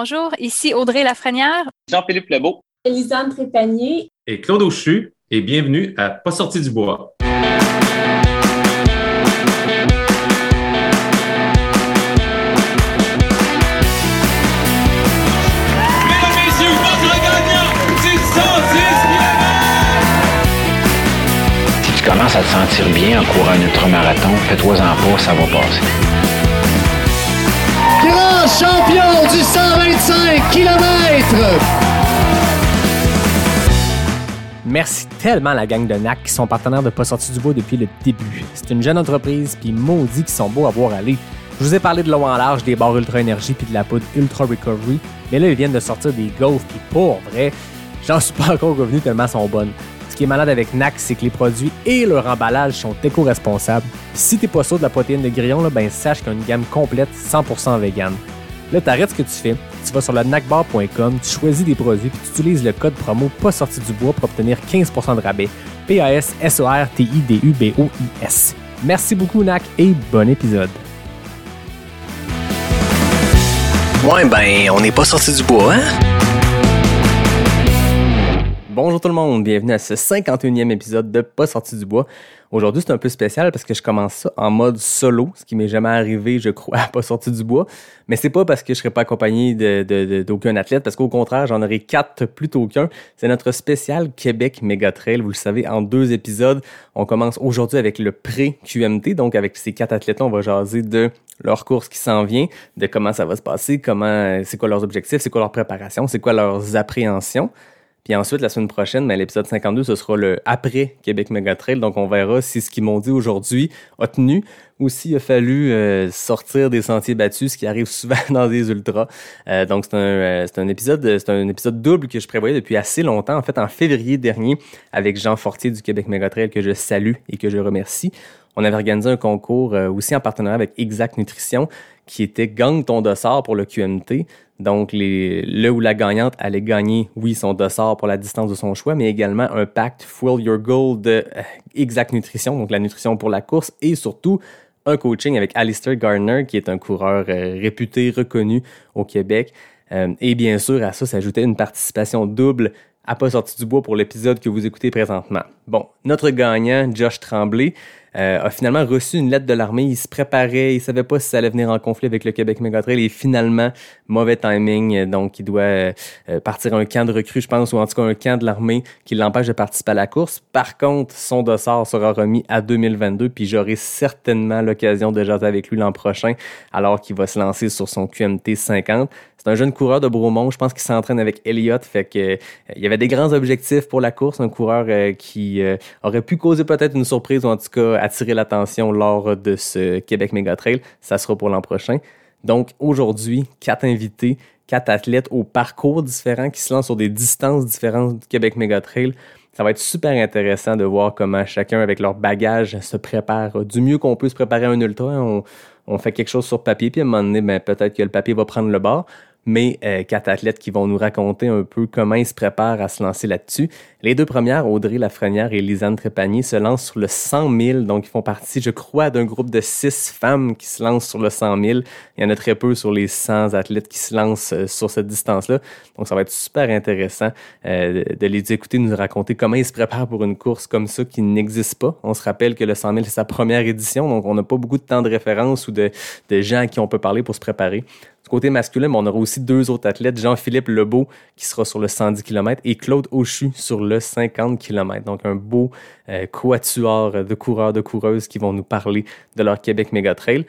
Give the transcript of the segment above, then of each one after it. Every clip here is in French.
Bonjour, ici Audrey Lafrenière. Jean-Philippe Lebeau. Elisane Trépanier. Et Claude Auchu. Et bienvenue à Pas sorti du bois. Si tu commences à te sentir bien en courant un ultramarathon, fais-toi-en pas, ça va passer. Champion du 125 km! Merci tellement à la gang de NAC qui sont partenaires de Pas sorti du bois depuis le début. C'est une jeune entreprise, puis maudit qui sont beaux à voir aller. Je vous ai parlé de l'eau en large, des barres Ultra Énergie puis de la poudre Ultra Recovery, mais là, ils viennent de sortir des gaufres, puis pour vrai, j'en suis pas encore revenu tellement sont bonnes. Ce qui est malade avec NAC, c'est que les produits et leur emballage sont éco-responsables. Si t'es pas sûr de la protéine de grillon, là, ben sache qu'il y a une gamme complète 100% vegan. Là, t'arrêtes ce que tu fais, tu vas sur le nacbar.com, tu choisis des produits puis tu utilises le code promo pas sorti du bois pour obtenir 15% de rabais. P-A-S-S-O-R-T-I-D-U-B-O-I-S. Merci beaucoup, NAC, et bon épisode. Ouais, ben, on n'est pas sorti du bois, hein? Bonjour tout le monde, bienvenue à ce 51e épisode de Pas sorti du bois. Aujourd'hui, c'est un peu spécial parce que je commence ça en mode solo, ce qui m'est jamais arrivé, je crois, Pas sorti du bois. Mais c'est pas parce que je serai pas accompagné de, de- d'aucun athlète, parce qu'au contraire, j'en aurai quatre plutôt qu'un. C'est notre spécial Québec Méga Trail, vous le savez, en deux épisodes. On commence aujourd'hui avec le pré-QMT, donc avec ces quatre athlètes-là, on va jaser de leur course qui s'en vient, de comment ça va se passer, comment, c'est quoi leurs objectifs, c'est quoi leur préparation, c'est quoi leurs appréhensions. Puis ensuite, la semaine prochaine, ben, l'épisode 52, ce sera le après Québec Mega Trail. Donc, on verra si ce qu'ils m'ont dit aujourd'hui a tenu ou s'il a fallu euh, sortir des sentiers battus, ce qui arrive souvent dans des ultras. Euh, donc, c'est un, euh, un épisode, c'est un épisode double que je prévoyais depuis assez longtemps. En fait, en février dernier, avec Jean Fortier du Québec Mega Trail, que je salue et que je remercie. On avait organisé un concours euh, aussi en partenariat avec Exact Nutrition qui était Gagne ton dossard pour le QMT. Donc, le ou la gagnante allait gagner, oui, son dossard pour la distance de son choix, mais également un pacte Fuel Your Goal de euh, Exact Nutrition, donc la nutrition pour la course, et surtout un coaching avec Alistair Gardner, qui est un coureur euh, réputé, reconnu au Québec. Euh, et bien sûr, à ça s'ajoutait une participation double à pas sorti du bois pour l'épisode que vous écoutez présentement. Bon, notre gagnant, Josh Tremblay, euh, a finalement reçu une lettre de l'armée. Il se préparait, il savait pas si ça allait venir en conflit avec le Québec Mégatrail et finalement, mauvais timing. Donc, il doit euh, euh, partir à un camp de recrue, je pense, ou en tout cas un camp de l'armée qui l'empêche de participer à la course. Par contre, son dossard sera remis à 2022, puis j'aurai certainement l'occasion de jaser avec lui l'an prochain, alors qu'il va se lancer sur son QMT 50. C'est un jeune coureur de Bromont. Je pense qu'il s'entraîne avec Elliott. Fait que euh, il y avait des grands objectifs pour la course. Un coureur qui aurait pu causer peut-être une surprise ou en tout cas attirer l'attention lors de ce Québec Mega Trail. Ça sera pour l'an prochain. Donc aujourd'hui, quatre invités, quatre athlètes au parcours différents qui se lancent sur des distances différentes du Québec Mega Trail. Ça va être super intéressant de voir comment chacun, avec leur bagage, se prépare du mieux qu'on peut se préparer à un ultra. On, fait quelque chose sur papier, puis à un moment donné, ben, peut-être que le papier va prendre le bord. Mais euh, quatre athlètes qui vont nous raconter un peu comment ils se préparent à se lancer là-dessus. Les deux premières, Audrey Lafrenière et Lisanne Trépanier, se lancent sur le 100 000. Donc, ils font partie, je crois, d'un groupe de six femmes qui se lancent sur le 100 000. Il y en a très peu sur les 100 athlètes qui se lancent euh, sur cette distance-là. Donc, ça va être super intéressant euh, de les écouter nous raconter comment ils se préparent pour une course comme ça qui n'existe pas. On se rappelle que le 100 000, c'est sa première édition. Donc, on n'a pas beaucoup de temps de référence ou de, de gens à qui on peut parler pour se préparer. Côté masculin, on aura aussi deux autres athlètes, Jean-Philippe Lebeau qui sera sur le 110 km et Claude Auchu sur le 50 km. Donc un beau euh, quatuor de coureurs, de coureuses qui vont nous parler de leur Québec Méga Trail.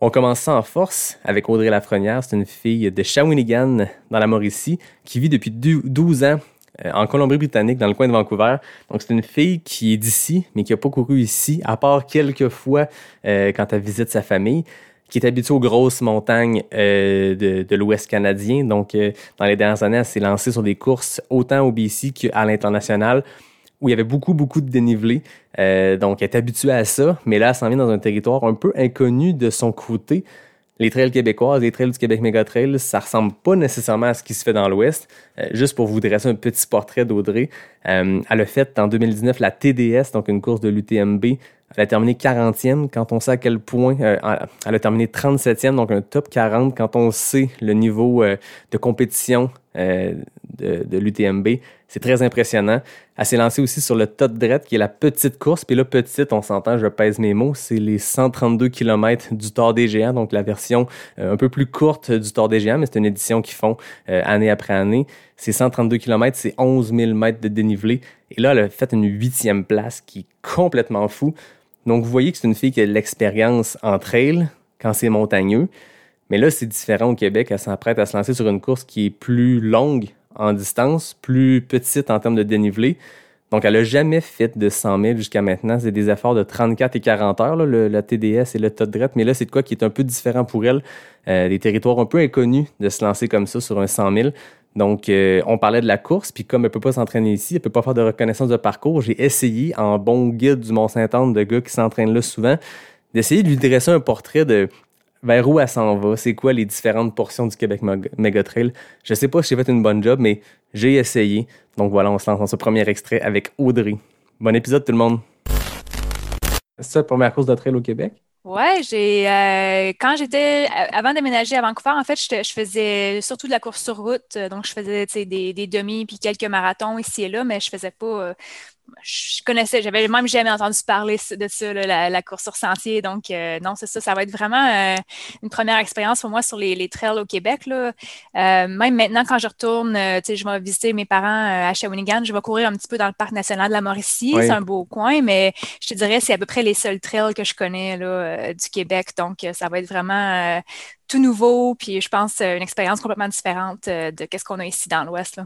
On commence ça en force avec Audrey Lafrenière. C'est une fille de Shawinigan dans la Mauricie qui vit depuis 12 ans euh, en Colombie-Britannique, dans le coin de Vancouver. Donc, c'est une fille qui est d'ici, mais qui n'a pas couru ici, à part quelques fois euh, quand elle visite sa famille qui est habituée aux grosses montagnes euh, de, l'Ouest canadien. Donc, euh, dans les dernières années, elle s'est lancée sur des courses autant au BC qu'à l'international où il y avait beaucoup, beaucoup de dénivelé. Euh, donc, elle est habituée à ça, mais là, elle s'en vient dans un territoire un peu inconnu de son côté. Les trails québécoises, les trails du Québec Méga Trail, ça ressemble pas nécessairement à ce qui se fait dans l'Ouest. Juste pour vous dresser un petit portrait d'Audrey, euh, elle a fait en 2019 la TDS, donc une course de l'UTMB Elle a terminé 40e quand on sait à quel point euh, elle a terminé 37e, donc un top 40 quand on sait le niveau euh, de compétition euh, de, de l'UTMB. C'est très impressionnant. Elle s'est lancée aussi sur le Tot Dret, qui est la petite course. Puis là, petite, on s'entend, je pèse mes mots, c'est les 132 km du Tour des Géants, donc la version un peu plus courte du Tour des Géants, mais c'est une édition qu'ils font année après année. C'est 132 km, c'est 11 000 mètres de dénivelé. Et là, elle a fait une huitième place qui est complètement fou. Donc, vous voyez que c'est une fille qui a de l'expérience en trail quand c'est montagneux. Mais là, c'est différent au Québec. Elle s'apprête à se lancer sur une course qui est plus longue en distance, plus petite en termes de dénivelé. Donc, elle n'a jamais fait de 100 000 jusqu'à maintenant. C'est des efforts de 34 et 40 heures, la TDS et le Todret. Mais là, c'est de quoi qui est un peu différent pour elle. Euh, des territoires un peu inconnus de se lancer comme ça sur un 100 000. Donc, euh, on parlait de la course, puis comme elle peut pas s'entraîner ici, elle peut pas faire de reconnaissance de parcours, j'ai essayé, en bon guide du Mont-Saint-Anne, de gars qui s'entraînent là souvent, d'essayer de lui dresser un portrait de vers où elle s'en va, c'est quoi les différentes portions du Québec Mega Trail. Je sais pas si j'ai fait une bonne job, mais j'ai essayé. Donc voilà, on se lance dans ce premier extrait avec Audrey. Bon épisode tout le monde. C'est ça la première course de trail au Québec? Ouais, j'ai euh, quand j'étais avant de déménager à Vancouver, en fait, je, faisais surtout de la course sur route, donc je faisais des, des demi puis quelques marathons ici et là, mais je faisais pas euh, je connaissais, j'avais même jamais entendu parler de ça, la, course sur sentier. Donc, euh, non, c'est ça. Ça va être vraiment euh, une première expérience pour moi sur les, trails au Québec. Là. Euh, même maintenant, quand je retourne, je vais visiter mes parents à Shawinigan, je vais courir un petit peu dans le parc national de la Mauricie. C'est un beau coin, mais je te dirais, c'est à peu près les seuls trails que je connais là, du Québec. Donc, ça va être vraiment tout nouveau. Puis, je pense, une expérience complètement différente de ce qu'on a ici dans l'Ouest.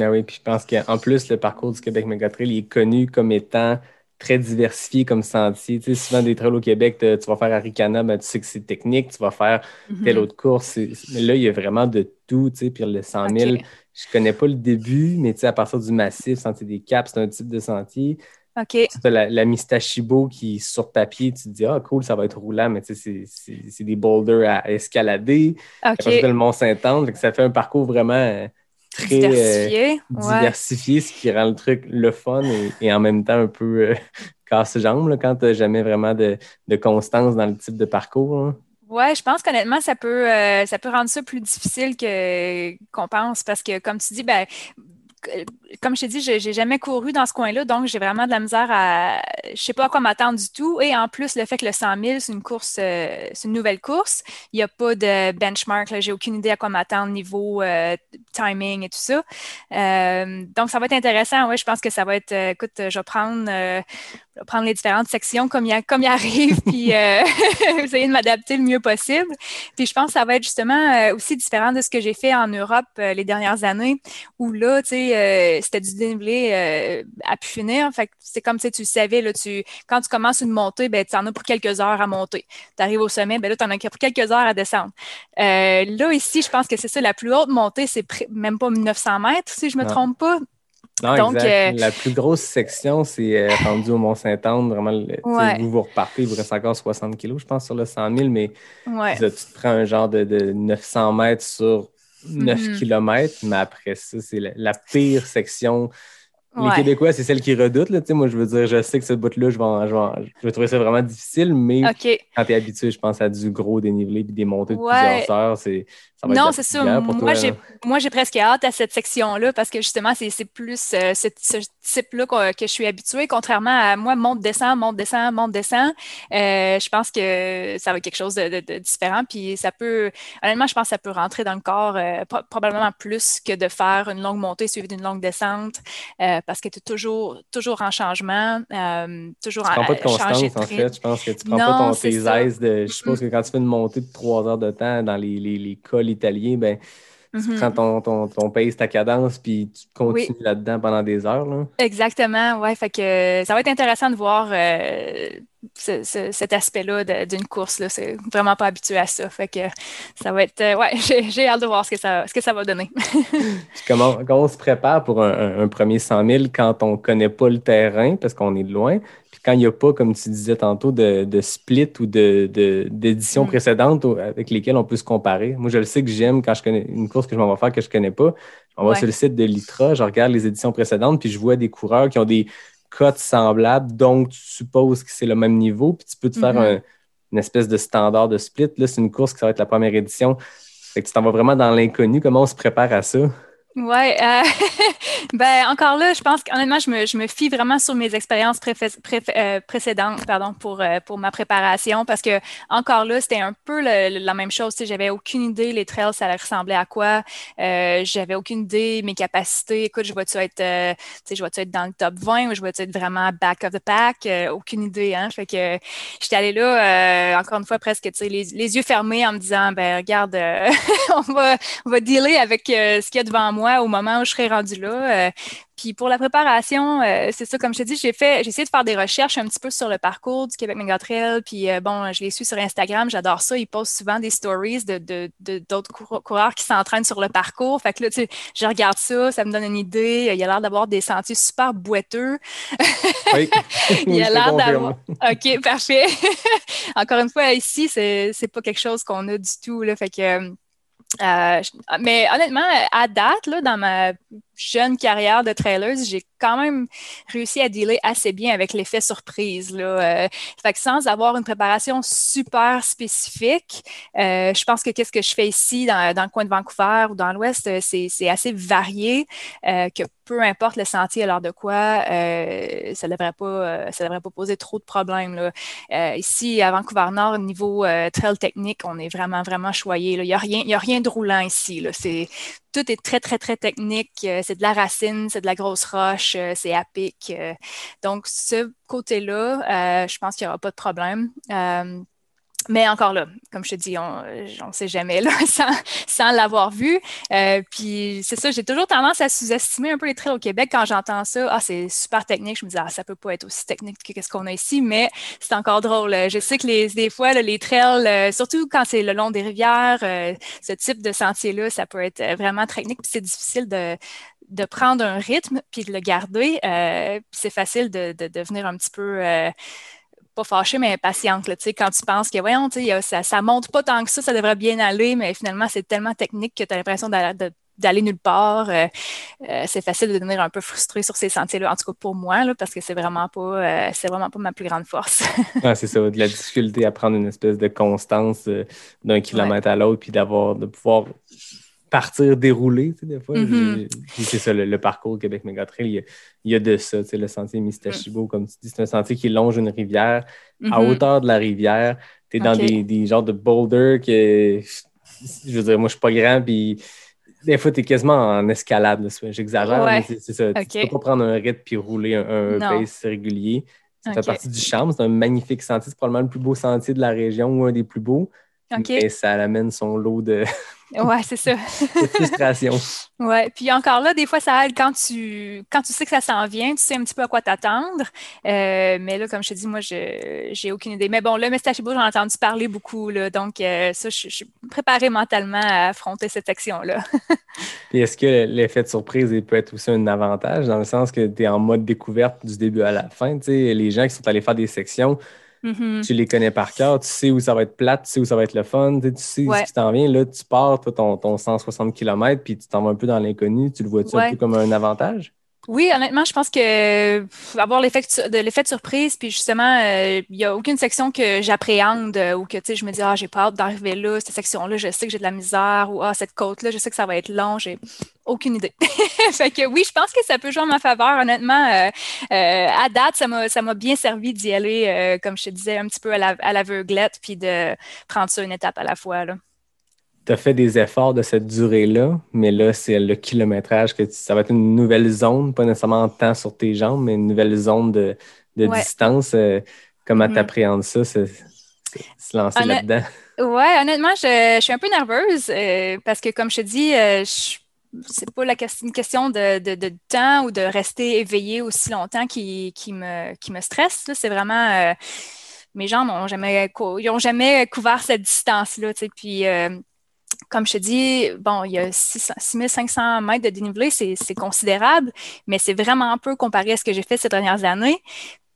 Ah oui, puis je pense qu'en plus, le parcours du Québec Megatrail est connu comme étant très diversifié comme sentier. Tu sais, souvent, des trails au Québec, tu vas faire Aricana, ben, tu sais que c'est technique, tu vas faire telle mm-hmm. autre course. Mais là, il y a vraiment de tout, tu sais, puis le 100 000, je connais pas le début, mais tu sais, à partir du massif, Sentier des Caps, c'est un type de sentier. OK. Tu as la, la, Mistachibo qui, sur papier, tu te dis, ah, cool, ça va être roulant, mais tu sais, c'est des boulders à escalader. OK. le Mont-Saint-Anne, ça fait un parcours vraiment très diversifié, euh, diversifié ce qui rend le truc le fun et, en même temps un peu euh, casse-jambes quand tu n'as jamais vraiment de, constance dans le type de parcours. Hein. Oui, je pense qu'honnêtement, ça peut, euh, ça peut rendre ça plus difficile que, qu'on pense parce que, comme tu dis, ben, comme je t'ai dit, j'ai jamais couru dans ce coin-là, donc j'ai vraiment de la misère à. Je sais pas à quoi m'attendre du tout. Et en plus, le fait que le 100 000, c'est une course, euh, c'est une nouvelle course. Il n'y a pas de benchmark. J'ai aucune idée à quoi m'attendre niveau euh, timing et tout ça. Euh, donc, ça va être intéressant. Oui, je pense que ça va être. écoute, je vais prendre prendre les différentes sections comme il, comme il arrive, puis euh, essayer de m'adapter le mieux possible. Puis je pense que ça va être justement euh, aussi différent de ce que j'ai fait en Europe euh, les dernières années, où là, tu sais, euh, c'était du dénivelé à pu finir. Fait c'est comme si tu savais, là, tu, quand tu commences une montée, ben, tu en as pour quelques heures à monter. Tu arrives au sommet, ben là, tu en as pour quelques heures à descendre. là, ici, je pense que c'est ça, la plus haute montée, c'est même pas 1900 mètres, si je me trompe pas. Non, Donc, euh, La plus grosse section, c'est euh, rendu au Mont-Saint-Anne. Vraiment, vous, vous repartez, il vous reste encore 60 kilos, je pense, sur le 100 000, mais tu te prends un genre de, 900 mètres sur 9 mm-hmm. km, mais après ça, c'est la, pire section les Québécois, c'est celle qui redoutent. Là, moi, je veux dire, je sais que ce bout-là, je vais, je, vais, trouver ça vraiment difficile, mais quand tu es habitué, je pense, à du gros dénivelé et des montées de plusieurs heures, c'est, non, c'est ça. moi, j'ai, moi, j'ai presque hâte à cette section-là parce que justement, c'est, plus euh, ce, type-là que, je suis habituée, contrairement à moi, monte, descend, monte, descend, monte, descend. Euh, je pense que ça va être quelque chose de, différent. Puis ça peut, honnêtement, je pense que ça peut rentrer dans le corps euh, probablement plus que de faire une longue montée suivie d'une longue descente parce que tu es toujours, toujours en changement, toujours tu prends pas de constance, en fait. Je pense que tu prends pas ton, tes aises de. Je suppose que quand tu fais une montée de trois heures de temps dans les, les, les cols italien, ben, tu mm-hmm. prends ton, ton, ton pace, ta cadence, puis tu continues là-dedans pendant des heures. Là. Exactement, ouais. Fait que ça va être intéressant de voir euh, cet aspect-là d'une course. Là. C'est vraiment pas habitué à ça. Fait que ça va être. Euh, ouais, j'ai hâte de voir ce que ça, ce que ça va donner. comment, on se prépare pour un, premier 100 000 quand on connaît pas le terrain parce qu'on est de loin? Puis quand il n'y a pas, comme tu disais tantôt, de, split ou d'édition de, mm. précédente avec lesquelles on peut se comparer. Moi, je le sais que j'aime quand je connais une course que je m'en vais faire que je connais pas. On va sur le site de l'ITRA, je regarde les éditions précédentes, puis je vois des coureurs qui ont des cotes semblables, donc tu supposes que c'est le même niveau, puis tu peux te faire Mhm. un- une espèce de standard de split. Là, c'est une course qui ça va être la première édition. Fait que tu t'en vas vraiment dans l'inconnu. Comment on se prépare à ça? Ouais, euh, ben encore là, je pense qu'honnêtement, je me, je me fie vraiment sur mes expériences préfé- préfé- euh, précédentes, pardon, pour, euh, pour ma préparation, parce que encore là, c'était un peu la même chose. J'avais aucune idée les trails, ça ressembler à quoi. Euh, j'avais aucune idée mes capacités. Écoute, je vais-tu être, euh, je vais-tu être dans le top 20 ou je vais-tu être vraiment back of the pack? Euh, aucune idée, hein. Fait que j'étais allée là, encore une fois, presque, les, les yeux fermés en me disant, ben regarde, on va, on va dealer avec ce qu'il y a devant moi au moment où je serai rendu là. Euh, puis pour la préparation, euh, c'est ça, comme je te dis, j'ai fait, j'ai essayé de faire des recherches un petit peu sur le parcours du Québec Mega Trail. Puis euh, bon, je les suis sur Instagram, j'adore ça. Ils postent souvent des stories de, de, de- d'autres cour- coureurs qui s'entraînent sur le parcours. Fait que là, tu sais, je regarde ça, ça me donne une idée. Il y a l'air d'avoir des sentiers super boiteux. Oui. Il Oui, a l'air d'avoir. OK, parfait. Encore une fois, ici, c'est, c'est pas quelque chose qu'on a du tout. Là, fait que, euh, je- mais honnêtement, à date, là, dans ma jeune carrière de trailers, j'ai quand même réussi à dealer assez bien avec l'effet surprise. Là. Euh, fait que sans avoir une préparation super spécifique, euh, je pense que qu'est-ce que je fais ici dans, dans le coin de Vancouver ou dans l'Ouest, euh, c'est, assez varié, euh, que peu importe le sentier l'heure de quoi, ça ne devrait, pas, devrait pas poser trop de problèmes. Là. Ici, à Vancouver Nord, au niveau trail technique, on est vraiment, vraiment choyé. Il n'y a, rien- a rien de roulant ici. Là. Tout est très, très, très technique. Euh, c'est de la racine, c'est de la grosse roche, euh, c'est à pic. euh. donc, ce côté-là, je pense qu'il n'y aura pas de problème. Euh, mais encore là, comme je te dis, on ne sait jamais là, sans, sans l'avoir vu. Euh, puis c'est ça, j'ai toujours tendance à sous-estimer un peu les trails au Québec quand j'entends ça. Ah, c'est super technique. Je me dis, ah, ça peut pas être aussi technique que ce qu'on a ici, mais c'est encore drôle. Je sais que les, des fois, là, les trails, euh, surtout quand c'est le long des rivières, euh, ce type de sentier-là, ça peut être euh, vraiment technique. Puis c'est difficile de, de prendre un rythme puis de le garder. Euh, c'est facile de, de devenir un petit peu. Pas fâchée, mais impatiente. Là, tu sais, quand tu penses que, voyons, ça, ça monte pas tant que ça, ça devrait bien aller, mais finalement, c'est tellement technique que tu as l'impression d'aller nulle part. Euh, euh, c'est facile de devenir un peu frustré sur ces sentiers-là, en tout cas pour moi, là, parce que c'est vraiment pas euh, c'est vraiment pas ma plus grande force. Ah, c'est ça, de la difficulté à prendre une espèce de constance d'un kilomètre à l'autre, puis d'avoir, de pouvoir partir dérouler, tu sais, des fois. Mhm. Puis c'est ça, le, le parcours Québec Méga Trail, il y a, il y a de ça, tu sais, le sentier Mistachibo, comme tu dis, c'est un sentier qui longe une rivière. À Mhm. hauteur de la rivière, tu es dans des, des genres de boulders que, je veux dire, moi, je suis pas grand, puis des fois, tu es quasiment en escalade, j'exagère, Ouais. mais c'est ça. Tu- peux pas prendre un rythme puis rouler un, un pace régulier. Ça Ok. fait partie du charme. C'est un magnifique sentier. C'est probablement le plus beau sentier de la région ou un des plus beaux. OK. Mais ça amène son lot de, Ouais, c'est ça. de frustration. Ouais, puis encore là, des fois, ça aide quand tu, quand tu sais que ça s'en vient, tu sais un petit peu à quoi t'attendre. Euh, mais là, comme je te dis, moi, je j'ai aucune idée. Mais bon, là, Mestachibo, j'en ai entendu parler beaucoup, là, donc euh, ça, je, je suis préparée mentalement à affronter cette section-là. Puis est-ce que l'effet de surprise il peut être aussi un avantage dans le sens que tu es en mode découverte du début à la fin? Tu sais, les gens qui sont allés faire des sections, Mhm. tu les connais par cœur, tu sais où ça va être plate, tu sais où ça va être le fun, tu sais, Ouais. ce qui t'en vient. Là, tu pars, toi, ton, ton 160 km, puis tu t'en vas un peu dans l'inconnu. Tu le vois-tu un peu comme un avantage? Oui, honnêtement, je pense que avoir l'effet de l'effet de surprise, puis justement, euh, il n'y a aucune section que j'appréhende euh, ou que tu sais, je me dis ah j'ai pas hâte d'arriver là, cette section-là, je sais que j'ai de la misère ou ah cette côte-là, je sais que ça va être long, j'ai aucune idée. fait que oui, je pense que ça peut jouer en ma faveur, honnêtement. euh, euh, à date, ça m'a ça m'a bien servi d'y aller, euh, comme je te disais, un petit peu à l'aveuglette, puis de prendre ça une étape à la fois là. Tu as fait des efforts de cette durée-là, mais là, c'est le kilométrage que tu- ça va être une nouvelle zone, pas nécessairement en temps sur tes jambes, mais une nouvelle zone de, de Ouais. distance. Euh, comment Mhm. tu appréhendes ça, se, lancer là-dedans? Ouais, honnêtement, je, je suis un peu nerveuse euh, parce que, comme je te dis, euh, je- c'est pas la une question de, de- de temps ou de rester éveillé aussi longtemps qui, qui me, qui me stresse. C'est vraiment euh, mes jambes n'ont jamais, ils ont jamais couvert cette distance-là. Puis, euh, comme je te dis, bon, il y a 600 6500 mètres de dénivelé, c'est considérable, mais c'est vraiment peu comparé à ce que j'ai fait ces dernières années.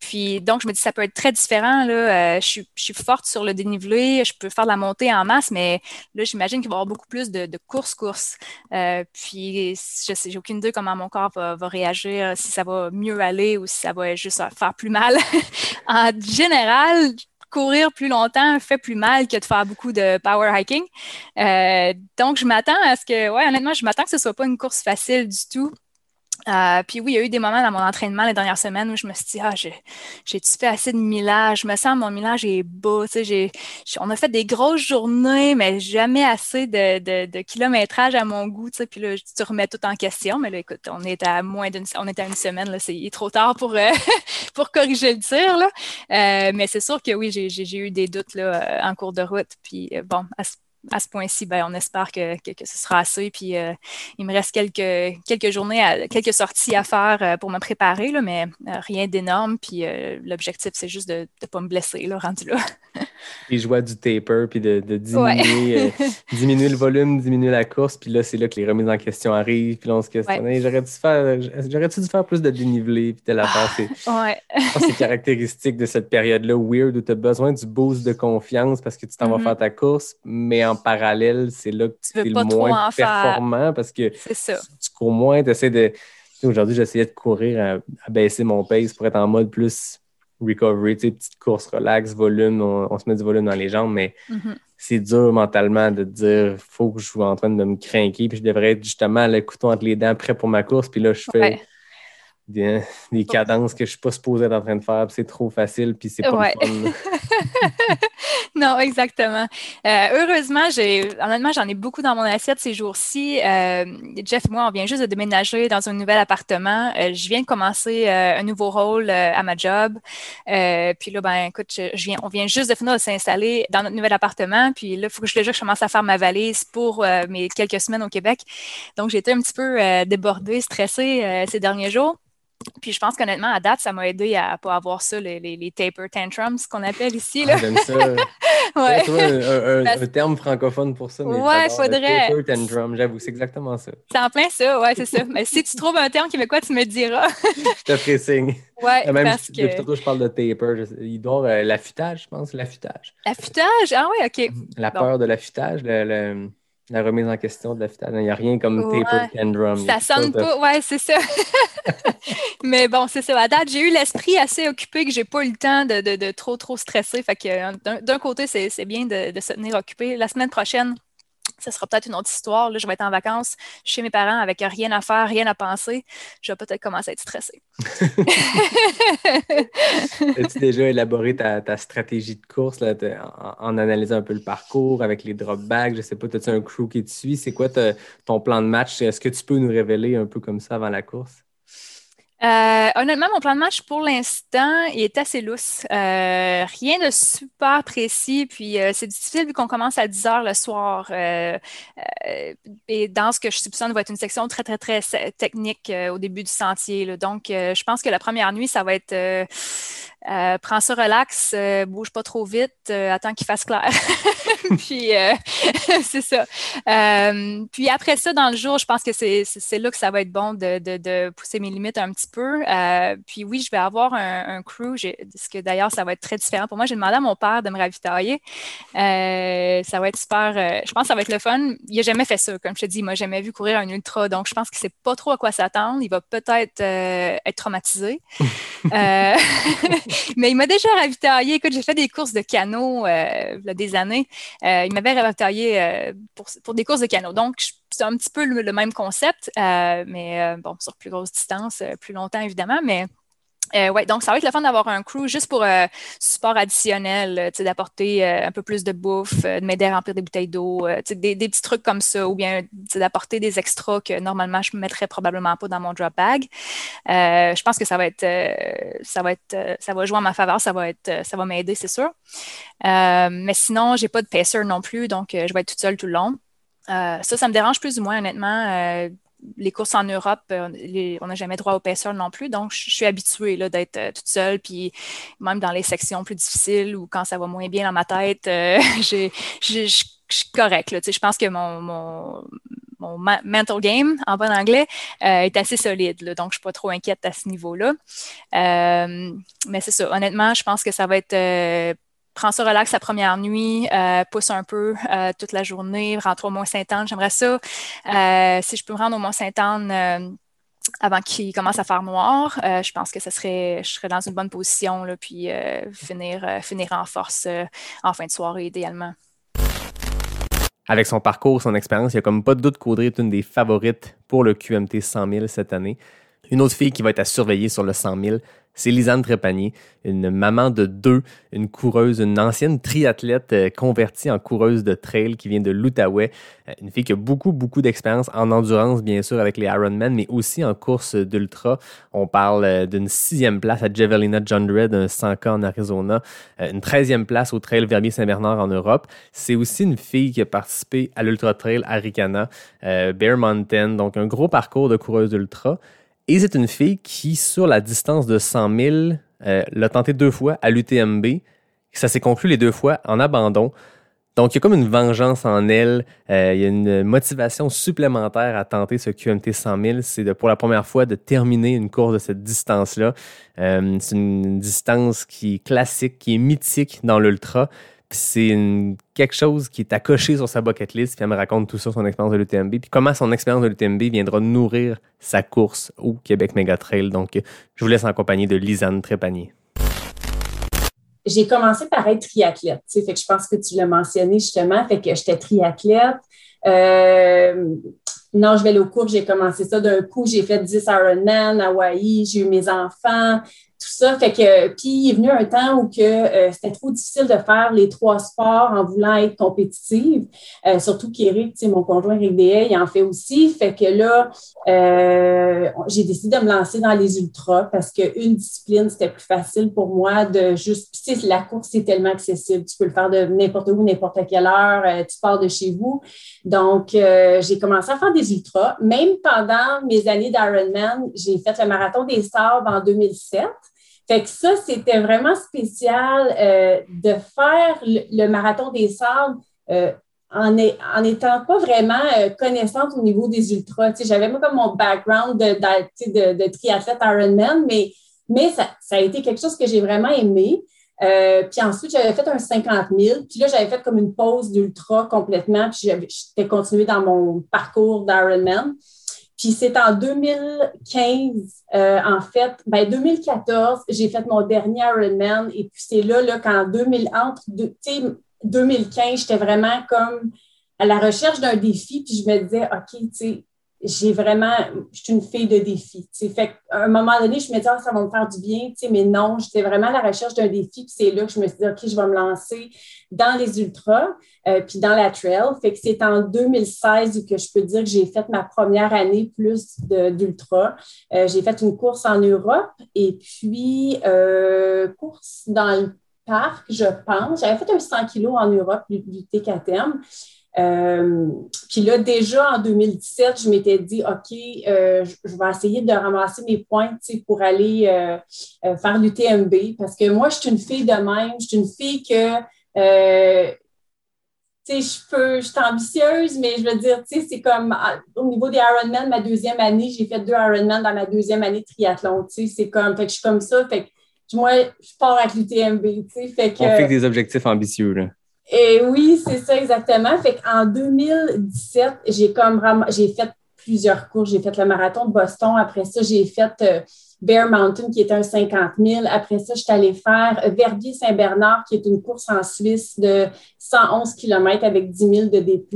Puis donc, je me dis, ça peut être très différent. Là. Euh, je, suis, forte sur le dénivelé, je peux faire de la montée en masse, mais là, j'imagine qu'il va y avoir beaucoup plus de, course-course. Euh, puis, je sais, j'ai aucune idée comment mon corps va, réagir, si ça va mieux aller ou si ça va juste faire plus mal. en général, courir plus longtemps fait plus mal que de faire beaucoup de power hiking. Euh, donc, je m'attends à ce que, ouais, honnêtement, je m'attends que ce soit pas une course facile du tout. Euh, puis oui, il y a eu des moments dans mon entraînement les dernières semaines où je me suis dit, ah, j'ai-tu fait assez de millage? Je me sens, mon millage est bas. Tu sais, on a fait des grosses journées, mais jamais assez de, kilométrage à mon goût. Tu sais, puis là, tu remets tout en question. Mais là, écoute, on est à moins d'une on est à une semaine. Là, c'est, trop tard pour, euh, pour corriger le tir. Là. Euh, mais c'est sûr que oui, j'ai, eu des doutes là, en cours de route. Puis bon, à ce à ce point-ci, ben, on espère que, ce sera assez. Puis euh, il me reste quelques, quelques journées, quelques sorties à faire euh, pour me préparer, là, mais euh, rien d'énorme. Puis l'objectif, c'est juste de ne pas me blesser, là, rendu là. Et jouer du taper, puis de, diminuer, diminuer le volume, diminuer la course. Puis là, c'est là que les remises en question arrivent. Puis là, on se questionne j'aurais dû faire, j'aurais-tu dû faire plus de dénivelé? Puis telle affaire? C'est, ouais. c'est caractéristique de cette période-là weird où tu as besoin du boost de confiance parce que tu t'en vas mm-hmm. faire ta course, mais en parallèle, c'est là que tu, es le moins performant parce que tu cours moins, tu essaies de. Aujourd'hui, j'essayais de courir à, baisser mon pace pour être en mode plus recovery, tu sais, petite course relax, volume, on, se met du volume dans les jambes, mais mm-hmm. c'est dur mentalement de dire faut que je sois en train de me craquer, puis je devrais être justement le couteau entre les dents prêt pour ma course, puis là, je fais. Des, cadences que je ne suis pas supposé être en train de faire, c'est trop facile, puis c'est pas ouais. fun. non, exactement. Euh, heureusement, j'ai honnêtement, j'en ai beaucoup dans mon assiette ces jours-ci. Euh, Jeff et moi, on vient juste de déménager dans un nouvel appartement. Euh, je viens de commencer un nouveau rôle à ma job. puis là, ben, écoute, je, viens, on vient juste de finir de s'installer dans notre nouvel appartement. Puis là, il faut que je, déjà je commence à faire ma valise pour mes quelques semaines au Québec. Donc, j'ai été un petit peu débordée, stressée ces derniers jours. Puis je pense qu'honnêtement, à date, ça m'a aidé à ne pas avoir ça, les, les, taper tantrums, qu'on appelle ici. Là. Ah, J'aime ça. ouais. un, terme francophone pour ça. Mais ouais, faudrait. Taper tantrum, j'avoue, c'est exactement ça. C'est en plein ça, ouais, c'est ça. Mais si tu trouves un terme québécois, tu me diras. je te ferai signe. Ouais, Même parce que... Depuis je parle de taper. Il doit avoir euh, l'affûtage, je pense, l'affûtage. L'affûtage? Ah oui, OK. La peur de l'affûtage, le... le la remise en question de la. Il n'y a rien comme ouais. taper and drum. Ça sonne pas, ouais, c'est ça. Mais bon, c'est ça. À date, j'ai eu l'esprit assez occupé que j'ai pas eu le temps de, de, de trop, trop stresser. Fait que d'un côté, c'est bien de, de, se tenir occupé. La semaine prochaine, ce sera peut-être une autre histoire. Là, je vais être en vacances chez mes parents avec rien à faire, rien à penser. Je vais peut-être commencer à être stressée. As-tu déjà élaboré ta, stratégie de course là, en, analysant un peu le parcours avec les drop bags? Je ne sais pas, as-tu un crew qui te suit? C'est quoi ton plan de match? Est-ce que tu peux nous révéler un peu comme ça avant la course? Euh, honnêtement, mon plan de match pour l'instant est assez lousse. Euh, rien de super précis, puis euh, c'est difficile vu qu'on commence à 10 heures le soir. et dans ce que je soupçonne va être une section très, très, très technique au début du sentier. Donc, je pense que la première nuit, ça va être euh, prends ça relax, euh, bouge pas trop vite, euh, attends qu'il fasse clair. puis c'est ça. puis après ça, dans le jour, je pense que c'est là que ça va être bon de, de, de, pousser mes limites un petit peu. puis oui, je vais avoir un, un crew, ce que d'ailleurs, ça va être très différent. Pour moi, j'ai demandé à mon père de me ravitailler. ça va être super. je pense que ça va être le fun. Il n'a jamais fait ça. Comme je te dis, il m'a jamais vu courir un ultra. Donc, je pense qu'il ne sait pas trop à quoi s'attendre. Il va peut-être être traumatisé. Mais il m'a déjà ravitaillé. Écoute, j'ai fait des courses de canot euh, il y a des années. Euh, il m'avait ravitaillé euh, pour, des courses de canot. Donc, c'est un petit peu le, même concept, mais bon, sur plus grosse distance, plus longtemps évidemment. Mais euh, oui, donc ça va être le fun d'avoir un crew juste pour euh, support additionnel, euh, d'apporter un peu plus de bouffe, de m'aider à remplir des bouteilles d'eau, des, des, petits trucs comme ça, ou bien d'apporter des extras que normalement je ne mettrais probablement pas dans mon drop bag. je pense que ça va être, ça va être, ça va jouer en ma faveur, ça va être, ça va m'aider, c'est sûr. mais sinon, j'ai pas de pacer non plus, donc je vais être toute seule tout le long. ça, ça me dérange plus ou moins, honnêtement les courses en Europe, euh, on n'a jamais droit au pacer non plus. Donc, je, suis habituée d'être euh, toute seule. Puis, même dans les sections plus difficiles ou quand ça va moins bien dans ma tête, euh, je suis correcte. Je pense que mon, mon mental game, en bon anglais, est assez solide. donc, je ne suis pas trop inquiète à ce niveau-là. mais c'est ça. Honnêtement, je pense que ça va être prends ça relax la première nuit, pousse un peu toute la journée, rentre au Mont-Saint-Anne, j'aimerais ça. si je peux me rendre au Mont-Saint-Anne avant qu'il commence à faire noir, je pense que ce serait, je serais dans une bonne position, là, puis finir, finir en force en fin de soirée idéalement avec son parcours, son expérience, il n'y a comme pas de doute qu'Audrey est une des favorites pour le QMT 100 000 cette année. Une autre fille qui va être à surveiller sur le 100 000, c'est Lisanne Trépanier, une maman de deux, une coureuse, une ancienne triathlète euh, convertie en coureuse de trail qui vient de l'Outaouais. Euh, une fille qui a beaucoup, beaucoup d'expérience en endurance, bien sûr, avec les Ironman, mais aussi en course d'ultra. On parle euh, d'une sixième place à Javelina John Red, un 100K en Arizona, une treizième place au Trail Verbier-Saint-Bernard en Europe. C'est aussi une fille qui a participé à l'Ultra Trail Aricana, Bear Mountain, donc un gros parcours de coureuse d'ultra. Et c'est une fille qui, sur la distance de 100 000, euh, l'a tenté deux fois à l'UTMB. Ça s'est conclu les deux fois en abandon. Donc, il y a comme une vengeance en elle. Euh, il y a une motivation supplémentaire à tenter ce QMT 100 000. C'est de, pour la première fois de terminer une course de cette distance-là. Euh, c'est une distance qui est classique, qui est mythique dans l'ultra c'est quelque chose qui est accroché sur sa bucket list. Puis elle me raconte tout ça, son expérience de l'UTMB. Puis comment son expérience de l'UTMB viendra nourrir sa course au Québec Mega Trail. Donc, je vous laisse en compagnie de Lisanne Trépanier. J'ai commencé par être triathlète. Fait que je pense que tu l'as mentionné justement. Fait que j'étais triathlète. Euh, non, je vais aller au cours, j'ai commencé ça d'un coup. J'ai fait 10 Ironman, Hawaï, j'ai eu mes enfants tout ça. Fait que, puis il est venu un temps où que euh, c'était trop difficile de faire les trois sports en voulant être compétitive. Euh, surtout qu'Éric, mon conjoint Eric Dehay, il en fait aussi. Fait que là, euh, j'ai décidé de me lancer dans les ultras parce qu'une discipline, c'était plus facile pour moi de juste. Puis la course, c'est tellement accessible. Tu peux le faire de n'importe où, n'importe quelle heure. tu pars de chez vous. Donc, j'ai commencé à faire des ultras. Même pendant mes années d'Ironman, j'ai fait le marathon des sables en 2007. Fait que ça, c'était vraiment spécial euh, de faire le, marathon des sables euh, en n'étant pas vraiment euh, connaissante au niveau des ultras. J'avais moi comme mon background de, triathlète Ironman, mais, mais ça, ça, a été quelque chose que j'ai vraiment aimé. puis ensuite, j'avais fait un 50 000. Puis là, j'avais fait comme une pause d'ultra complètement. Puis j'étais continué dans mon parcours d'Ironman. Puis c'est en 2015, euh, en fait, ben 2014, j'ai fait mon dernier Ironman. Et puis c'est là, là qu'en 2000, entre 2015, j'étais vraiment comme à la recherche d'un défi. Puis je me disais, OK, tu sais, j'ai vraiment, je suis une fille de défi. Fait à un moment donné, je me disais, ah, ça va me faire du bien, mais non, j'étais vraiment à la recherche d'un défi. Puis c'est là que je me suis dit, OK, je vais me lancer dans les ultras, euh, puis dans la trail. Fait que c'est en 2016 que je peux dire que j'ai fait ma première année plus d'ultra. Euh, j'ai fait une course en Europe et puis euh, course dans le parc, je pense. J'avais fait un 100 kilos en Europe du, du TKTM. Euh, puis là, déjà en 2017, je m'étais dit, OK, euh, je vais essayer de ramasser mes points pour aller euh, faire l'UTMB. Parce que moi, je suis une fille de même. Je suis une fille que, tu sais, je peux, je suis ambitieuse, mais je veux dire, tu sais, c'est comme au niveau des Ironman, ma deuxième année, j'ai fait deux Ironman dans ma deuxième année de triathlon. Tu sais, c'est comme, fait que je suis comme ça. Fait que moi, je pars avec l'UTMB. Tu sais, fait que. On fait des objectifs ambitieux, là. Et oui, c'est ça exactement. Fait qu'en 2017, j'ai comme j'ai fait plusieurs cours. J'ai fait le marathon de Boston. Après ça, j'ai fait euh, Bear Mountain, qui est un 50 000. Après ça, je suis allée faire Verbier-Saint-Bernard, qui est une course en Suisse de 111 km avec 10 000 de D+.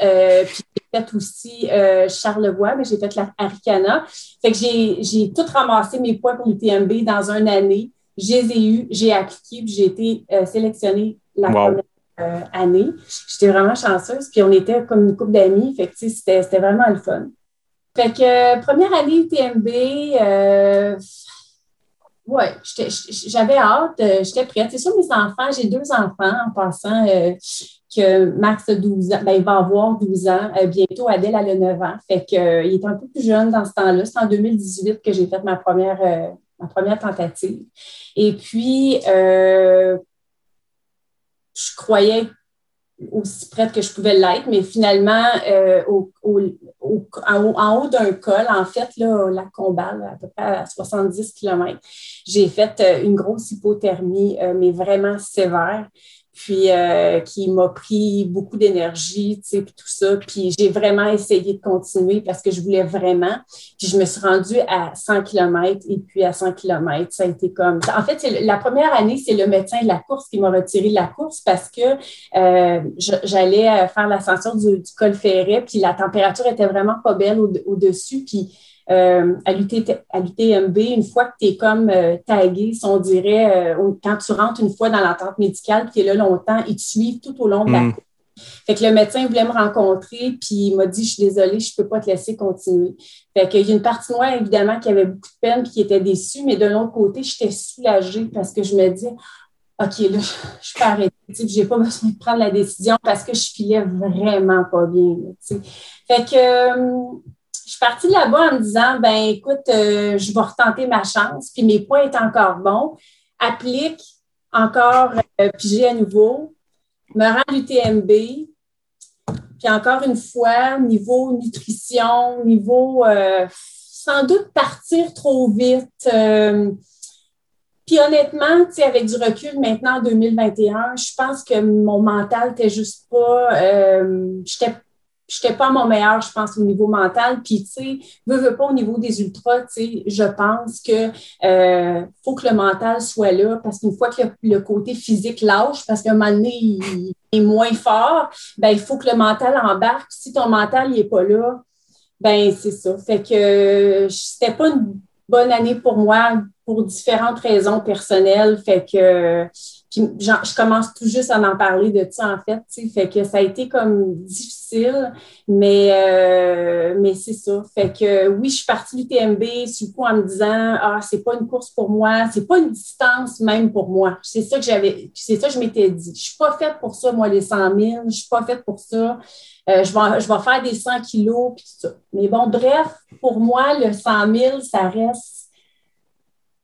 Euh, puis j'ai fait aussi euh, Charlevoix, mais j'ai fait la Aricana. Fait que j'ai tout ramassé mes points pour l'UTMB dans une année. Je les ai eus, j'ai appliqué, puis j'ai été sélectionnée la première euh, année. J'étais vraiment chanceuse. Puis on était comme une couple d'amis. Fait que c'était, c'était vraiment le fun. Fait que euh, première année UTMB, euh, ouais, j'avais hâte, j'étais prête. C'est sûr, mes enfants, j'ai deux enfants en passant que Max a 12 ans, ben, il va avoir 12 ans. bientôt, Adèle, a le 9 ans. Fait que, il est un peu plus jeune dans ce temps-là. C'est en 2018 que j'ai fait ma première, ma première tentative. Et puis, je croyais aussi prête que je pouvais l'être, mais finalement, euh, en, haut, d'un col, en fait, là, la Combal, à peu près à 70 km, j'ai fait euh, une grosse hypothermie, euh, mais vraiment sévère puis euh, qui m'a pris beaucoup d'énergie, tu sais, puis tout ça. Puis j'ai vraiment essayé de continuer parce que je voulais vraiment. Puis je me suis rendue à 100 km et puis à 100 km, ça a été comme... En fait, la première année, c'est le médecin de la course qui m'a retiré de la course parce que euh, j'allais euh, faire l'ascension du, col Ferret, puis la température était vraiment pas belle au-dessus. puis euh, à l'UTMB, une fois que tu es comme euh, tagué, on dirait, euh, quand tu rentres une fois dans l'attente médicale, puis tu es là longtemps, ils te suivent tout au long de la mm. course. Fait que le médecin voulait me rencontrer, puis il m'a dit Je suis désolée, je ne peux pas te laisser continuer. Fait qu'il y a une partie de moi, évidemment, qui avait beaucoup de peine puis qui était déçue, mais de l'autre côté, j'étais soulagée parce que je me dis OK, là, je peux arrêter. Je n'ai pas besoin de prendre la décision parce que je filais vraiment pas bien. fait que partie de là-bas en me disant, ben écoute, euh, je vais retenter ma chance, puis mes points étaient encore bons. Applique encore, euh, j'ai à nouveau, me rends à l'UTMB, puis encore une fois, niveau nutrition, niveau euh, sans doute partir trop vite. puis honnêtement, avec du recul maintenant en 2021, je pense que mon mental n'était juste pas. j'étais je n'étais pas mon meilleur, je pense, au niveau mental. Puis, tu sais, veux, veux pas au niveau des ultras, tu sais, je pense que euh, faut que le mental soit là parce qu'une fois que le, côté physique lâche, parce qu'à un moment donné, il, est moins fort, ben il faut que le mental embarque. Si ton mental n'est pas là, ben c'est ça. Fait que c'était pas une bonne année pour moi pour différentes raisons personnelles. Fait que puis je commence tout juste à en parler de ça, en fait. Fait que ça a été comme difficile, mais, euh, mais c'est ça. Fait que oui, je suis partie du TMB coup en me disant Ah, c'est pas une course pour moi, c'est pas une distance même pour moi. C'est ça que j'avais, c'est ça que je m'étais dit. Je suis pas faite pour ça, moi, les 100 000, je suis pas faite pour ça. Euh, je, vais, je vais faire des 100 kilos, puis tout ça. Mais bon, bref, pour moi, le 100 000, ça reste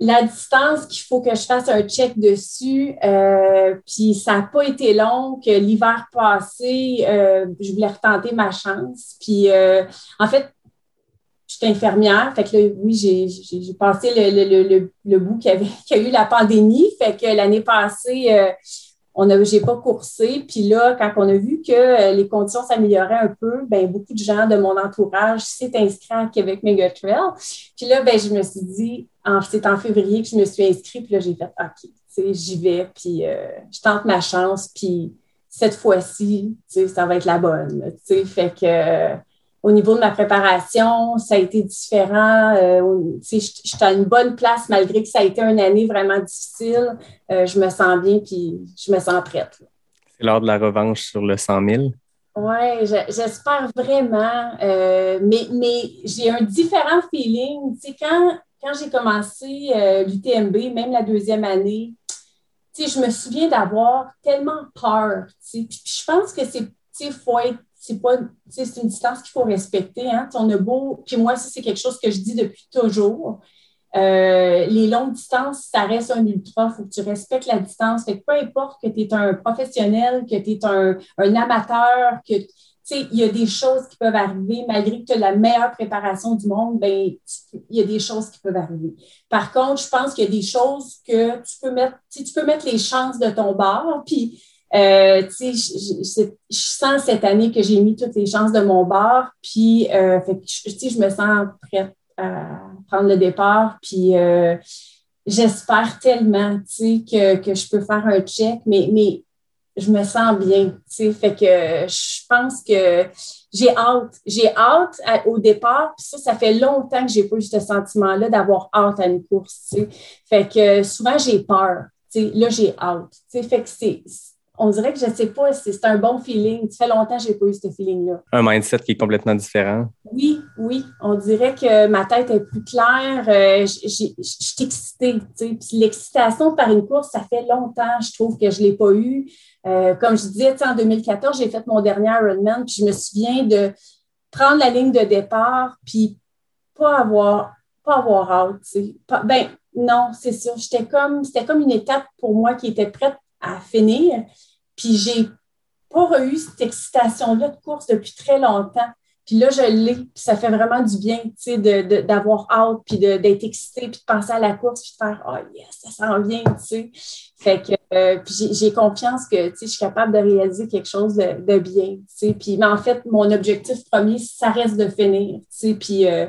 la distance qu'il faut que je fasse un check dessus, euh, puis ça n'a pas été long que l'hiver passé, euh, je voulais retenter ma chance. Puis euh, en fait, j'étais infirmière, fait que là, oui, j'ai passé le, le, le, bout qui, avait, qui a eu la pandémie, fait que l'année passée, on a, j'ai pas coursé. Puis là, quand on a vu que euh, les conditions s'amélioraient un peu, ben beaucoup de gens de mon entourage s'est inscrits à Québec Mega Trail. Puis là, ben je me suis dit, c'est en février que je me suis inscrite. Puis là, j'ai fait, OK, j'y vais. Puis euh, je tente ma chance. Puis cette fois-ci, ça va être la bonne. Fait que au niveau de ma préparation, ça a été différent. Euh, J'étais à une bonne place malgré que ça a été une année vraiment difficile. Euh, je me sens bien puis je me sens prête. C'est l'heure de la revanche sur le 100 000? Oui, j'espère vraiment. Euh, mais mais j'ai un différent feeling. quand, quand j'ai commencé euh, l'UTMB, même la deuxième année, je me souviens d'avoir tellement peur. Puis, je pense que c'est, il faut être c'est pas c'est une distance qu'il faut respecter. Hein? Puis moi, ça, c'est quelque chose que je dis depuis toujours. Euh, les longues distances, ça reste un ultra. Il faut que tu respectes la distance. Fait peu importe que tu es un professionnel, que tu es un, amateur, que il y a des choses qui peuvent arriver, malgré que tu as la meilleure préparation du monde, ben, il y a des choses qui peuvent arriver. Par contre, je pense qu'il y a des choses que tu peux mettre, tu peux mettre les chances de ton bord, puis euh, je, sens cette année que j'ai mis toutes les chances de mon bord, puis euh, je, me sens prête à prendre le départ, puis euh, j'espère tellement que, que je peux faire un check, mais, mais je me sens bien, fait que je pense que j'ai hâte, j'ai hâte au départ, puis ça, ça fait longtemps que j'ai pas eu ce sentiment-là d'avoir hâte à une course, fait que souvent j'ai peur, là j'ai hâte, fait que c'est on dirait que je ne sais pas, c'est un bon feeling. Ça fait longtemps que je n'ai pas eu ce feeling-là. Un mindset qui est complètement différent. Oui, oui. On dirait que ma tête est plus claire. Euh, je suis excitée. Puis l'excitation par une course, ça fait longtemps, je trouve que je ne l'ai pas eu. Euh, comme je disais, en 2014, j'ai fait mon dernier Ironman, puis je me souviens de prendre la ligne de départ, puis pas avoir, pas avoir hâte. ben, non, c'est. J'étais comme, c'était comme une étape pour moi qui était prête à finir. Puis j'ai pas eu cette excitation-là de course depuis très longtemps. Puis là, je l'ai, puis ça fait vraiment du bien, tu sais, d'avoir hâte, puis d'être excité, puis de penser à la course, puis de faire « Oh yes, ça s'en vient », tu sais. Fait que, euh, j'ai confiance que, tu sais, je suis capable de réaliser quelque chose de, bien, tu sais. Puis, mais en fait, mon objectif premier, ça reste de finir, tu sais, puis... Euh,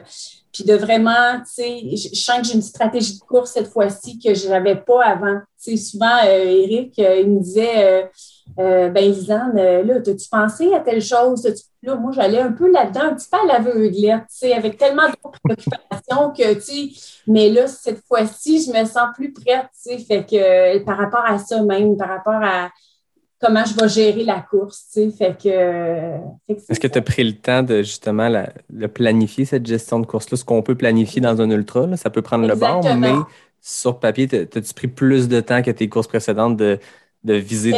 puis de vraiment, tu sais, je sens que j'ai une stratégie de course cette fois-ci que je n'avais pas avant. Tu sais, souvent, euh, Eric, il me disait, euh, ben, Lisanne, là, as-tu pensé à telle chose? Là, moi, j'allais un peu là-dedans, un petit peu à l'aveuglette, tu sais, avec tellement de préoccupations que, tu sais, mais là, cette fois-ci, je me sens plus prête, tu sais, fait que par rapport à ça même, par rapport à comment je vais gérer la course, tu sais, fait que... Est-ce que tu as pris le temps de, justement, de planifier, cette gestion de course-là, ce qu'on peut planifier dans un ultra, ça peut prendre le bord, mais sur papier, as-tu pris plus de temps que tes courses précédentes de de viser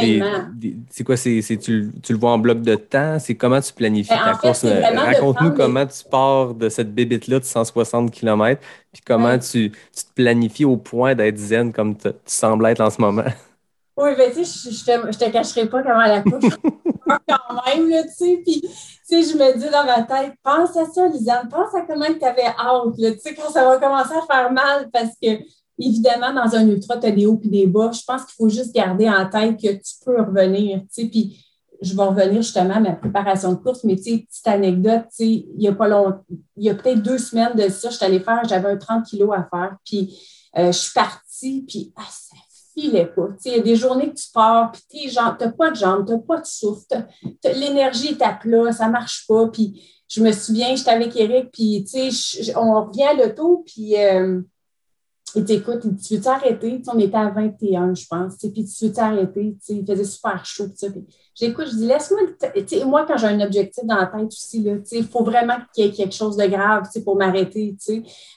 des, C'est quoi, c'est, tu, le vois en bloc de temps? C'est comment tu planifies ben, ta course? Raconte-nous comment tu pars de cette bébite-là de 160 km, puis comment tu, tu, te planifies au point d'être zen comme tu sembles être en ce moment. Oui, ben, tu sais, je, ne te, cacherai pas comment la course quand même, tu sais, puis, tu sais, je me dis dans ma tête, pense à ça, Lisanne, pense à comment tu avais hâte, tu sais, quand ça va commencer à faire mal, parce que évidemment, dans un ultra, tu as des hauts et des bas. Je pense qu'il faut juste garder en tête que tu peux revenir. Puis je vais revenir justement à ma préparation de course, mais petite anecdote, il y a pas longtemps, il y a peut-être deux semaines de ça, je suis allée faire, j'avais un 30 kilos à faire, puis euh, je suis partie, puis ah, ça filait pas. Il y a des journées que tu pars, puis tu n'as pas de jambes, tu n'as pas de souffle, l'énergie est à plat, ça marche pas. Puis je me souviens, j'étais avec Eric, puis on revient à l'auto, puis euh, il dit, tu veux t'arrêter? on était à 21, je pense. Puis tu veux t'arrêter? Il faisait super chaud. J'écoute, je dis, laisse-moi. Moi, quand j'ai un objectif dans la tête aussi, il faut vraiment qu'il y ait quelque chose de grave pour m'arrêter.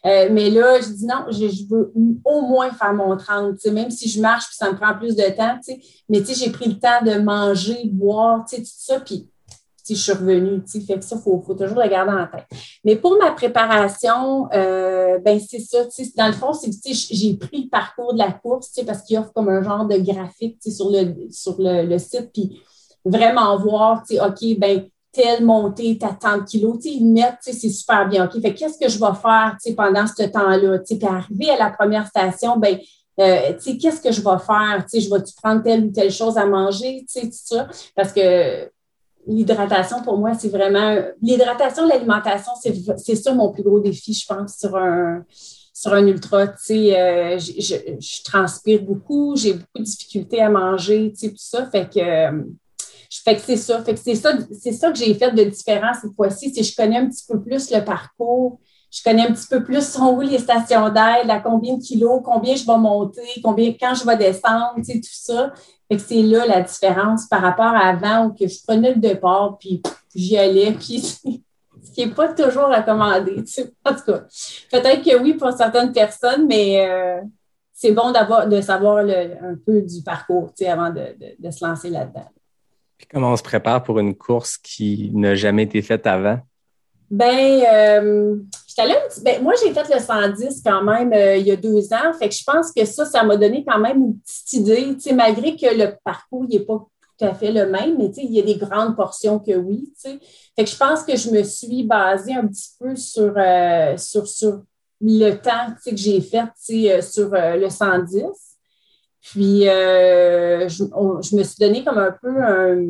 Euh, mais là, je dis non, je, veux au moins faire mon 30, même si je marche puis ça me prend plus de temps. Mais j'ai pris le temps de manger, boire, tout ça. Puis je suis revenue. Fait que ça, il faut, toujours le garder en tête. Mais pour ma préparation, euh, ben c'est ça. Dans le fond, j'ai pris le parcours de la course parce qu'il offre comme un genre de graphique sur, le, sur le, site. Puis vraiment voir, OK, ben telle montée, t'as tant de kilos, ils mettent, c'est super bien. OK, fait qu'est-ce que je vais faire pendant ce temps-là? Puis arriver à la première station, ben euh, qu'est-ce que je vais faire? je vais-tu prendre telle ou telle chose à manger? Tout ça. Parce que l'hydratation, pour moi, c'est vraiment. L'hydratation, l'alimentation, c'est ça mon plus gros défi, je pense, sur un, sur un ultra. Tu sais, euh, je, transpire beaucoup, j'ai beaucoup de difficultés à manger, tu sais, tout ça. Fait que. fait que c'est ça. Fait que c'est ça, c'est ça que j'ai fait de différent cette fois-ci. Si je connais un petit peu plus le parcours, je connais un petit peu plus sont où les stations d'aide, à combien de kilos, combien je vais monter, combien, quand je vais descendre, tu sais, tout ça. Fait que c'est là la différence par rapport à avant où que je prenais le départ, puis j'y allais, puis ce qui n'est pas toujours recommandé. Tu sais. En tout cas, peut-être que oui pour certaines personnes, mais euh, c'est bon d'avoir de savoir un peu du parcours tu sais, avant de, de, se lancer là-dedans. Puis comment on se prépare pour une course qui n'a jamais été faite avant? Ben, euh, ben, moi, j'ai fait le 110 quand même euh, il y a deux ans. Fait que je pense que ça, ça m'a donné quand même une petite idée. malgré que le parcours n'est pas tout à fait le même, mais il y a des grandes portions que oui. Fait que je pense que je me suis basée un petit peu sur, euh, sur, sur le temps que j'ai fait euh, sur le 110. Puis, je, je, me suis donné comme un peu un,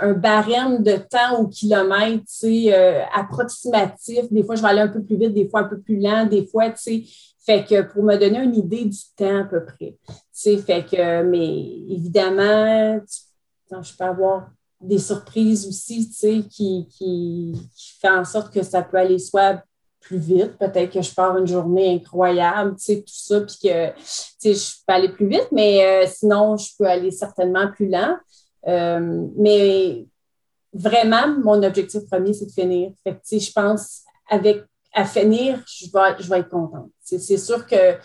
un barème de temps au kilomètre, tu sais, euh, approximatif. Des fois, je vais aller un peu plus vite, des fois un peu plus lent, des fois, tu sais. Fait que pour me donner une idée du temps à peu près. Tu sais, fait que, mais évidemment, je peux avoir des surprises aussi, tu sais, qui, qui, qui fait en sorte que ça peut aller soit plus vite. Peut-être que je pars une journée incroyable, tu sais, tout ça, puis que, tu sais, je peux aller plus vite, mais euh, sinon, je peux aller certainement plus lent. Euh, mais vraiment, mon objectif premier, c'est de finir. Fait que, je pense, avec à finir, je vais, je vais être contente. C'est sûr que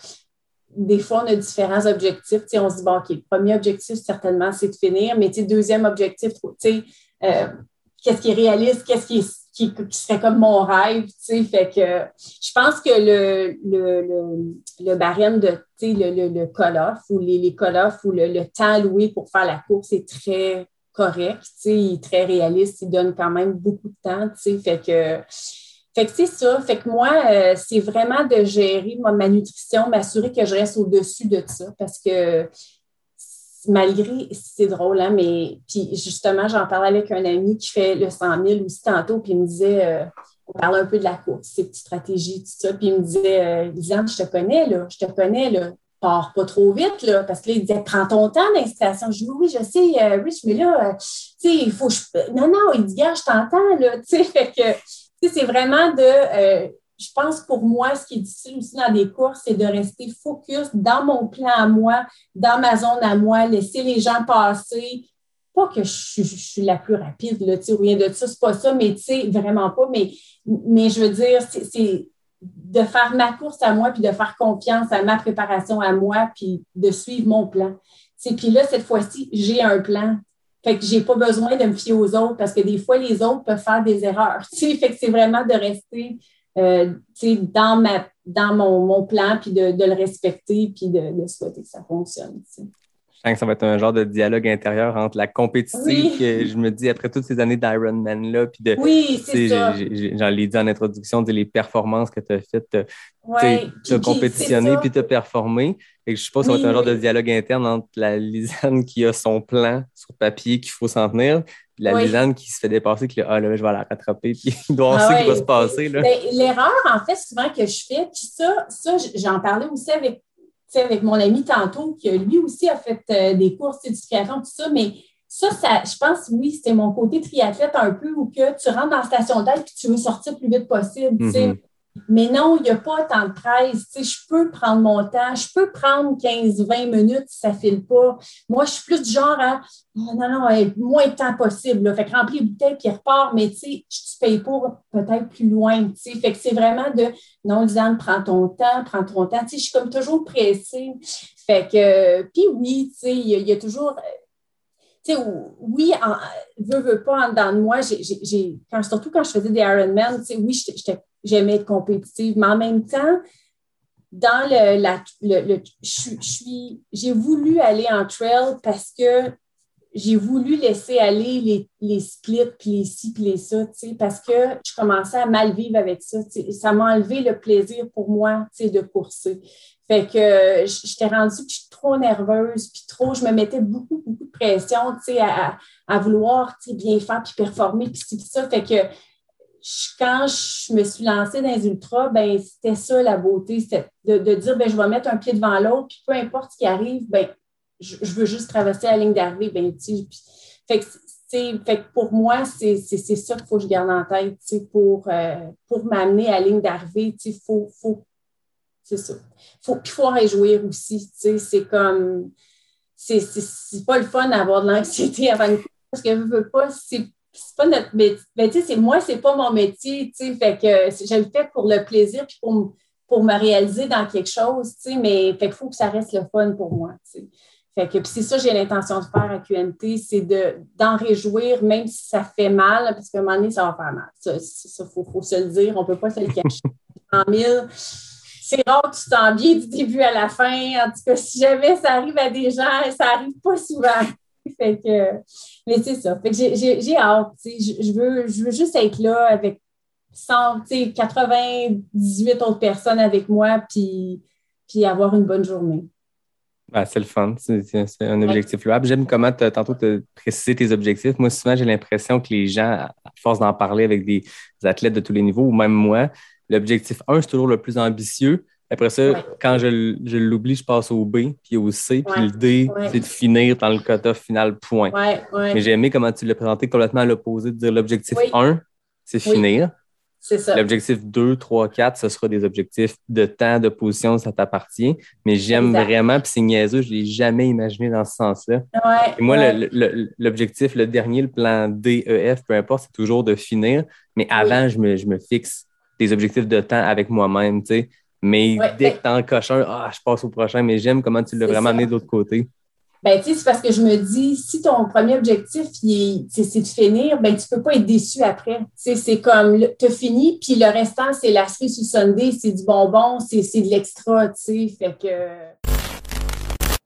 des fois, on a différents objectifs. on se dit, bon, OK, le premier objectif, certainement, c'est de finir, mais deuxième objectif, euh, qu'est-ce qui est réaliste, qu'est-ce qui, qui, serait comme mon rêve, fait que je pense que le, le, le, barème de, le, le, call-off ou les, les call-off ou le, temps loué pour faire la course est très, correct. Tu sais, il est très réaliste, il donne quand même beaucoup de temps. Tu sais, fait que. Fait que c'est ça. Fait que moi, euh, c'est vraiment de gérer moi, ma nutrition, m'assurer que je reste au-dessus de ça parce que malgré, c'est drôle, hein, mais puis justement, j'en parlais avec un ami qui fait le 100 000 aussi tantôt, puis il me disait, euh, on parlait un peu de la course, ses petites stratégies, tout ça, puis il me disait, euh, Lisanne, je te connais, là, je te connais, là, pars pas trop vite, là, parce que là, il disait, prends ton temps d'installation. Je dis, oui, je sais, euh, Rich, mais là, euh, tu sais, il faut, je... non, non, il dit, gars, je t'entends, là, tu sais, fait que, c'est vraiment de, je pense pour moi, ce qui est difficile aussi dans des courses, c'est de rester focus dans mon plan à moi, dans ma zone à moi, laisser les gens passer. Pas que je, suis la plus rapide, là, tu sais, rien de ça, c'est pas ça, mais tu sais, vraiment pas. Mais, mais je veux dire, c'est de faire ma course à moi, puis de faire confiance à ma préparation à moi, puis de suivre mon plan. Puis là, cette fois-ci, j'ai un plan. Fait que j'ai pas besoin de me fier aux autres parce que des fois, les autres peuvent faire des erreurs. Fait que c'est vraiment de rester euh, dans, ma, dans mon, mon plan, puis de, de, le respecter, puis de, de, souhaiter que ça fonctionne. T'sais. Je sens que ça va être un genre de dialogue intérieur entre la compétition oui. que je me dis après toutes ces années d'Ironman-là, puis de. Oui, c'est ça. J'en l'ai dit en introduction, les performances que tu as faites, ouais, tu as compétitionné puis tu as performé. Et je suppose que ça va être un genre de dialogue interne entre la Lisanne qui a son plan sur papier qu'il faut s'en tenir, la oui. Qui se fait dépasser, qui ah, là, je vais la rattraper, puis il doit ah, ouais. qui va se passer. Ben, L'erreur, en fait, souvent que je fais, puis ça, ça j'en parlais aussi avec, avec mon ami tantôt, qui lui aussi a fait euh, des courses du triathlon, tout ça, mais ça, ça je pense, oui, c'était mon côté triathlète un peu où que tu rentres dans la station d'aide et tu veux sortir le plus vite possible. Mm -hmm. Mais non, il n'y a pas tant de presse. Tu sais, je peux prendre mon temps, je peux prendre 15-20 minutes si ça ne file pas. Moi, je suis plus du genre à oh, non, non, moins de temps possible. Là. Fait que remplir les bouteilles puis repart, mais tu sais, je paye pour peut-être plus loin. Tu sais. Fait que c'est vraiment de non, Lisanne, prends ton temps, prends ton temps. Tu sais, je suis comme toujours pressée. Fait que, puis oui, tu sais, il y, a toujours tu sais, oui, en, veux, pas, en dedans de moi, quand, surtout quand je faisais des Ironman, tu sais, oui, j'aimais être compétitive, mais en même temps, dans le, la, le, je, suis, j'ai voulu aller en trail parce que j'ai voulu laisser aller les, les splits, puis les ci, puis les ça, parce que je commençais à mal vivre avec ça. Ça m'a enlevé le plaisir pour moi, de courser. Fait que j'étais rendue trop nerveuse, puis trop, je me mettais beaucoup, beaucoup de pression, à, à, vouloir, bien faire, puis performer, puis ça. Fait que quand je me suis lancée dans les ultras, ben c'était ça la beauté, c'était de, dire, ben je vais mettre un pied devant l'autre, puis peu importe ce qui arrive, ben je, veux juste traverser la ligne d'arrivée, ben fait que pour moi, c'est ça qu'il faut que je garde en tête, pour, euh, pour m'amener à la ligne d'arrivée, il faut, faut c'est ça. Faut, faut en réjouir aussi. C'est comme. C'est pas le fun d'avoir de l'anxiété avant une parce que je veux pas. C'est pas notre métier. Ben, c'est moi, c'est pas mon métier. Fait que je le fais pour le plaisir puis pour, pour me réaliser dans quelque chose. Mais fait qu'il faut que ça reste le fun pour moi. Fait que c'est ça que j'ai l'intention de faire à QMT, c'est d'en réjouir, même si ça fait mal, parce qu'à un moment donné, ça va faire mal. Ça, il faut, faut, se le dire, on ne peut pas se le cacher. en mille, c'est rare que tu t'en bien du début à la fin. En tout cas, si jamais ça arrive à des gens, ça arrive pas souvent. Fait que, mais c'est ça. Fait que j'ai hâte. Je, veux, je veux juste être là avec 100, 98 autres personnes avec moi, puis, puis avoir une bonne journée. Ben, c'est le fun. C'est un objectif louable. J'aime comment tantôt te préciser tes objectifs. Moi, souvent, j'ai l'impression que les gens, à force d'en parler avec des athlètes de tous les niveaux, ou même moi, L'objectif 1, c'est toujours le plus ambitieux. Après ça, ouais. quand je, je l'oublie, je passe au B, puis au C, puis ouais. le D, ouais. c'est de finir dans le quota final, point. Mais j'ai aimé comment tu l'as présenté complètement à l'opposé, de dire l'objectif 1, c'est finir. C'est ça. L'objectif 2, 3, 4, ce sera des objectifs de temps, de position, ça t'appartient. Mais j'aime vraiment, puis c'est niaiseux, je ne l'ai jamais imaginé dans ce sens-là. Et moi, l'objectif, le, le, dernier, le plan D, E, F, peu importe, c'est toujours de finir. Mais avant, je, me, je me fixe des objectifs de temps avec moi-même, tu sais. Mais ouais, dès ben, que t'en coches un, ah, je passe au prochain, mais j'aime comment tu l'as vraiment amené de l'autre côté. Ben, tu sais, c'est parce que je me dis, si ton premier objectif, c'est de finir, ben, tu peux pas être déçu après. C'est comme, tu as fini, puis le restant, c'est la cerise sur Sunday, c'est du bonbon, c'est de l'extra, tu sais. Fait que.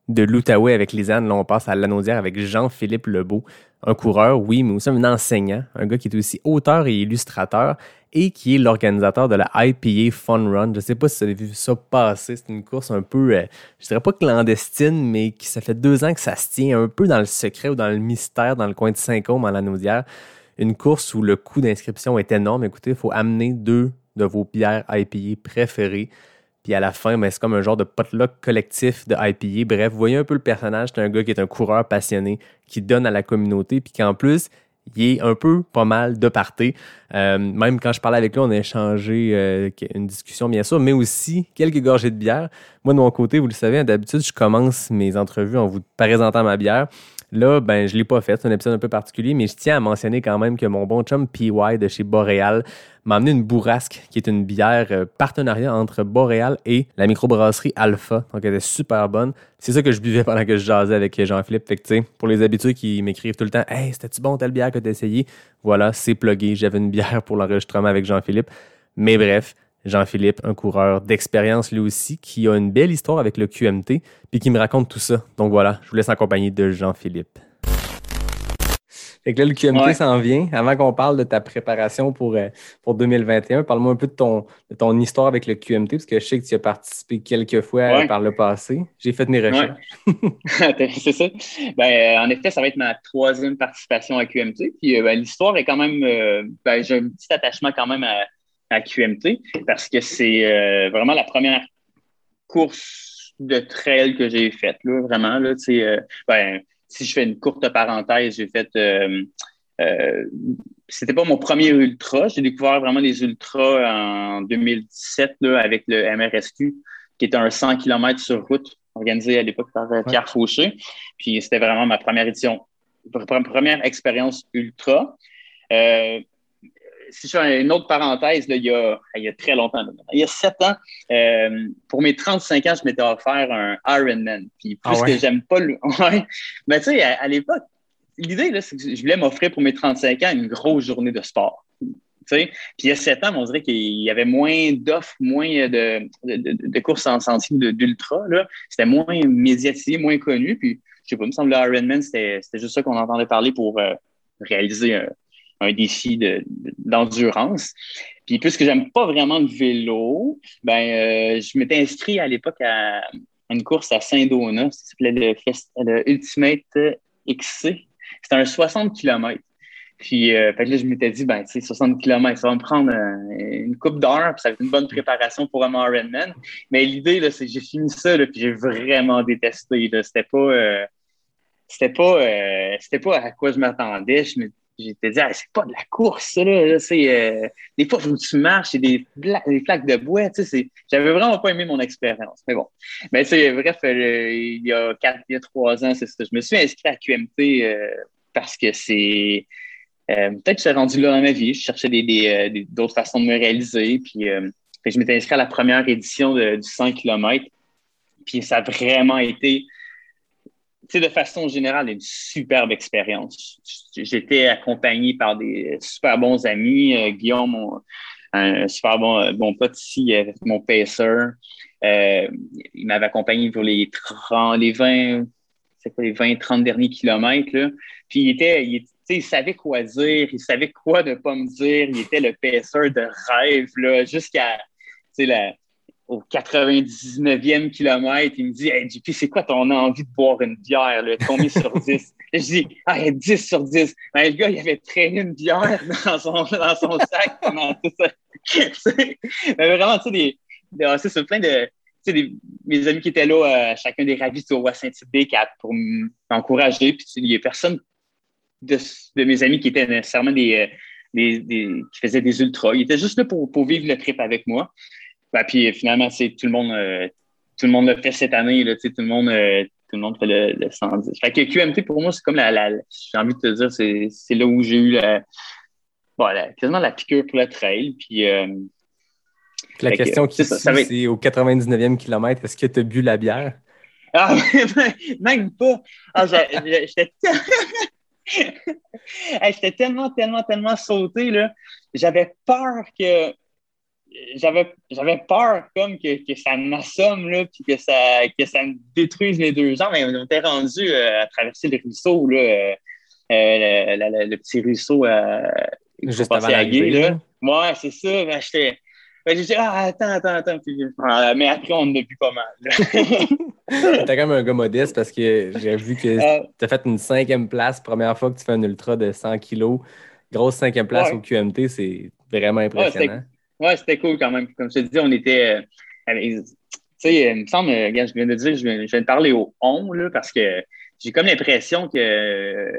de l'Outaouais avec Lisanne. Là, on passe à Lanaudière avec Jean-Philippe Lebeau, un coureur, oui, mais aussi un enseignant, un gars qui est aussi auteur et illustrateur et qui est l'organisateur de la IPA Fun Run. Je ne sais pas si vous avez vu ça passer. C'est une course un peu, euh, je dirais pas clandestine, mais qui ça fait deux ans que ça se tient un peu dans le secret ou dans le mystère dans le coin de Saint-Côme en Lanaudière. Une course où le coût d'inscription est énorme. Écoutez, il faut amener deux de vos bières IPA préférées. Puis à la fin, c'est comme un genre de potluck collectif de IPA. Bref, vous voyez un peu le personnage. C'est un gars qui est un coureur passionné, qui donne à la communauté, puis qu'en plus, il est un peu pas mal de parté. Euh, même quand je parlais avec lui, on a échangé euh, une discussion, bien sûr, mais aussi quelques gorgées de bière. Moi, de mon côté, vous le savez, d'habitude, je commence mes entrevues en vous présentant ma bière. Là, ben, je ne l'ai pas fait. C'est un épisode un peu particulier, mais je tiens à mentionner quand même que mon bon chum PY de chez Boréal m'a amené une bourrasque, qui est une bière euh, partenariat entre Boréal et la microbrasserie Alpha. Donc, elle était super bonne. C'est ça que je buvais pendant que je jasais avec Jean-Philippe. Fait que, pour les habitués qui m'écrivent tout le temps, Hey, c'était-tu bon telle bière que tu as essayé? Voilà, c'est plugué. J'avais une bière pour l'enregistrement avec Jean-Philippe. Mais bref, Jean-Philippe, un coureur d'expérience lui aussi, qui a une belle histoire avec le QMT, puis qui me raconte tout ça. Donc voilà, je vous laisse en compagnie de Jean-Philippe. Fait que là, le QMT s'en vient. Avant qu'on parle de ta préparation pour, euh, pour 2021, parle-moi un peu de ton, de ton histoire avec le QMT, parce que je sais que tu as participé quelques fois par le passé. J'ai fait mes recherches. C'est ça. Ben, euh, en effet, ça va être ma troisième participation à QMT. Puis euh, ben, l'histoire est quand même. Ben, j'ai un petit attachement quand même à, à QMT parce que c'est euh, vraiment la première course de trail que j'ai faite. Là, vraiment, là, euh, ben, si je fais une courte parenthèse, j'ai fait. Euh, euh, c'était pas mon premier ultra. J'ai découvert vraiment les ultras en 2017 là, avec le MRSQ, qui était un 100 km sur route organisé à l'époque par Pierre Fauché. Puis c'était vraiment ma première édition, première expérience ultra. Euh, si je fais une autre parenthèse, il, y a, il y a très longtemps, il y a sept ans, euh, pour mes 35 ans, je m'étais offert un Ironman. Puis plus ah que j'aime pas le. Ouais. Mais tu sais, à, l'époque, l'idée, c'est que je voulais m'offrir pour mes 35 ans une grosse journée de sport. Puis il y a sept ans, on dirait qu'il y avait moins d'offres, moins de, de, de, courses en sentier d'ultra. C'était moins médiatisé, moins connu. Puis, je sais pas, il me semble que l'Ironman, c'était juste ça qu'on entendait parler pour euh, réaliser un, un défi d'endurance. Puis puisque j'aime pas vraiment le vélo, ben euh, je m'étais inscrit à l'époque à, une course à Saint-Donat, ça s'appelait le, Ultimate XC. C'était un 60 km. Puis euh, là, je m'étais dit, ben, tu sais, 60 km, ça va me prendre euh, une coupe d'heure, puis ça va être une bonne préparation pour un Ironman. Mais l'idée, là, c'est que j'ai fini ça, là, puis j'ai vraiment détesté. C'était pas, c'était pas, c'était pas à quoi je m'attendais. Je me j'étais dit, ah, c'est pas de la course, ça, là. c'est, euh, des fois, faut que tu marches, c'est des, des flaques de bois. Tu sais, j'avais vraiment pas aimé mon expérience. Mais bon. Mais tu bref, euh, il y a quatre, il y a trois ans, c'est ça. Je me suis inscrit à QMT euh, parce que c'est. peut-être que je suis rendu là dans ma vie. Je cherchais des, des, d'autres façons de me réaliser. Puis, je m'étais inscrit à la première édition du 100 km. Puis ça a vraiment été de façon générale, une superbe expérience. J'étais accompagné par des super bons amis. Euh, Guillaume, un super bon, euh, bon pote ici, euh, mon pacer. il m'avait accompagné pour les 30, les 20, c'est les 20, 30 derniers kilomètres. Là. Puis il était, il, il savait quoi dire, il savait quoi ne pas me dire. Il était le pacer de rêve jusqu'à la, au 99e kilomètre, il me dit Hey, JP, c'est quoi ton envie de boire une bière? Là? Combien sur 10? je dis ah, 10 sur 10. Ben, le gars, il avait traîné une bière dans son, dans son sac pendant tout ça. Mais vraiment, tu sais, des, c'est plein de. Tu sais, mes amis qui étaient là, euh, chacun des ravis au roi Saint-Tibet pour m'encourager. Puis il n'y a personne de, de, mes amis qui étaient nécessairement des, euh, des, des, qui faisaient des ultras. Ils étaient juste là pour, pour vivre le trip avec moi. Ben, puis finalement, c'est tout le monde euh, tout le monde l'a fait cette année. Là, tout, le monde, euh, tout le monde fait le, le 110. Fait que QMT, pour moi, c'est comme la, la j'ai envie de te dire, c'est, c'est là où j'ai eu la, bon, quasiment la piqûre pour le trail. Puis, euh, la question qui c'est, c'est au 99e kilomètre, est-ce que tu as bu la bière? Ah, même pas. Ah, j'étais, j'étais tellement, tellement, tellement sauté. Là. J'avais peur que j'avais, j'avais peur comme que, que ça m'assomme, là, puis que ça, que ça me détruise mes deux jambes. Mais on était rendu euh, à traverser le ruisseau, là, euh, euh, le, petit ruisseau Juste avant l'arrivée, Gué, là. Ouais, c'est ça. Ben, j'étais. Ben, j'ai dit, ah, attends, attends, attends. Puis, ah, mais après, on a bu pas mal. T'es quand même un gars modeste parce que j'ai vu que Euh, tu as fait une cinquième place, première fois que tu fais un ultra de 100 kilos. Grosse cinquième place Ouais. au QMT, c'est vraiment impressionnant. Ouais, c'était cool quand même. Comme je te dis, on était. euh, tu sais, il me semble, euh, regarde, je viens de dire, je viens, je viens de parler au on, là, parce que j'ai comme l'impression que euh,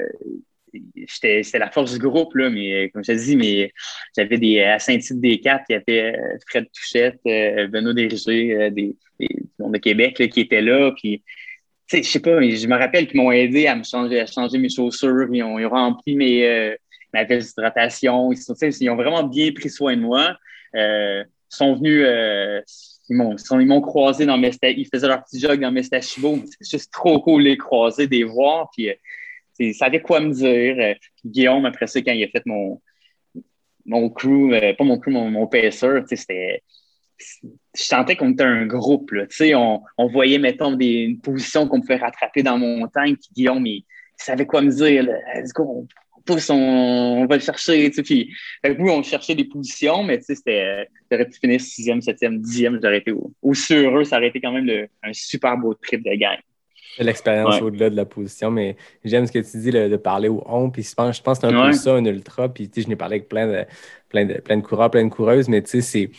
c'était la force du groupe, là, mais comme je te dis, mais j'avais des à Saint-Tite des quatre, il y avait Fred Touchette, euh, Benoît Dériger, euh, des, des, du monde de Québec là, qui étaient là. Puis, tu sais, je sais pas, mais je me rappelle qu'ils m'ont aidé à me changer, à changer mes chaussures, ils ont, ils ont rempli mes, ma veste d'hydratation. Ils ont vraiment bien pris soin de moi. Euh, sont venus, euh, ils m'ont croisé dans mes ils faisaient leur petit jog dans mes stachibots. C'est juste trop cool les croiser, de les voir. Puis, euh, ils savaient quoi me dire. Euh, Guillaume, après ça, quand il a fait mon, mon crew, euh, pas mon crew, mon, mon c'était. Je sentais qu'on était un groupe. Là. On, on voyait, mettons, des, une position qu'on pouvait rattraper dans la montagne. Guillaume, il, il savait quoi me dire. Là. Let's on pousse, on, on va le chercher. Puis, fait que oui, on cherchait des positions, mais tu sais, c'était, j'aurais pu finir sixième, septième, dixième, j'aurais été au, au sur eux. Ça aurait été quand même le- un super beau trip de gang. L'expérience Ouais. au-delà de la position, mais j'aime ce que tu dis le- de parler au on. Puis je pense, je pense que c'est un Ouais. peu ça, un ultra. Puis tu sais, je n'ai parlé avec plein de, plein, de, plein de coureurs, plein de coureuses, mais tu sais, c'est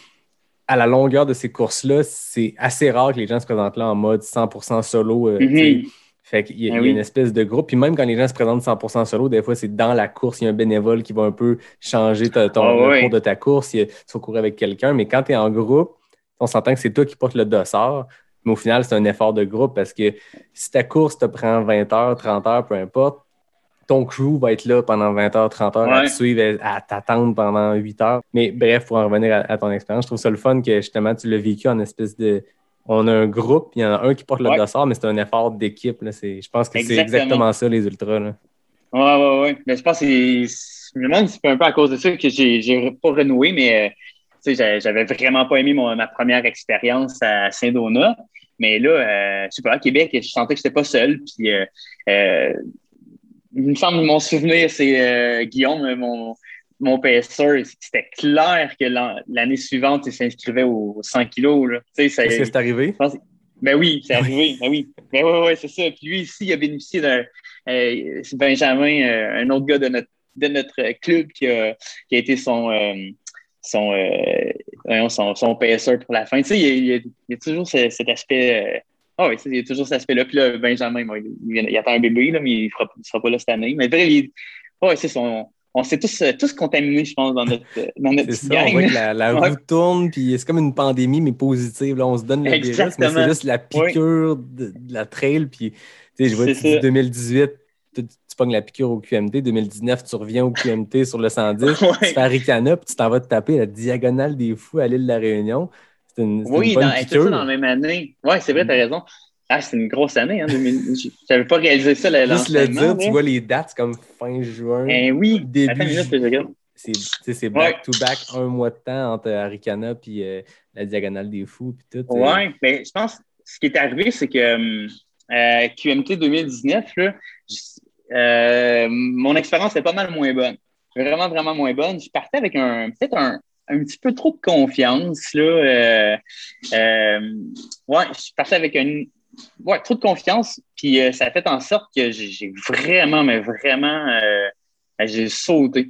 à la longueur de ces courses-là, c'est assez rare que les gens se présentent là en mode 100% solo. euh, sais. Fait qu'il y a, il y a oui. une espèce de groupe. Puis même quand les gens se présentent 100% solo, des fois, c'est dans la course. Il y a un bénévole qui va un peu changer ton, Ah le cours de ta course. Il vas courir avec quelqu'un. Mais quand tu es en groupe, on s'entend que c'est toi qui portes le dossard. Mais au final, c'est un effort de groupe parce que si ta course te prend 20 heures, 30 heures, peu importe, ton crew va être là pendant 20 heures, 30 heures à te suivre, à à t'attendre pendant 8 heures. Mais bref, pour en revenir à, à ton expérience, je trouve ça le fun que justement tu l'as vécu en espèce de. On a un groupe, il y en a un qui porte le Ouais. dossard, mais c'est un effort d'équipe. Je pense que c'est Exactement. ça, les ultras. là. Ouais, ouais, ouais. Mais je pense que. Je me demande si c'est un peu à cause de ça que j'ai pas renoué, mais euh, j'avais vraiment pas aimé mon- ma première expérience à Saint-Donat. Mais là, euh, je sais pas, à Québec, je sentais que j'étais pas seul. Puis, euh, euh, il me semble, mon souvenir, c'est euh, Guillaume, mon, mon PSR, c'était clair que l'an- l'année suivante, il s'inscrivait aux 100 kilos. Est-ce que c'est arrivé? ben oui, c'est arrivé. Ben oui. Ben c'est ça. Puis lui, ici, il a bénéficié d'un. euh, Benjamin, euh, un autre gars de notre, de notre club qui a, qui a été son. euh, son, son, son PSR pour la fin. Tu sais, il y a, il y a- il y a toujours ce- cet aspect. ah oui, il y a toujours cet aspect-là. Puis là, Benjamin, bon, il, il vient- il attend un bébé, là, mais il ne sera pas là cette année. Mais bref, il, ouais, c'est son. On s'est tous, euh, tous contaminés, je pense, dans notre, euh, dans notre C'est petite ça, on gang. voit que la, roue tourne, puis c'est comme une pandémie, mais positive. Là, on se donne le virus, mais c'est juste la piqûre de, de la trail. Puis, tu sais, je vois, C'est tu dis ça. 2018, tu, tu pognes la piqûre au QMT. 2019, tu reviens au QMT sur le 110. Ouais. Tu fais Aricana, puis tu t'en vas te taper la diagonale des fous à l'île de la Réunion. C'est une, Oui, une bonne dans, tout piqûre. ça dans la même année. Oui, c'est vrai, tu as raison. Ah, c'est une grosse année, hein, 2000. J'avais pas réalisé ça, le Juste le dire, tu vois les dates comme fin juin. Ben oui, début Attends une minute, que je regarde. C'est back-to-back, un mois de temps entre Aricana puis euh, la diagonale des fous. Puis tout, euh, Ouais, mais je pense ce qui est arrivé, c'est que euh, QMT 2019, là, euh, mon expérience était pas mal moins bonne. Vraiment, vraiment moins bonne. Je partais avec un peut-être un, un petit peu trop de confiance. Là, ouais, je partais avec un ouais, trop de confiance. Puis euh, ça a fait en sorte que j'ai vraiment, mais vraiment, euh, j'ai sauté.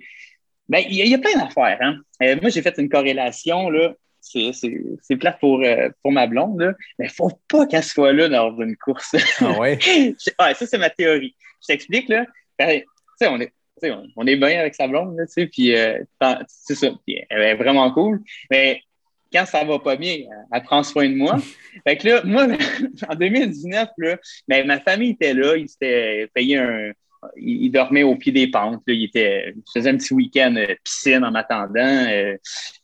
Ben, il y, a- il y a plein d'affaires. Hein? Euh, moi, j'ai fait une corrélation. Là. C'est, plate pour, pour ma blonde, là. mais il ne faut pas qu'elle soit là dans une course. Ah ouais? ouais, ça, c'est ma théorie. Je t'explique. Là. Ben, on est, on, on est bien avec sa blonde, là, puis c'est ça. Elle est vraiment cool. Mais quand ça va pas bien, elle, elle prend soin de moi. fait que là, moi, en 2019, là, ben, ma famille était là. Ils s'étaient payé un. Ils dormaient au pied des pentes. Là. Ils, étaient, ils faisaient un petit week-end euh, piscine en m'attendant. euh,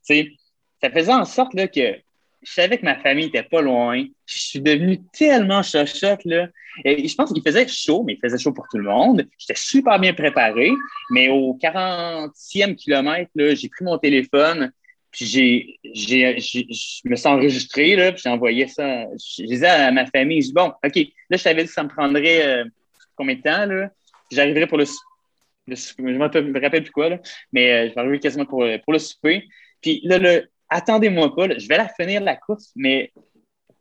ça faisait en sorte là, que je savais que ma famille était pas loin. Je suis devenu tellement chochotte, là. Et je pense qu'il faisait chaud, mais il faisait chaud pour tout le monde. J'étais super bien préparé. Mais au 40e kilomètre, j'ai pris mon téléphone. Puis j'ai, j'ai, je me suis enregistré, là, puis j'ai envoyé ça. Je disais à ma famille, je dis, bon, OK, là, je t'avais dit que ça me prendrait euh, combien de temps, là? J'arriverais pour le, le. Je me rappelle plus quoi, là, mais euh, je vais arriver quasiment pour, pour le souper. Puis là, attendez-moi pas, je vais la finir la course, mais,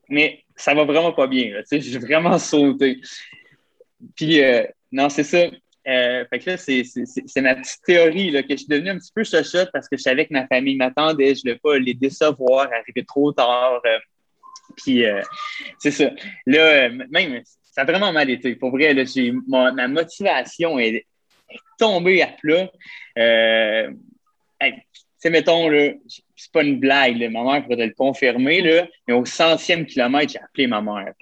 mais ça va vraiment pas bien, là, sais, j'ai vraiment sauté. Puis, euh, non, c'est ça. Euh, fait que là, c'est, ma petite théorie là, que je suis devenu un petit peu chochotte parce que je savais que ma famille m'attendait. Je ne voulais pas les décevoir, arriver trop tard. euh, puis, euh, c'est ça. Là, même, ça a vraiment mal été. Pour vrai, là, ma, ma motivation est, tombée à plat. Euh, hey, mettons, c'est pas une blague, ma mère pourrait le confirmer, là, mais au centième kilomètre, j'ai appelé ma mère.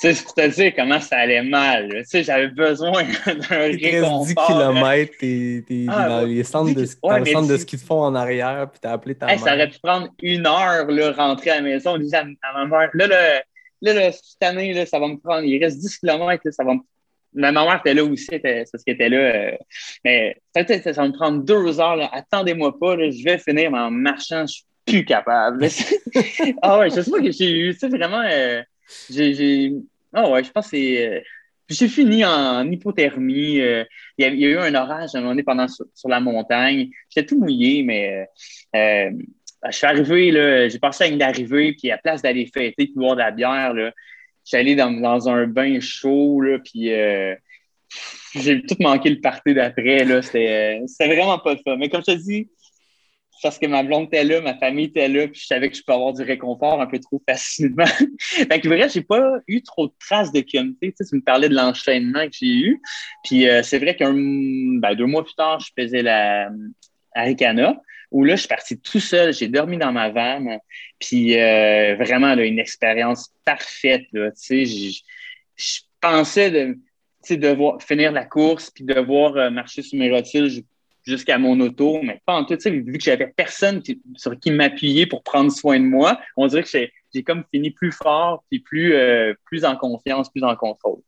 C'est pour te dire comment ça allait mal. Tu sais, j'avais besoin d'un Il te reste 10 réconfort. là. km, t'es t'es Ah, dans ouais. les centres de, 10 ouais, le centre de ski de fond en arrière, puis t'as appelé ta Hey, ça aurait pu prendre une heure, là, rentrer à la maison. Je disais à, ma mère, là, là, là, là, cette année, là, ça va me prendre, il reste 10 km, là, ça va me... Ma mère était là aussi, c'est parce qu'elle était là. euh, mais ça, va me prendre deux heures, là. Attendez-moi pas, là, je vais finir, en marchant, je suis plus capable. ah ouais, je sais pas que j'ai eu, tu sais, vraiment, euh, j'ai. Ah ouais, je pense que euh, j'ai fini en hypothermie. euh, il, y a, eu un orage à un moment donné pendant sur, la montagne. J'étais tout mouillé, mais euh, je suis arrivé, là, j'ai passé la ligne d'arrivée, puis à place d'aller fêter puis boire de la bière, là, j'étais allé dans, un bain chaud, là, puis j'ai tout manqué le party d'après. là. C'était vraiment pas ça. Mais comme je te dis, parce que ma blonde était là, ma famille était là, puis je savais que je peux avoir du réconfort un peu trop facilement. fait que vrai, j'ai pas eu trop de traces de QMT. Tu, tu me parlais de l'enchaînement que j'ai eu. Puis euh, c'est vrai qu'un ben, deux mois plus tard, je faisais la Aricana, où là, je suis parti tout seul, j'ai dormi dans ma vanne, puis euh, vraiment là, une expérience parfaite. Tu sais, je, pensais de, devoir finir la course, puis devoir euh, marcher sur mes rotules jusqu'à mon auto, mais pas en tout. Vu que j'avais personne sur qui m'appuyer pour prendre soin de moi, on dirait que j'ai comme fini plus fort, puis plus, euh, plus en confiance, plus en contrôle.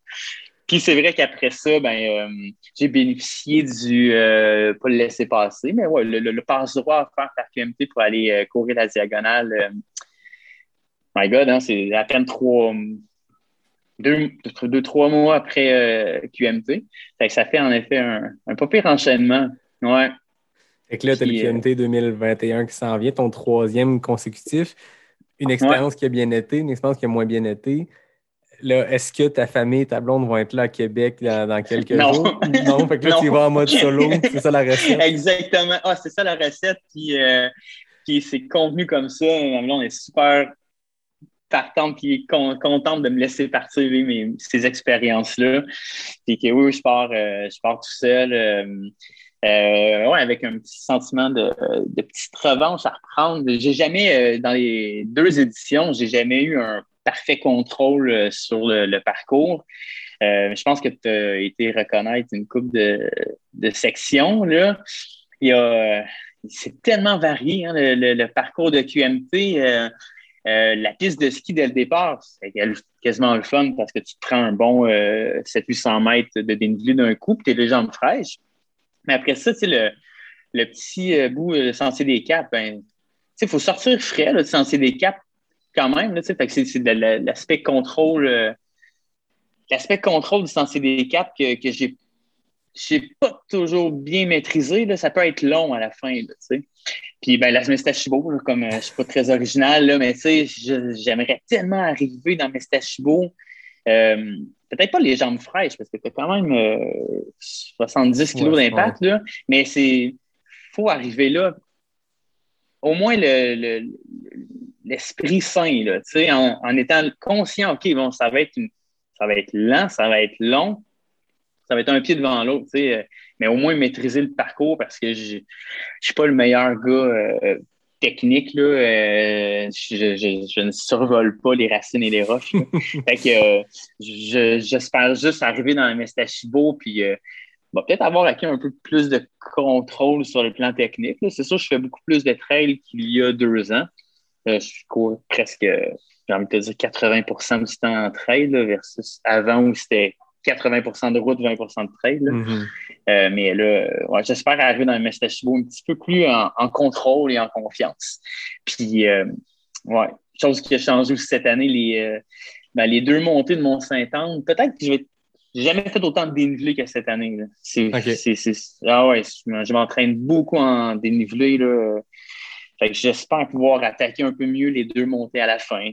Puis c'est vrai qu'après ça, ben, euh, j'ai bénéficié du, euh, pas le laisser passer, mais ouais, le, le, le passe-droit offert par QMT pour aller courir la diagonale. my God, hein, c'est à peine trois, deux, deux, trois mois après QMT. Ça fait en effet un, un pas pire enchaînement. Ouais. Fait que là, t'as le Puis, euh, QMT 2021 qui s'en vient, ton troisième consécutif. Une expérience qui a bien été, une expérience qui a moins bien été. Là, est-ce que ta famille, ta blonde vont être là à Québec dans, dans quelques Non. jours? Non, fait que là, Non. tu vas en mode solo, c'est ça la recette? Exactement. Ah, c'est ça la recette. Puis, euh, puis c'est convenu comme ça. Ma blonde est super partante puis con- contente de me laisser partir mes, ces expériences-là. Puis que oui, je pars, euh, je pars tout seul. euh, euh, ouais, avec un petit sentiment de, petite revanche à reprendre. J'ai jamais, euh, dans les deux éditions, j'ai jamais eu un parfait contrôle euh, sur le, parcours. Je pense que tu as été reconnaître une coupe de, sections. Là. Il y c'est tellement varié, hein, le, parcours de QMT. la piste de ski dès le départ, c'est quasiment le fun parce que tu te prends un bon euh, 700-800 mètres de dénivelé d'un coup, puis tu es les jambes fraîches. Mais après ça, le, le petit euh, bout, le sentier des caps, ben, il faut sortir frais, là, du sentier des caps, quand même. C'est, l'aspect contrôle, euh, l'aspect contrôle du sentier des caps que, que j'ai, j'ai pas toujours bien maîtrisé. Là, ça peut être long à la fin, là. Puis ben, la Mestachibo, comme euh, je suis pas très original, là, mais j'aimerais tellement arriver dans Mestachibo. Euh, peut-être pas les jambes fraîches, parce que tu as quand même euh, 70 kilos Ouais, d'impact, mais c'est faut arriver là. Au moins le, le- l'esprit sain, là, en, en étant conscient, OK, bon, ça va être une, ça va être lent, ça va être long, ça va être un pied devant l'autre, euh, mais au moins maîtriser le parcours parce que je ne suis pas le meilleur gars euh, technique, là. euh, je, je- je ne survole pas les racines et les roches. là. fait que euh, je- j'espère juste arriver dans la Mestachibo puis euh, peut-être avoir acquis un peu plus de contrôle sur le plan technique. C'est sûr, je fais beaucoup plus de trail qu'il y a deux ans. Je cours presque, j'ai envie de te dire, 80% du temps en trail là, versus avant où c'était 80% de route, 20% de trail. là. Mhm. Euh, mais là, ouais, j'espère arriver dans le Mestachibo un petit peu plus en, en contrôle et en confiance. Puis, euh, ouais, chose qui a changé aussi cette année, les, euh, ben, les deux montées de Mont-Saint-Anne. Peut-être que je vais jamais fait autant de dénivelé que cette année. Là. C'est, c'est, c'est- ah ouais, je m'entraîne beaucoup en dénivelé. Là. Fait que j'espère pouvoir attaquer un peu mieux les deux montées à la fin.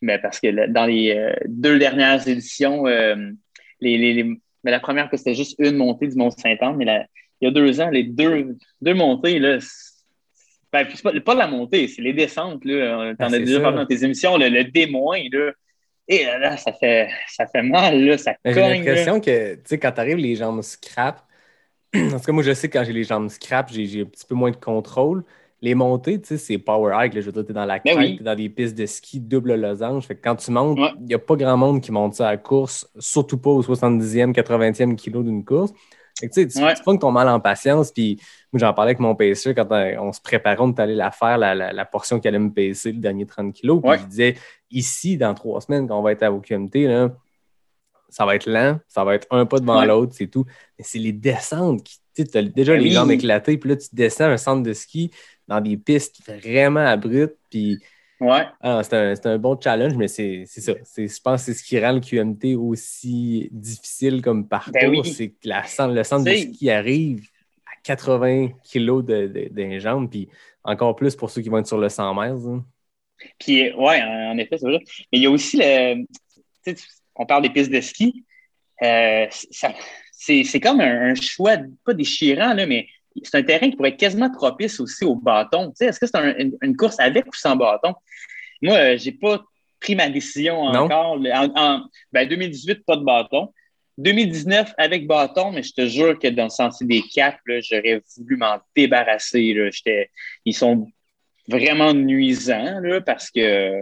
Mais parce que là, dans les euh, deux dernières éditions, euh, les, les, les- mais la première, que c'était juste une montée du Mont-Saint-Anne, mais la- il y a deux ans, les deux, deux montées, là, ben, pas, pas la montée, c'est les descentes. Là. T'en Ah, as déjà parlé dans tes émissions, le, le D-, là. Et là, là, ça fait, ça fait mal, là, ça J'ai cogne. là. l'impression que, tu sais, quand t'arrives les jambes scrap, en tout cas, moi, je sais que quand j'ai les jambes scrap, j'ai j'ai un petit peu moins de contrôle. Les montées, tu sais, c'est power hike. Là, je veux dire, t'es dans la Ben crête, oui. t'es dans des pistes de ski double losange. Fait que quand tu montes, il Ouais. n'y a pas grand monde qui monte ça à la course, surtout pas au 70e, 80e kilo d'une course. Fait que, tu sais, tu, Ouais. tu pognes ton mal en patience. Puis moi, j'en parlais avec mon pacer quand on, on se préparait, on est allé la faire, la, la- la portion qui allait me pacer, le dernier 30 kilos. Puis Ouais. je disais, ici, dans trois semaines, quand on va être à OQMT, là, ça va être lent, ça va être un pas devant l'autre, c'est tout. Mais c'est les descentes qui, tu sais, t'as déjà Ben les oui. jambes éclatées, puis là, tu descends un centre de ski dans des pistes vraiment abruptes, puis Ouais. ah c'est un, un bon challenge, mais c'est ça. Je pense que c'est ce qui rend le QMT aussi difficile comme parcours, Ben oui. c'est que la, le centre de ski arrive à 80 kilos de, de, d'un jambes, puis encore plus pour ceux qui vont être sur le 100 mètres. hein. Puis, ouais, en, effet, c'est vrai. Mais il y a aussi le. Tu sais, tu- on parle des pistes de ski. Euh, c'est comme un, un choix, pas déchirant, là, mais c'est un terrain qui pourrait être quasiment propice aussi au bâton. Tu sais, Est-ce que c'est un- une, une course avec ou sans bâton? Moi, euh, j'ai pas pris ma décision Non? encore. En, en- ben, 2018, pas de bâton. 2019 avec bâton, mais je te jure que dans le sentier des Caps, j'aurais voulu m'en débarrasser. Là. Ils sont vraiment nuisants là, parce que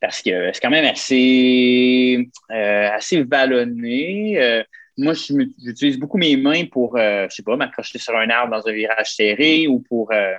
parce que c'est quand même assez euh, assez vallonné. Euh, moi, j'utilise beaucoup mes mains pour, euh, je sais pas, m'accrocher sur un arbre dans un virage serré ou pour, euh,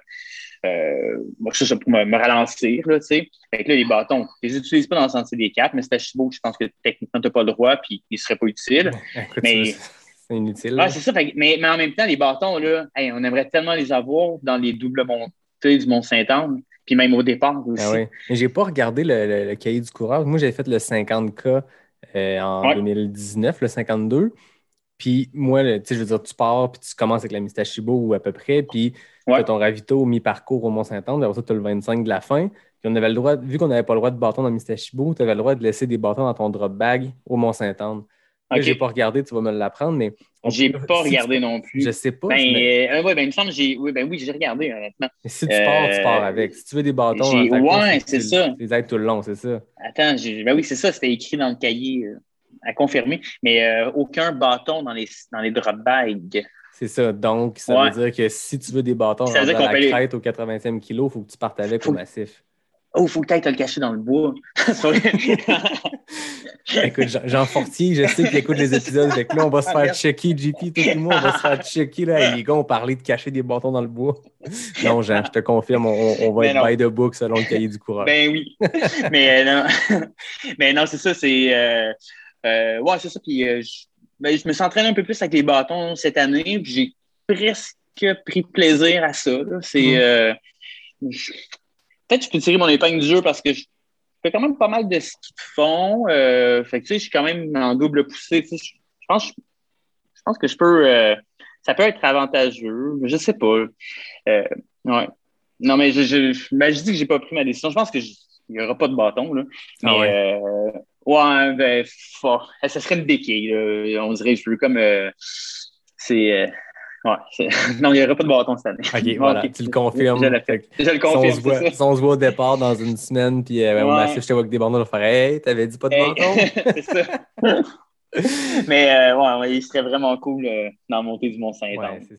euh, pour me, me ralentir, là, tu sais. Fait que là, les bâtons, je les utilise pas dans le sentier des caps, mais c'est à Chibo, je pense que techniquement, t'as pas le droit, puis ils seraient pas utiles. Écoute, Mais- c'est- inutile. Ah, c'est ça. Fait mais, mais en même temps, les bâtons, là, hey, on aimerait tellement les avoir dans les doubles montées du Mont-Saint-Anne, puis même au départ aussi. Ah oui. Mais j'ai pas regardé le, le- le cahier du coureur. Moi, j'avais fait le 50K euh, en Ouais. 2019, le 52. Puis moi, tu sais, je veux dire, tu pars, puis tu commences avec la Mistachibo ou à peu près, puis tu Ouais. as ton ravito au mi-parcours au Mont-Saint-Anne, après ça, tu as le 25 de la fin. Puis on avait le droit, vu qu'on n'avait pas le droit de bâton dans Mistachibo, tu avais le droit de laisser des bâtons dans ton drop bag au Mont-Saint-Anne. Là, Ok. j'ai pas regardé, tu vas me l'apprendre, mais. J'ai peut- pas si regardé tu- non plus. Je sais pas. Ben, mais, euh, ouais, ben, il me semble que j'ai. Oui, ben oui, j'ai regardé, honnêtement. mais si tu pars, tu pars avec. Si tu veux des bâtons, dans ouais, c'est tu- ça. Les aides tout le long, c'est ça. Attends, j'ai- ben oui, c'est ça, c'était écrit dans le cahier euh, à confirmer. Mais euh, aucun bâton dans les, dans les drop bags. C'est ça. Donc, ça Ouais. veut dire que si tu veux des bâtons Ça veut dire qu'on la les- crête au 80e kilo, il faut que tu partes avec Faut- au massif. Oh, faut que tu te le cacher dans le bois. Écoute, Jean- Fortier, je sais qu'il écoute les épisodes. Fait que là, on va se faire checker, JP, tout le monde, on va se faire checker. Là. Les gars ont parlé de cacher des bâtons dans le bois. Non, Jean, je te confirme, on, on va Mais être non. by the book selon le cahier du coureur. ben oui. Mais euh, non, mais non c'est ça, c'est. Euh, euh, ouais, c'est ça. Puis je, ben, je me suis entraîné un peu plus avec les bâtons cette année. puis J'ai presque pris plaisir à ça. C'est. Je- Peut-être que je peux tirer mon épingle du jeu parce que je fais quand même pas mal de ski de fond. Euh, fait que tu sais, je suis quand même en double poussée. tu sais, Je, je pense, je pense que je peux. euh, ça peut être avantageux. Je sais pas. Euh, ouais. Non, mais je, je, ben, je dis que j'ai pas pris ma décision. Je pense qu'il n'y aura pas de bâton. Là. Mais Ah ouais. euh, ouais, ben, fort. Ça serait une béquille. là. On dirait, je veux comme. euh, c'est. Ouais, non, il n'y aura pas de bâton cette année. OK, voilà, tu le confirmes. Je le, Fait que je le si, on confirme. voit, si on se voit au départ dans une semaine, puis euh, Ouais. je te vois avec des bâtons, on va faire Hey, t'avais dit pas de Hey, bâton? c'est ça. Mais euh, ouais, il serait vraiment cool euh, dans la montée du Mont-Saint-Anne. Ouais,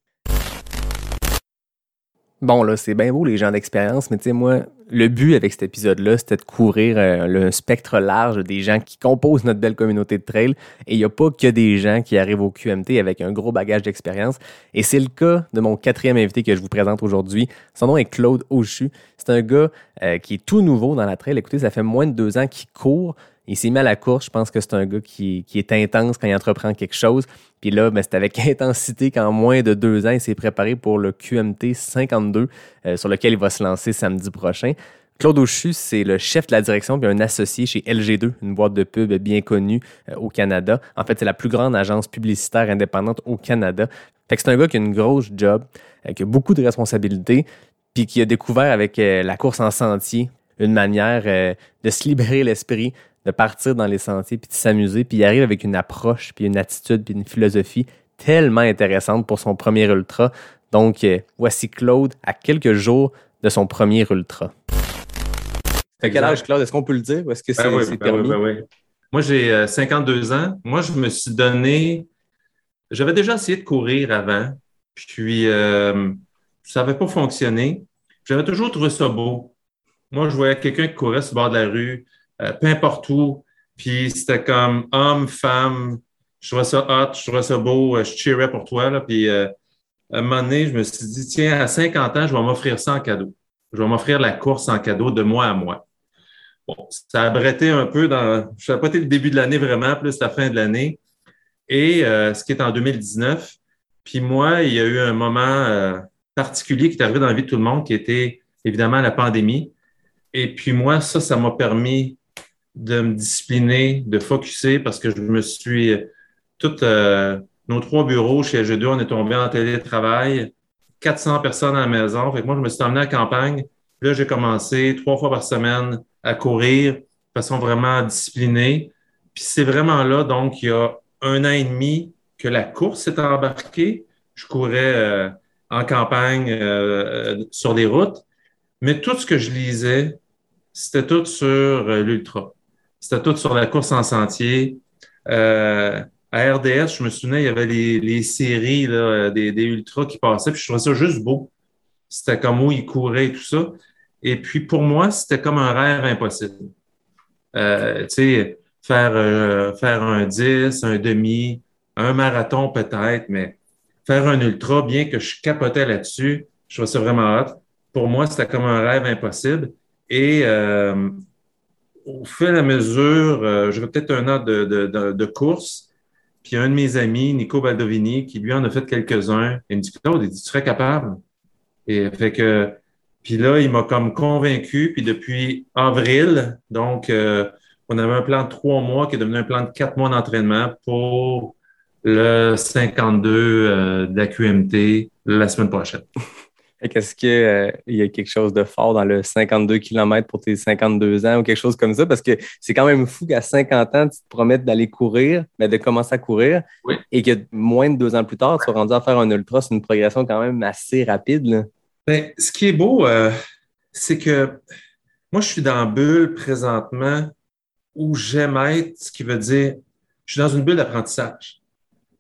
Bon, là, c'est bien beau les gens d'expérience, mais tu sais, moi, le but avec cet épisode-là, c'était de couvrir euh, le spectre large des gens qui composent notre belle communauté de trail. Et il n'y a pas que des gens qui arrivent au QMT avec un gros bagage d'expérience. Et c'est le cas de mon quatrième invité que je vous présente aujourd'hui. Son nom est Claude Auchu. C'est un gars euh, qui est tout nouveau dans la trail. Écoutez, ça fait moins de deux ans qu'il court. Il s'est mis à la course. Je pense que c'est un gars qui, qui, est intense quand il entreprend quelque chose. Puis là, ben, c'est avec intensité qu'en moins de deux ans, il s'est préparé pour le QMT 52, euh, sur lequel il va se lancer samedi prochain. Claude Auchu, c'est le chef de la direction puis un associé chez LG2, une boîte de pub bien connue euh, au Canada. En fait, c'est la plus grande agence publicitaire indépendante au Canada. Fait que c'est un gars qui a une grosse job, euh, qui a beaucoup de responsabilités, puis qui a découvert avec la course en sentier une manière de se libérer l'esprit, de partir dans les sentiers, puis de s'amuser, puis il arrive avec une approche, puis une attitude, puis une philosophie tellement intéressante pour son premier ultra. Donc, voici Claude à quelques jours de son premier ultra. T'as quel âge, Claude? Est-ce qu'on peut le dire ou est-ce que c'est ben ben ben Moi, j'ai 52 euh, ans. Moi, je me suis donné. J'avais déjà essayé de courir avant, puis euh, ça n'avait pas fonctionné. J'avais toujours trouvé ça beau. Moi, je voyais quelqu'un qui courait sur le bord de la rue, euh, peu importe où, puis c'était comme homme, femme. Je trouvais ça hot, je trouvais ça beau, je cheerais pour toi. Là, puis à un moment donné, je me suis dit, tiens, à 50 ans, je vais m'offrir ça en cadeau. Je vais m'offrir la course en cadeau de moi à moi. Bon, ça a bretté un peu dans. Je sais pas été le début de l'année vraiment, plus la fin de l'année. Et euh, ce qui est en 2019. Puis moi, il y a eu un moment euh, particulier qui est arrivé dans la vie de tout le monde, qui était évidemment la pandémie. Et puis moi, ça, ça m'a permis de me discipliner, de focuser, parce que je me suis. Toutes euh, nos trois bureaux chez G2, on est tombé en télétravail. 400 personnes à la maison. Fait que moi, je me suis emmené la campagne. Là, j'ai commencé trois fois par semaine à courir de façon vraiment disciplinée. Puis c'est vraiment là, donc, il y a un an et demi que la course s'est embarquée. Je courais euh, en campagne euh, sur les routes, mais tout ce que je lisais, c'était tout sur euh, l'ultra. C'était tout sur la course en sentier. à RDS, je me souvenais, il y avait les, séries des, des ultras qui passaient, puis je trouvais ça juste beau. C'était comme où ils couraient et tout ça. Et puis, pour moi, c'était comme un rêve impossible. Euh, tu sais, faire, euh, un 10, un demi, un marathon peut-être, mais faire un ultra, bien que je capotais là-dessus, je trouvais ça vraiment hâte. Pour moi, c'était comme un rêve impossible. Et euh, au fur et à mesure, euh, j'avais peut-être un an de, course, puis un de mes amis, Nico Baldovini, qui lui en a fait quelques-uns, il me dit Claude, il dit, tu serais capable. Et fait que puis là, il m'a comme convaincu. Puis depuis avril, donc, euh, on avait un plan de trois mois qui est devenu un plan de quatre mois d'entraînement pour le 52 euh, de la QMT la semaine prochaine. Est-ce qu'il euh, y a quelque chose de fort dans le 52 km pour tes 52 ans ou quelque chose comme ça? Parce que c'est quand même fou qu'à 50 ans, tu te promettes d'aller courir, mais de commencer à courir, et que moins de deux ans plus tard, tu sois rendu à faire un ultra. C'est une progression quand même assez rapide. Là. Ben, ce qui est beau, euh, c'est que moi, je suis dans une bulle présentement où j'aime être, ce qui veut dire, je suis dans une bulle d'apprentissage.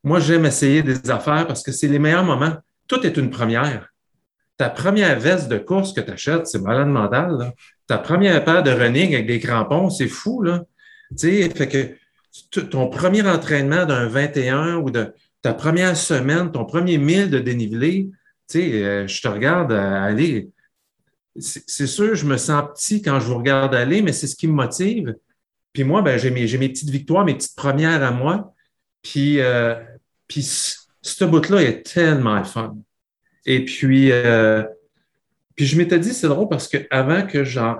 Moi, j'aime essayer des affaires parce que c'est les meilleurs moments. Tout est une première. Ta première veste de course que tu achètes, c'est malade mental. Ta première paire de running avec des crampons, c'est fou. Là. Tu sais, fait que ton premier entraînement d'un 21 ou de ta première semaine, ton premier mille de dénivelé, euh, je te regarde aller. C'est sûr, je me sens petit quand je vous regarde aller, mais c'est ce qui me motive. Puis moi, ben, j'ai mes, mes, petites victoires, mes petites premières à moi. Puis, euh, puis ce bout-là est tellement fun. Et puis, euh, puis je m'étais dit, c'est drôle parce que avant que,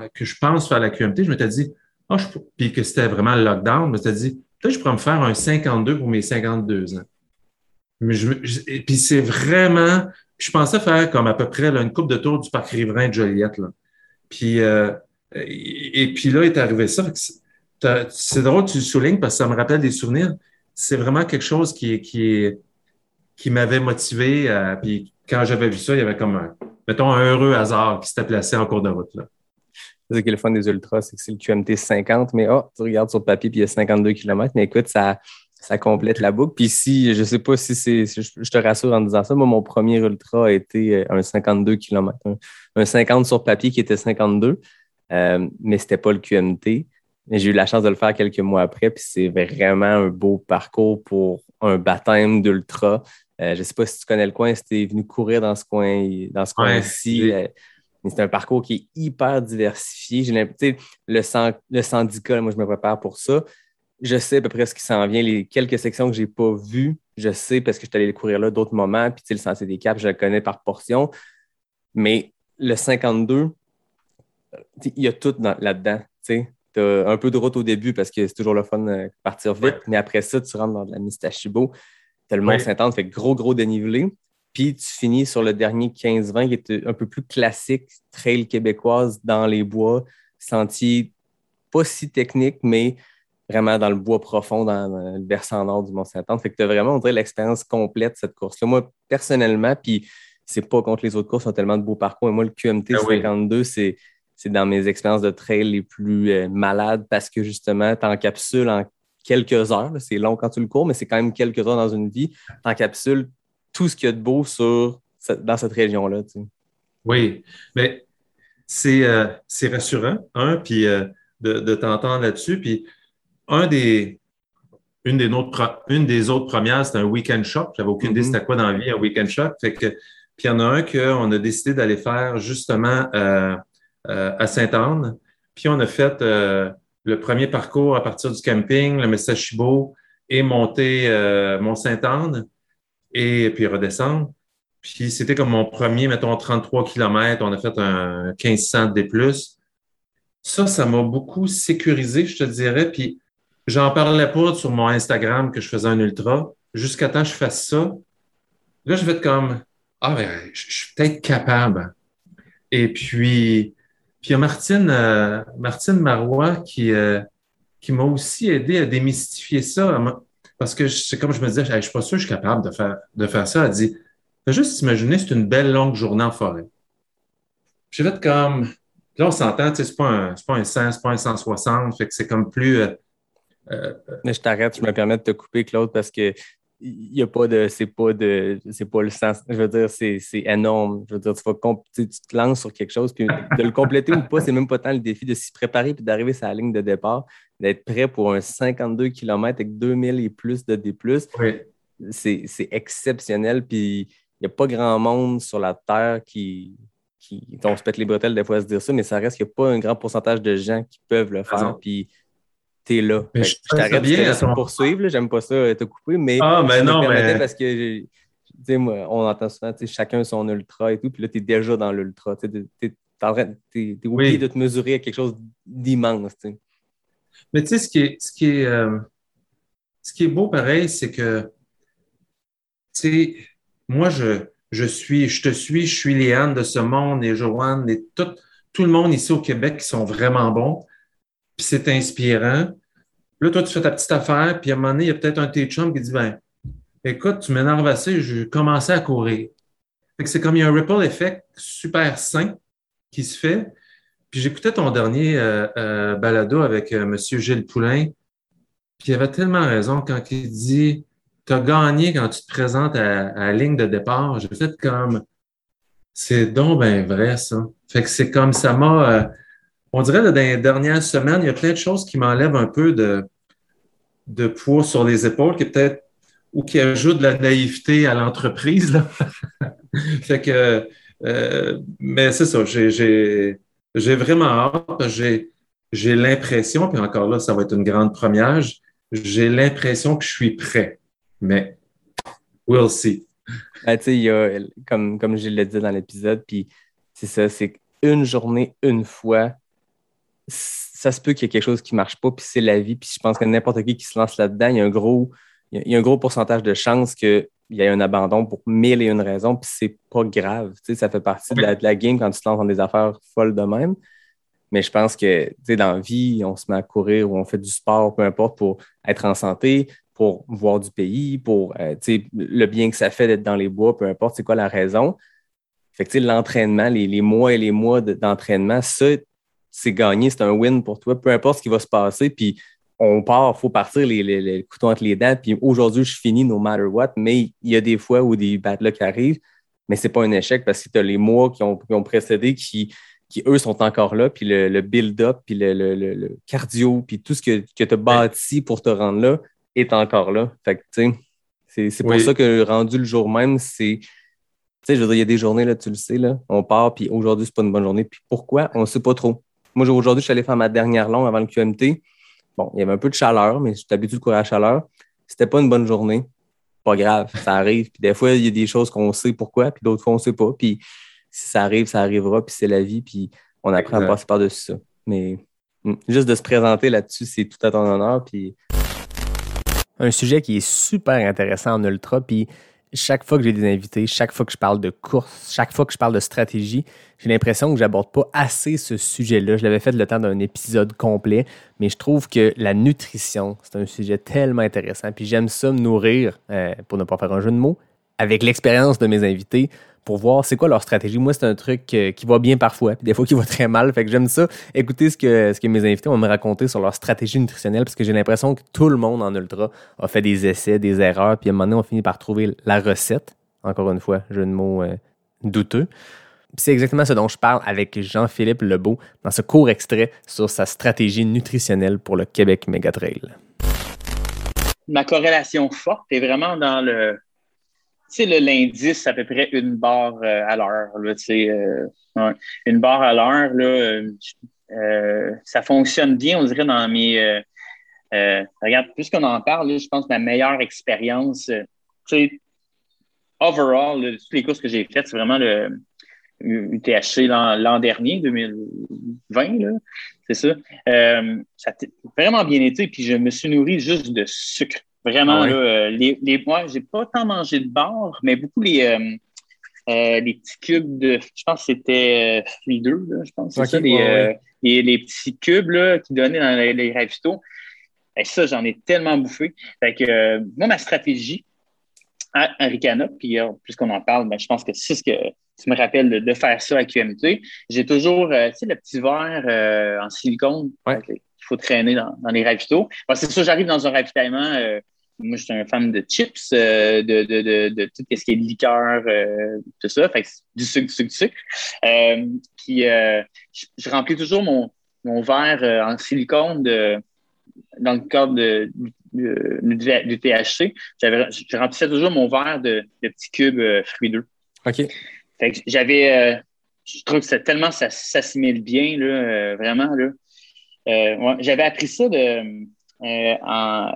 que je pense faire la QMT, je m'étais dit, oh, puis que c'était vraiment le lockdown, je m'étais dit, peut-être je pourrais me faire un 52 pour mes 52 ans. Mais je, et puis c'est vraiment je pensais faire comme à peu près une coupe de tour du parc riverain de Joliette. Là. Puis, euh, et, puis là est arrivé ça. C'est drôle tu le soulignes parce que ça me rappelle des souvenirs. C'est vraiment quelque chose qui, qui, qui m'avait motivé. puis quand j'avais vu ça, il y avait comme un, mettons, un heureux hasard qui s'était placé en cours de route. Là. C'est le fun des ultras, c'est que c'est le QMT 50, mais oh, tu regardes sur le papier puis il y a 52 km. Mais écoute, ça, ça complète la boucle. Puis si, je sais pas si c'est, je te rassure en disant ça, moi, mon premier ultra a été euh, un 52 km, un, 50 sur papier qui était 52, euh, mais c'était pas le QMT. Mais j'ai eu la chance de le faire quelques mois après, puis c'est vraiment un beau parcours pour un baptême d'ultra. Euh, je sais pas si tu connais le coin, si tu es venu courir dans ce coin, dans ce coin-ci. Euh, c'est un parcours qui est hyper diversifié. J'ai le, le syndicat, moi, je me prépare pour ça. Je sais à peu près ce qui s'en vient. Les quelques sections que je n'ai pas vues, je sais parce que je suis allé le courir là d'autres moments. Puis, le sentier des caps, je le connais par portion. Mais le 52, il y a tout là-dedans. Tu as un peu de route au début parce que c'est toujours le fun de partir vite. Mais après ça, tu rentres dans de la Mistachibo. Tu as le Mont-Saint-Anne, fait gros, gros dénivelé. Puis tu finis sur le dernier 15-20 qui est un peu plus classique, trail québécoise dans les bois, sentier pas si technique, mais vraiment dans le bois profond, dans le versant nord du Mont-Saint-Anne. Fait que tu as vraiment, on dirait, l'expérience complète de cette course-là. Moi, personnellement, puis c'est pas contre les autres courses, ont tellement de beaux parcours. Et moi, le QMT 52, ah c'est c'est dans mes expériences de trail les plus euh, malades parce que justement, tu encapsules en quelques heures. C'est long quand tu le cours, mais c'est quand même quelques heures dans une vie. Tu encapsules tout ce qu'il y a de beau sur, dans cette région-là. Oui, mais c'est euh, rassurant, un, puis euh, de, t'entendre là-dessus. Puis un des, une, des autres, une des autres premières, c'était un week-end shop. J'avais aucune idée mm-hmm. c'était quoi dans la vie, un week-end shop. Fait que, puis il y en a un qu'on a décidé d'aller faire justement euh, à Sainte-Anne. Puis on a fait le premier parcours à partir du camping, le Messachibo, et monter euh, Mont-Sainte-Anne, et puis redescendre. Puis c'était comme mon premier, mettons, 33 km. On a fait un 1500 D+. Ça, ça m'a beaucoup sécurisé, je te dirais. Puis j'en parlais pas sur mon Instagram que je faisais un ultra. Jusqu'à temps que je fasse ça. Là, je vais être comme, ah, ben, je suis peut-être capable. Et puis, puis il y a Martine, euh, Martine Marois qui, euh, qui m'a aussi aidé à démystifier ça. Parce que c'est comme je me disais, je ne suis pas sûr que je suis capable de faire, de faire ça. Elle dit juste imaginer, c'est une belle longue journée en forêt. J'ai fait comme. Là, on s'entend, c'est pas, un, pas un 100, c'est pas un 160, fait que c'est comme plus. Euh, Mais je t'arrête, je me permets de te couper, Claude, parce que il n'y a pas de. C'est pas de. C'est pas le sens. Je veux dire, c'est énorme. Je veux dire, tu, vas, tu, te lances sur quelque chose, puis de le compléter ou pas, c'est même pas tant le défi de s'y préparer puis d'arriver sur la ligne de départ, d'être prêt pour un 52 km avec 2000 et plus de D. Oui. C'est exceptionnel. Puis il n'y a pas grand monde sur la Terre qui. qui on se pète les bretelles des fois à se dire ça, mais ça reste qu'il n'y a pas un grand pourcentage de gens qui peuvent le faire. Puis t'es là. je, t'arrête de poursuivre, j'aime pas ça te couper, mais, ah, mais non, mais... parce que moi, on entend souvent chacun son ultra et tout, puis là, tu es déjà dans l'ultra. Tu es, es, obligé de te mesurer à quelque chose d'immense. Mais tu sais, ce qui est, ce qui est, euh, ce qui est beau pareil, c'est que tu sais, moi, je, je suis, je te suis, je suis Léane de ce monde et Joanne et tout, tout le monde ici au Québec qui sont vraiment bons puis c'est inspirant. Là, toi, tu fais ta petite affaire, puis à un moment donné, il y a peut-être un de tes qui dit ben, écoute, tu m'énerves assez, je vais commencer à courir. c'est comme il y a un ripple effect super sain qui se fait. Puis j'écoutais ton dernier euh, euh, balado avec euh, M. Gilles Poulain, puis il avait tellement raison quand il dit Tu as gagné quand tu te présentes à, la ligne de départ. J'ai fait comme c'est donc bien vrai, ça. Fait que c'est comme ça m'a on dirait que dans les dernières semaines, il y a plein de choses qui m'enlèvent un peu de, poids sur les épaules, qui peut-être ou qui ajoutent de la naïveté à l'entreprise. fait que, euh, mais c'est ça, j'ai vraiment hâte. J'ai l'impression, puis encore là, ça va être une grande première, j'ai l'impression que je suis prêt. Mais we'll see. Ben, comme, comme je l'ai dit dans l'épisode, puis c'est ça, c'est une journée, une fois, ça se peut qu'il y ait quelque chose qui ne marche pas, puis c'est la vie. Puis je pense que n'importe qui qui se lance là-dedans, il y a un gros, il y a un gros pourcentage de chances qu'il y ait un abandon pour mille et une raisons, puis c'est pas grave. Tu sais, ça fait partie de, la, game quand tu te lances dans des affaires folles de même. Mais je pense que tu sais, dans la vie, on se met à courir ou on fait du sport, peu importe, pour être en santé, pour voir du pays, pour euh, sais, le bien que ça fait d'être dans les bois, peu importe c'est quoi la raison? Fait que l'entraînement, les, mois et les mois d'entraînement, ça, c'est gagné, c'est un win pour toi, peu importe ce qui va se passer. Puis on part, il faut partir les, les, couteaux entre les dents. Puis aujourd'hui, je finis no matter what. Mais il y a des fois où des bad luck arrivent, mais c'est pas un échec parce que tu as les mois qui ont, ont, précédé qui, qui, eux, sont encore là. Puis le, build-up, puis le, cardio, puis tout ce que, que tu as bâti pour te rendre là est encore là. Fait que, tu sais, c'est pour ça que rendu le jour même, c'est sais, je veux dire, il y a des journées, là, tu le sais, là, on part, puis aujourd'hui, c'est pas une bonne journée. Puis pourquoi? On ne sait pas trop. Moi, aujourd'hui, je suis allé faire ma dernière longue avant le QMT. Bon, il y avait un peu de chaleur, mais je suis habitué de courir à la chaleur. C'était pas une bonne journée. Pas grave, ça arrive. Puis des fois, il y a des choses qu'on sait pourquoi, puis d'autres fois, on ne sait pas. Puis si ça arrive, ça arrivera, puis c'est la vie, puis on apprend à passer par-dessus ça. Mais mm, juste de se présenter là-dessus, c'est tout à ton honneur. Puis un sujet qui est super intéressant en ultra, puis chaque fois que j'ai des invités, chaque fois que je parle de course, chaque fois que je parle de stratégie, j'ai l'impression que j'aborde pas assez ce sujet-là. Je l'avais fait le temps d'un épisode complet, mais je trouve que la nutrition, c'est un sujet tellement intéressant. Puis j'aime ça me nourrir, euh, pour ne pas faire un jeu de mots, avec l'expérience de mes invités pour voir c'est quoi leur stratégie. Moi, c'est un truc euh, qui va bien parfois, puis des fois qui va très mal. Fait que j'aime ça. Écouter ce que, ce que mes invités vont me raconter sur leur stratégie nutritionnelle, parce que j'ai l'impression que tout le monde en ultra a fait des essais, des erreurs, puis à un moment donné, on finit par trouver la recette. Encore une fois, jeu de mots euh, douteux. C'est exactement ce dont je parle avec Jean-Philippe Lebeau dans ce court extrait sur sa stratégie nutritionnelle pour le Québec Megatrail. Ma corrélation forte est vraiment dans le, sais, l'indice, à peu près une barre euh, à l'heure. Euh, une barre à l'heure, là, euh, ça fonctionne bien, on dirait, dans mes. regarde, puisqu'on en parle, je pense que ma meilleure expérience, tu sais, overall, toutes les courses que j'ai faites, c'est vraiment le UTHC l'an dernier, 2020, c'est ça. ça a vraiment bien été, puis je me suis nourri juste de sucre. Vraiment, ah là, euh, les, les, moi, j'ai pas tant mangé de bar, mais beaucoup les, euh, euh, les petits cubes de, je pense que c'était fruits 2, là, je pense. C'est ça, les, les, les, petits cubes là, qui donnaient dans les, les ravitaux. Et ça, j'en ai tellement bouffé. Fait que, moi, ma stratégie à Ricana, puis puisqu'on en parle, ben, je pense que c'est ce que tu me rappelles de, faire ça à QMT. J'ai toujours, tu sais, le petit verre en silicone. Ouais faut traîner dans, les ravitaux. c'est sûr, j'arrive dans un ravitaillement. Euh, moi, je suis un fan de chips, euh, de, de, tout ce qui est de liqueur, euh, tout ça. Fait du sucre, du sucre, du sucre. puis, je, remplis toujours mon, mon verre en silicone de, dans le cadre de, du THC. Je remplissais toujours mon verre de, petits cubes fruits d'eux. OK. Fait que j'avais. je trouve que tellement ça s'assimile bien, là, vraiment. Là. Euh, j'avais appris ça de, euh, en,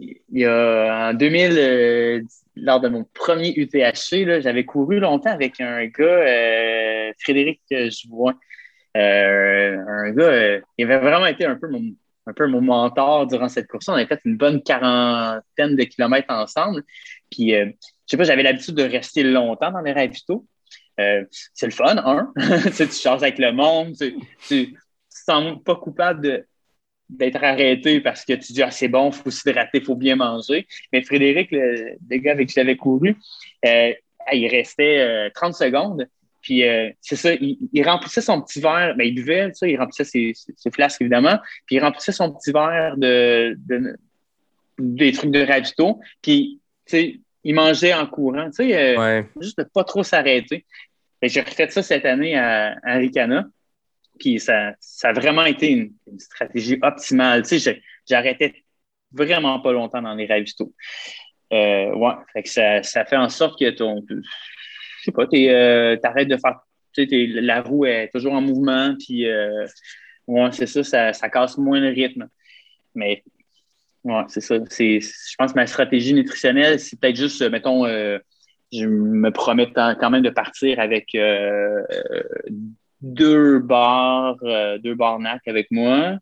il y a, en 2000, euh, lors de mon premier UTHC, j'avais couru longtemps avec un gars, Frédéric Jouin. un gars, il avait vraiment été un peu mon, un peu mon mentor durant cette course. On avait fait une bonne quarantaine de kilomètres ensemble. Puis, je sais pas, j'avais l'habitude de rester longtemps dans les ravitaux. c'est le fun, hein? tu, tu charges avec le monde, tu, sens pas coupable d'être arrêté parce que tu dis ah, c'est bon, il faut s'hydrater, il faut bien manger. Mais Frédéric, le, gars avec qui j'avais couru, euh, il restait 30 euh, secondes. Puis euh, c'est ça, il, remplissait son petit verre, ben, il buvait, il remplissait ses, flasques évidemment, puis il remplissait son petit verre de, des trucs de ravito, puis il mangeait en courant, juste de pas trop s'arrêter. J'ai refait ça cette année à, à Ricana. Puis ça, ça a vraiment été une, stratégie optimale. Tu sais, j'arrêtais vraiment pas longtemps dans les ravitaux. Euh, ouais, fait que ça, ça, fait en sorte que ton. Je sais pas, euh, arrêtes de faire. Tu sais, la roue est toujours en mouvement, puis euh, ouais, c'est ça, ça, casse moins le rythme. Mais ouais, c'est ça. Je pense que ma stratégie nutritionnelle, c'est peut-être juste, mettons, euh, je me promets quand même de partir avec deux bars, euh, deux bars NAC avec moi,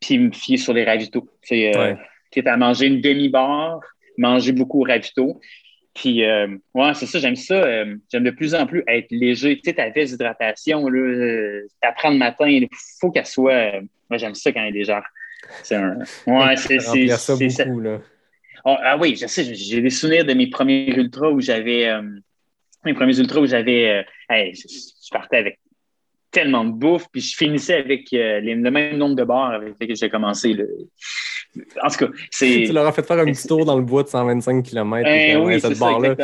puis me fier sur les ravitaux. C'est euh, ouais. à manger une demi-barre, manger beaucoup ravito. Puis, euh, ouais, c'est ça, j'aime ça. Euh, j'aime de plus en plus être léger. Tu sais, ta veste d'hydratation, là, t'apprends le matin, il faut qu'elle soit. moi, j'aime ça quand elle est légère. C'est un. Ouais, c'est. ça beaucoup, là. Ah, ah, oui, je sais, j'ai des souvenirs de mes premiers ultras où j'avais. mes premiers ultras où j'avais. Hey, je partais avec tellement de bouffe, puis je finissais avec euh, le même nombre de bars avec lesquels j'ai commencé. Le... En tout cas, c'est. Tu leur as fait faire un petit tour dans le bois de 125 km. Eh oui, cette barre-là.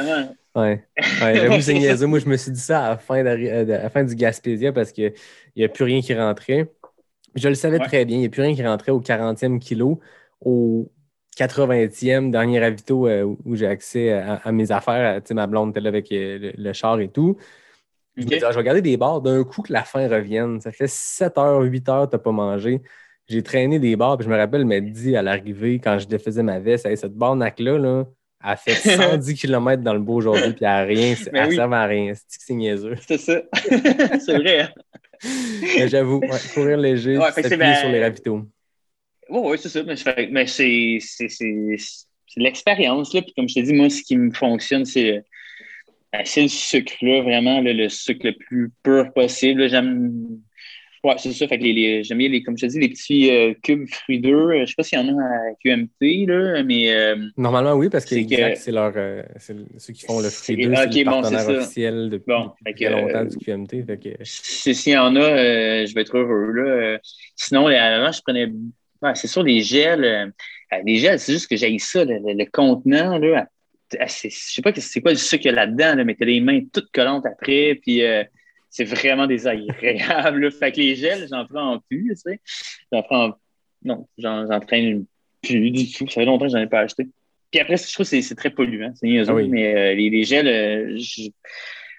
Ouais. ouais J'avoue, c'est. Moi, je me suis dit ça à la fin, euh, à la fin du Gaspésia parce qu'il n'y a plus rien qui rentrait. Je le savais très bien. Il n'y a plus rien qui rentrait au 40e kilo. Au 80e, dernier ravito euh, où j'ai accès à, mes affaires. Tu sais, ma blonde était là avec le, char et tout. Je me dis, ah, je vais regarder des bars d'un coup que la faim revienne. Ça fait 7 heures, 8 heures, tu n'as pas mangé. J'ai traîné des bars, puis je me rappelle m'être dit à l'arrivée, quand je défaisais ma veste, cette barnaque-là, là, a fait 110 km dans le beau aujourd'hui, puis elle n'a rien, elle oui. à rien. C'est niaiseux? C'est ça. c'est vrai. Hein. J'avoue, courir léger, ouais, c'est ben... sur les ravitaux. Oui, oui, c'est ça. Mais, c'est l'expérience. Puis comme je t'ai dit, moi, ce qui me fonctionne, c'est ben, le sucre, là, vraiment, le sucre le plus pur possible. J'aime Ouais, c'est ça. Fait que les, j'aime bien, les, comme je te dis, les petits euh, cubes fruits d'eux. Je sais pas s'il y en a à QMT, là, mais. Euh, Normalement, oui, parce que c'est leur. Euh, c'est ceux qui font le fruit d'eux, c'est le partenaire officiel depuis, bon, depuis longtemps du QMT. Fait que... S'il y en a, je vais être heureux, là. Sinon, avant, je prenais. c'est sûr, les gels. les gels, c'est juste que j'ai ça, le, contenant, là. Je sais pas c'est quoi le sucre qu'il y a là-dedans, là, mais t'as les mains toutes collantes après, puis c'est vraiment désagréable. fait que les gels, j'en prends plus, tu sais. J'en prends. Non, j'en traîne plus du tout. Ça fait longtemps que j'en ai pas acheté. Puis après, je trouve que c'est très polluant. C'est ah mais euh, les, les, gels, euh,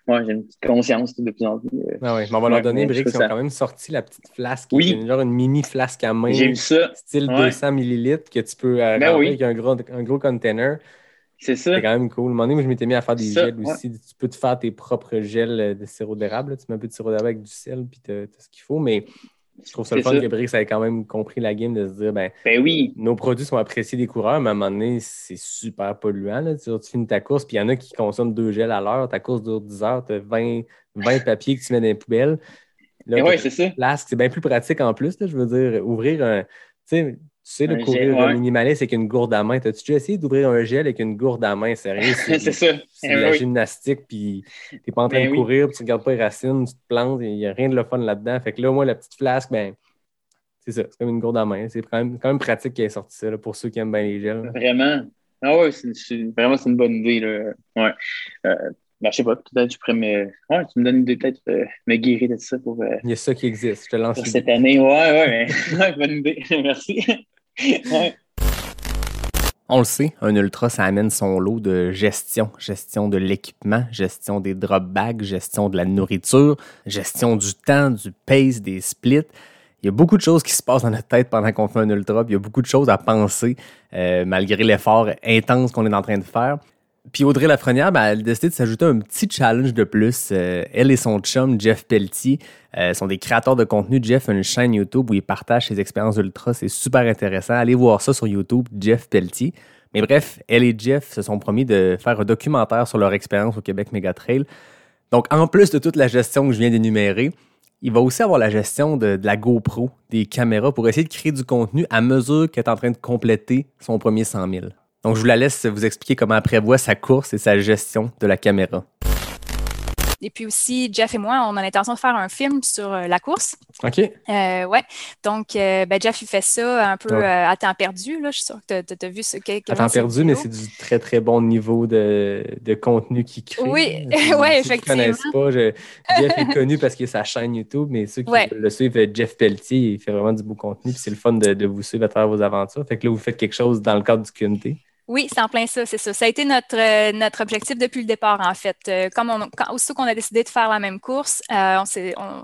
moi, j'ai une petite conscience de plus en plus. Euh, ah oui, mais on va leur donner, Brick, ils ont quand même sorti la petite flasque. Oui. Genre une mini flasque à main. J'ai vu ça. Style 200 millilitres que tu peux ben avec un gros, un gros container. C'est ça. C'est quand même cool. À un moment donné, moi, je m'étais mis à faire des gels aussi. Tu peux te faire tes propres gels euh, de sirop d'érable. Tu mets un peu de sirop d'érable avec du sel, puis tu as, ce qu'il faut. Mais je trouve ça le fun que Brix ait quand même compris la game de se dire ben, ben, oui. nos produits sont appréciés des coureurs, mais à un moment donné, c'est super polluant. Là. Tu, finis ta course, puis il y en a qui consomment deux gels à l'heure. Ta course dure 10 heures, tu as 20, 20 papiers que tu mets dans les poubelles. Là, ben c'est ça. c'est bien plus pratique en plus. Là, je veux dire, ouvrir un. Tu sais, tu sais, le courir gel, minimaliste avec une gourde à main. As-tu déjà essayé d'ouvrir un gel avec une gourde à main? Sérieux? C'est ça. C'est de la gymnastique, puis t'es pas en train ben de courir, puis tu regardes pas les racines, tu te plantes, il n'y a rien de le fun là-dedans. Fait que là, moi, la petite flasque, ben, c'est ça, c'est comme une gourde à main. C'est quand même, quand même pratique qu'il ait sorti ça pour ceux qui aiment bien les gels. Vraiment. Ah ouais, c'est, vraiment, c'est une bonne idée. Là. Ouais. Euh, ben, je sais pas, peut-être tu pourrais me. Ouais, tu me donnes une idée, peut-être euh, me guérir de ça pour. Euh, il y a ça qui existe, je te lance. Pour cette année, ouais, ouais, mais bonne idée. Merci. On le sait, un ultra, ça amène son lot de gestion. Gestion de l'équipement, gestion des drop bags, gestion de la nourriture, gestion du temps, du pace, des splits. Il y a beaucoup de choses qui se passent dans notre tête pendant qu'on fait un ultra. Il y a beaucoup de choses à penser euh, malgré l'effort intense qu'on est en train de faire. Puis Audrey Lafrenière, ben, elle a décidé de s'ajouter un petit challenge de plus. Euh, elle et son chum, Jeff Pelletier, euh, sont des créateurs de contenu. Jeff a une chaîne YouTube où il partage ses expériences ultra. C'est super intéressant. Allez voir ça sur YouTube, Jeff Pelletier. Mais bref, elle et Jeff se sont promis de faire un documentaire sur leur expérience au Québec Megatrail. Donc, en plus de toute la gestion que je viens d'énumérer, il va aussi avoir la gestion de, de, la GoPro, des caméras, pour essayer de créer du contenu à mesure qu'elle est en train de compléter son premier 100 000. Donc, je vous la laisse vous expliquer comment elle prévoit sa course et sa gestion de la caméra. Et puis aussi, Jeff et moi, on a l'intention de faire un film sur euh, la course. OK. Euh, ouais. Donc, euh, ben, Jeff, il fait ça un peu à temps perdu. Là. Je suis sûre que tu as, vu ce que. À temps perdu, mais c'est du très, très bon niveau de, de contenu qu'il crée. Oui, effectivement. Je ne pas. Jeff est connu parce qu'il a sa chaîne YouTube, mais ceux qui le suivent, Jeff Pelletier, il fait vraiment du beau contenu. Puis c'est le fun de, de, vous suivre à travers vos aventures. Fait que là, vous faites quelque chose dans le cadre du QNT. Oui, c'est en plein ça, c'est ça. Ça a été notre, euh, notre objectif depuis le départ, en fait. Euh, comme on, quand, aussitôt qu'on a décidé de faire la même course, euh, on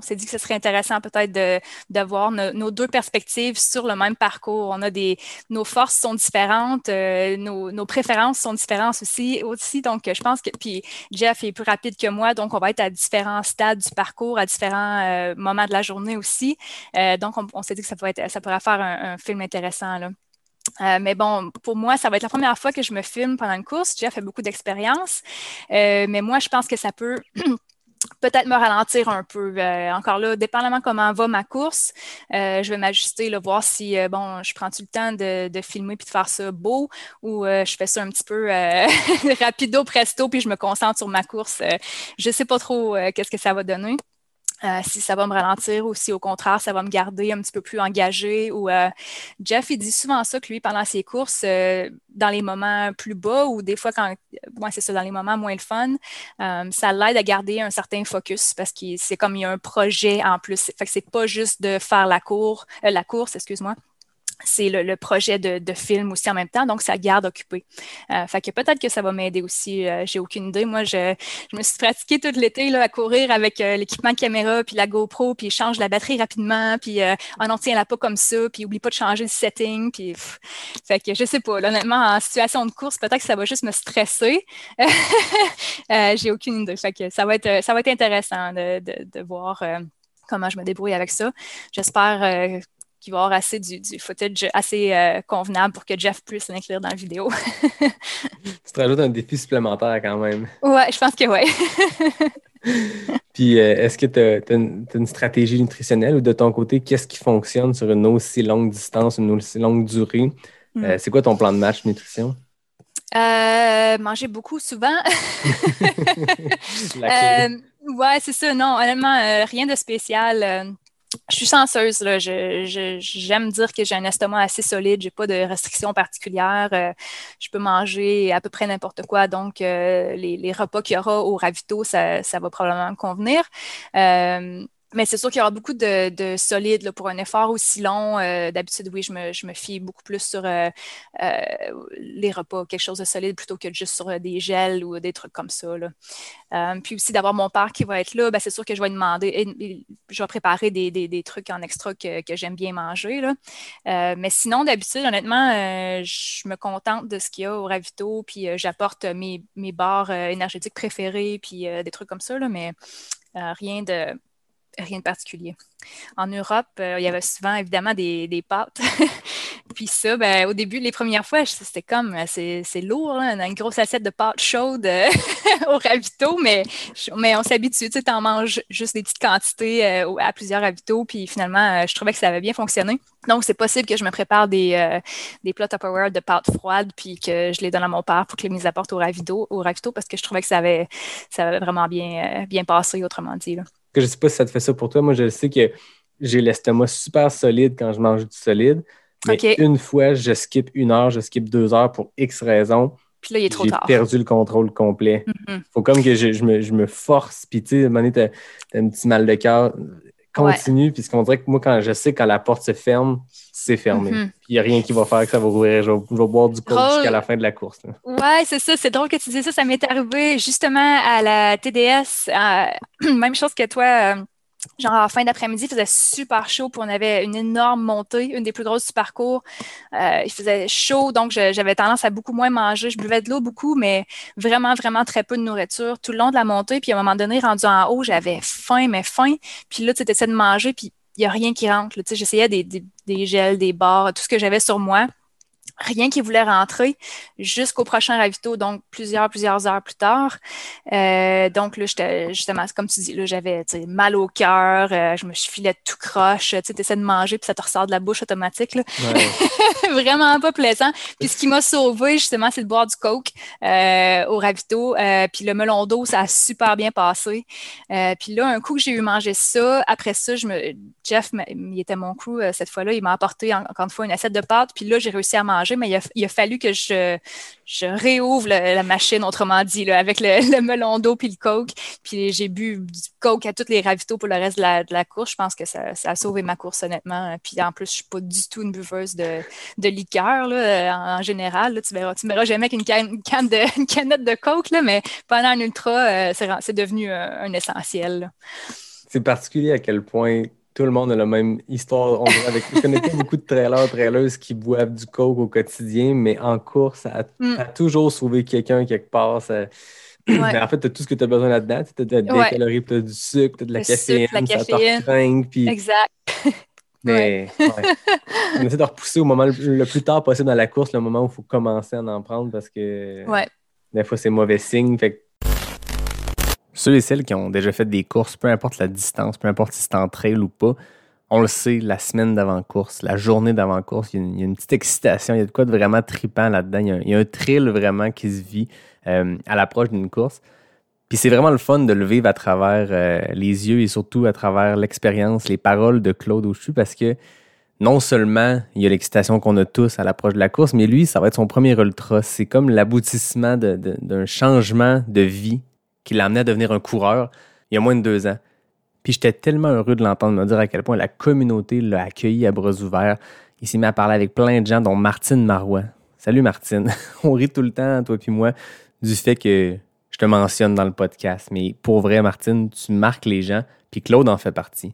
s'est dit que ce serait intéressant peut-être de, de voir nos deux perspectives sur le même parcours. On a des, nos forces sont différentes, nos, nos, préférences sont différentes aussi, aussi. Donc, je pense que, puis Jeff est plus rapide que moi, donc on va être à différents stades du parcours, à différents moments de la journée aussi. donc, on, s'est dit que ça pourrait, être, ça pourrait faire un, un film intéressant, là. Euh, mais bon, pour moi, ça va être la première fois que je me filme pendant une course. Jeff a beaucoup d'expérience, euh, mais moi, je pense que ça peut peut-être me ralentir un peu. Euh, encore là, dépendamment comment va ma course, je vais m'ajuster, voir si, bon, je prends-tu le temps de, de, filmer puis de faire ça beau ou je fais ça un petit peu rapido, presto, puis je me concentre sur ma course. je ne sais pas trop qu'est-ce que ça va donner. Euh, si ça va me ralentir ou si au contraire ça va me garder un petit peu plus engagé. Ou euh, Jeff, il dit souvent ça que lui, pendant ses courses, euh, dans les moments plus bas ou des fois quand, moi c'est ça, dans les moments moins le fun, ça l'aide à garder un certain focus parce que c'est comme il y a un projet en plus. Fait que c'est pas juste de faire la cour, la course, excuse-moi. C'est le, projet de, film aussi en même temps, donc ça garde occupé. Euh, fait que peut-être que ça va m'aider aussi, euh, j'ai aucune idée. Moi, je, me suis pratiquée tout l'été à courir avec euh, l'équipement de caméra, puis la GoPro, puis change la batterie rapidement, puis oh non, tiens-la pas comme ça, puis oublie pas de changer le setting, puis fait que je sais pas, honnêtement, en situation de course, peut-être que ça va juste me stresser. j'ai aucune idée. Fait que ça va être, ça va être intéressant de, de voir comment je me débrouille avec ça. J'espère qu'il va y avoir assez du, footage assez euh, convenable pour que Jeff puisse l'inclure dans la vidéo. tu te rajoutes un défi supplémentaire quand même. Ouais, je pense que oui. Puis, euh, est-ce que tu as, une stratégie nutritionnelle ou de ton côté, qu'est-ce qui fonctionne sur une aussi longue distance, une aussi longue durée? Hmm. Euh, c'est quoi ton plan de match nutrition? manger beaucoup souvent. ouais, c'est ça. Non, honnêtement, rien de spécial je suis chanceuse. Là. j'aime dire que j'ai un estomac assez solide. J'ai pas de restrictions particulières. Euh, je peux manger à peu près n'importe quoi. Donc, euh, les, repas qu'il y aura au ravito, ça, ça va probablement me convenir. Euh, mais c'est sûr qu'il y aura beaucoup de, de solide pour un effort aussi long. Euh, d'habitude, oui, je me, je me, fie beaucoup plus sur euh, euh, les repas, quelque chose de solide plutôt que juste sur des gels ou des trucs comme ça. Là. puis aussi d'avoir mon père qui va être là, ben, c'est sûr que je vais demander, je vais préparer des, des, des trucs en extra que, que j'aime bien manger. Là. mais sinon, d'habitude, honnêtement, je me contente de ce qu'il y a au ravito, puis j'apporte mes, mes barres énergétiques préférées, puis des trucs comme ça, là, mais rien de rien de particulier. En Europe, euh, il y avait souvent évidemment des, pâtes. Puis ça, ben, au début, les premières fois, c'était comme, euh, c'est lourd, une grosse assiette de pâtes chaudes euh, au ravito, mais, on s'habitue, tu sais, en manges juste des petites quantités à plusieurs ravitaux, puis finalement, je trouvais que ça avait bien fonctionné. Donc, c'est possible que je me prépare des, des plats Tupperware de pâtes froides, puis que je les donne à mon père pour qu'il les apporte au ravito, au ravito parce que je trouvais que ça avait, vraiment bien, bien passé, autrement dit. Que je sais pas si ça te fait ça pour toi. Moi, je sais que j'ai l'estomac super solide quand je mange du solide. Mais une fois, je skip une heure, je skip deux heures pour X raisons. Puis là, il est trop tard. J'ai perdu le contrôle complet. Il mm-hmm. Faut comme que je, me, force. Puis, tu sais, à un moment donné, t'as un petit mal de cœur. Continue. Puis, qu'on dirait que moi, quand je sais quand la porte se ferme, c'est fermé. Mm-hmm. Puis, il n'y a rien qui va faire que ça va rouvrir. Je vais, boire du coke jusqu'à la fin de la course. Ouais, c'est ça. C'est drôle que tu dises ça. Ça m'est arrivé justement à la TDS. même chose que toi. Euh, genre en fin d'après-midi, il faisait super chaud, puis on avait une énorme montée, une des plus grosses du parcours. Euh, il faisait chaud, donc j'avais tendance à beaucoup moins manger. Je buvais de l'eau beaucoup, mais vraiment, vraiment très peu de nourriture tout le long de la montée. Puis à un moment donné, rendu en haut, j'avais faim, mais faim. Puis là, tu essaies de manger, puis il n'y a rien qui rentre. J'essayais des, des, des gels, des bars, tout ce que j'avais sur moi rien qui voulait rentrer jusqu'au prochain ravito, donc plusieurs, plusieurs heures plus tard. Euh, donc là, j'étais justement, comme tu dis, là, j'avais mal au cœur, euh, je me suis filé tout croche, tu essaies de manger, puis ça te ressort de la bouche automatique. Là. Vraiment pas plaisant. Puis ce qui m'a sauvé, justement, c'est de boire du coke euh, au ravito. puis le melon d'eau, ça a super bien passé. puis là, un coup que j'ai eu mangé ça, après ça, je me, Jeff, il était mon crew cette fois-là, il m'a apporté encore une fois une assiette de pâtes. Puis là, j'ai réussi à manger mais il a, fallu que je, je réouvre la machine, autrement dit, avec le, melon d'eau puis le coke. Puis j'ai bu du coke à tous les ravitaux pour le reste de la, course. Je pense que ça, a sauvé ma course, honnêtement. Puis en plus, je suis pas du tout une buveuse de, de liqueur, en, général. tu verras, tu verras jamais qu'une canne, de, canette de coke, là, mais pendant un ultra, euh, c'est devenu un, essentiel. C'est particulier à quel point tout le monde a la même histoire. On avec, je connais pas beaucoup de trailers, trailers qui boivent du coke au quotidien, mais en course, ça mm. a, toujours sauvé quelqu'un quelque part. Mais en fait, tu as tout ce que tu as besoin là-dedans. Tu as des calories, tu as du sucre, tu as de la caféine, sucre, la caféine. puis... Exact. Mais on essaie de repousser au moment le, plus tard possible dans la course, le moment où il faut commencer à en prendre parce que des fois, c'est mauvais signe. Fait ceux et celles qui ont déjà fait des courses, peu importe la distance, peu importe si c'est en trail ou pas, on le sait, la semaine d'avant-course, la journée d'avant-course, il, y, a une petite excitation, il y a de quoi de vraiment tripant là-dedans. Il, y a un thrill vraiment qui se vit euh, à l'approche d'une course. Puis c'est vraiment le fun de le vivre à travers euh, les yeux et surtout à travers l'expérience, les paroles de Claude Auchu, parce que non seulement il y a l'excitation qu'on a tous à l'approche de la course, mais lui, ça va être son premier ultra. C'est comme l'aboutissement d'un changement de vie qui l'a amené à devenir un coureur il y a moins de deux ans. Puis j'étais tellement heureux de l'entendre me dire à quel point la communauté l'a accueilli à bras ouverts. il s'est mis à parler avec plein de gens, dont Martine Marois. Salut Martine. On rit tout le temps, toi puis moi, du fait que je te mentionne dans le podcast. Mais pour vrai, Martine, tu marques les gens, puis Claude en fait partie.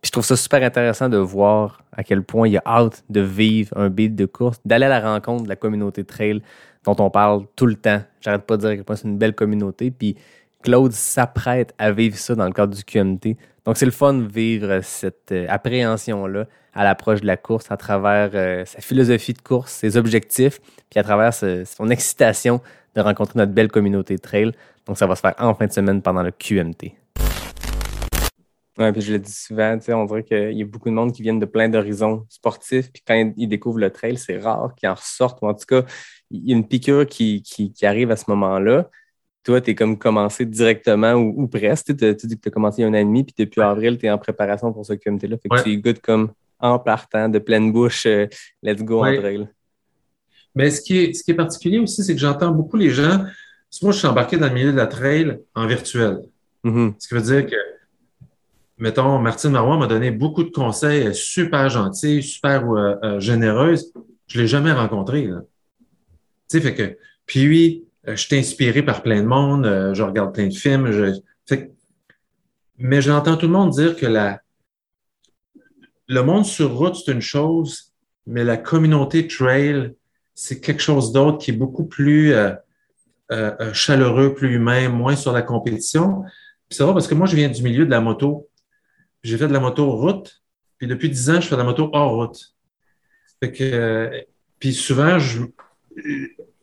Puis je trouve ça super intéressant de voir à quel point il a hâte de vivre un beat de course, d'aller à la rencontre de la communauté trail dont on parle tout le temps. J'arrête pas de dire que c'est une belle communauté. Puis Claude s'apprête à vivre ça dans le cadre du QMT. Donc c'est le fun de vivre cette euh, appréhension-là à l'approche de la course à travers euh, sa philosophie de course, ses objectifs, puis à travers son excitation de rencontrer notre belle communauté trail. Donc ça va se faire en fin de semaine pendant le QMT. Oui, puis je le dis souvent, on dirait qu'il y a beaucoup de monde qui viennent de plein d'horizons sportifs, puis quand ils découvrent le trail, c'est rare qu'ils en ressortent, ou en tout cas, il y a une piqûre qui, qui, arrive à ce moment-là. Toi, tu es comme commencé directement ou, presque. Tu dis que tu as commencé il y a un an et demi, puis depuis avril, tu es en préparation pour ce comité-là. Fait que tu goûtes comme en partant, de pleine bouche, euh, let's go en trail. Mais ce qui est, ce qui est particulier aussi, c'est que j'entends beaucoup les gens. Moi, je suis embarqué dans le milieu de la trail en virtuel. Mm-hmm. Ce qui veut dire que mettons, Martine Marois m'a donné beaucoup de conseils, super gentille, super euh, euh, généreuse. Je l'ai jamais rencontrée. Tu sais, fait que, puis, je suis inspiré par plein de monde, je regarde plein de films. Je, fait, mais j'entends tout le monde dire que la, le monde sur route, c'est une chose, mais la communauté trail, c'est quelque chose d'autre qui est beaucoup plus chaleureux, plus humain, moins sur la compétition. c'est vrai parce que moi, je viens du milieu de la moto j'ai fait de la moto route, puis depuis dix ans, je fais de la moto hors route. Fait que, euh, puis souvent, je,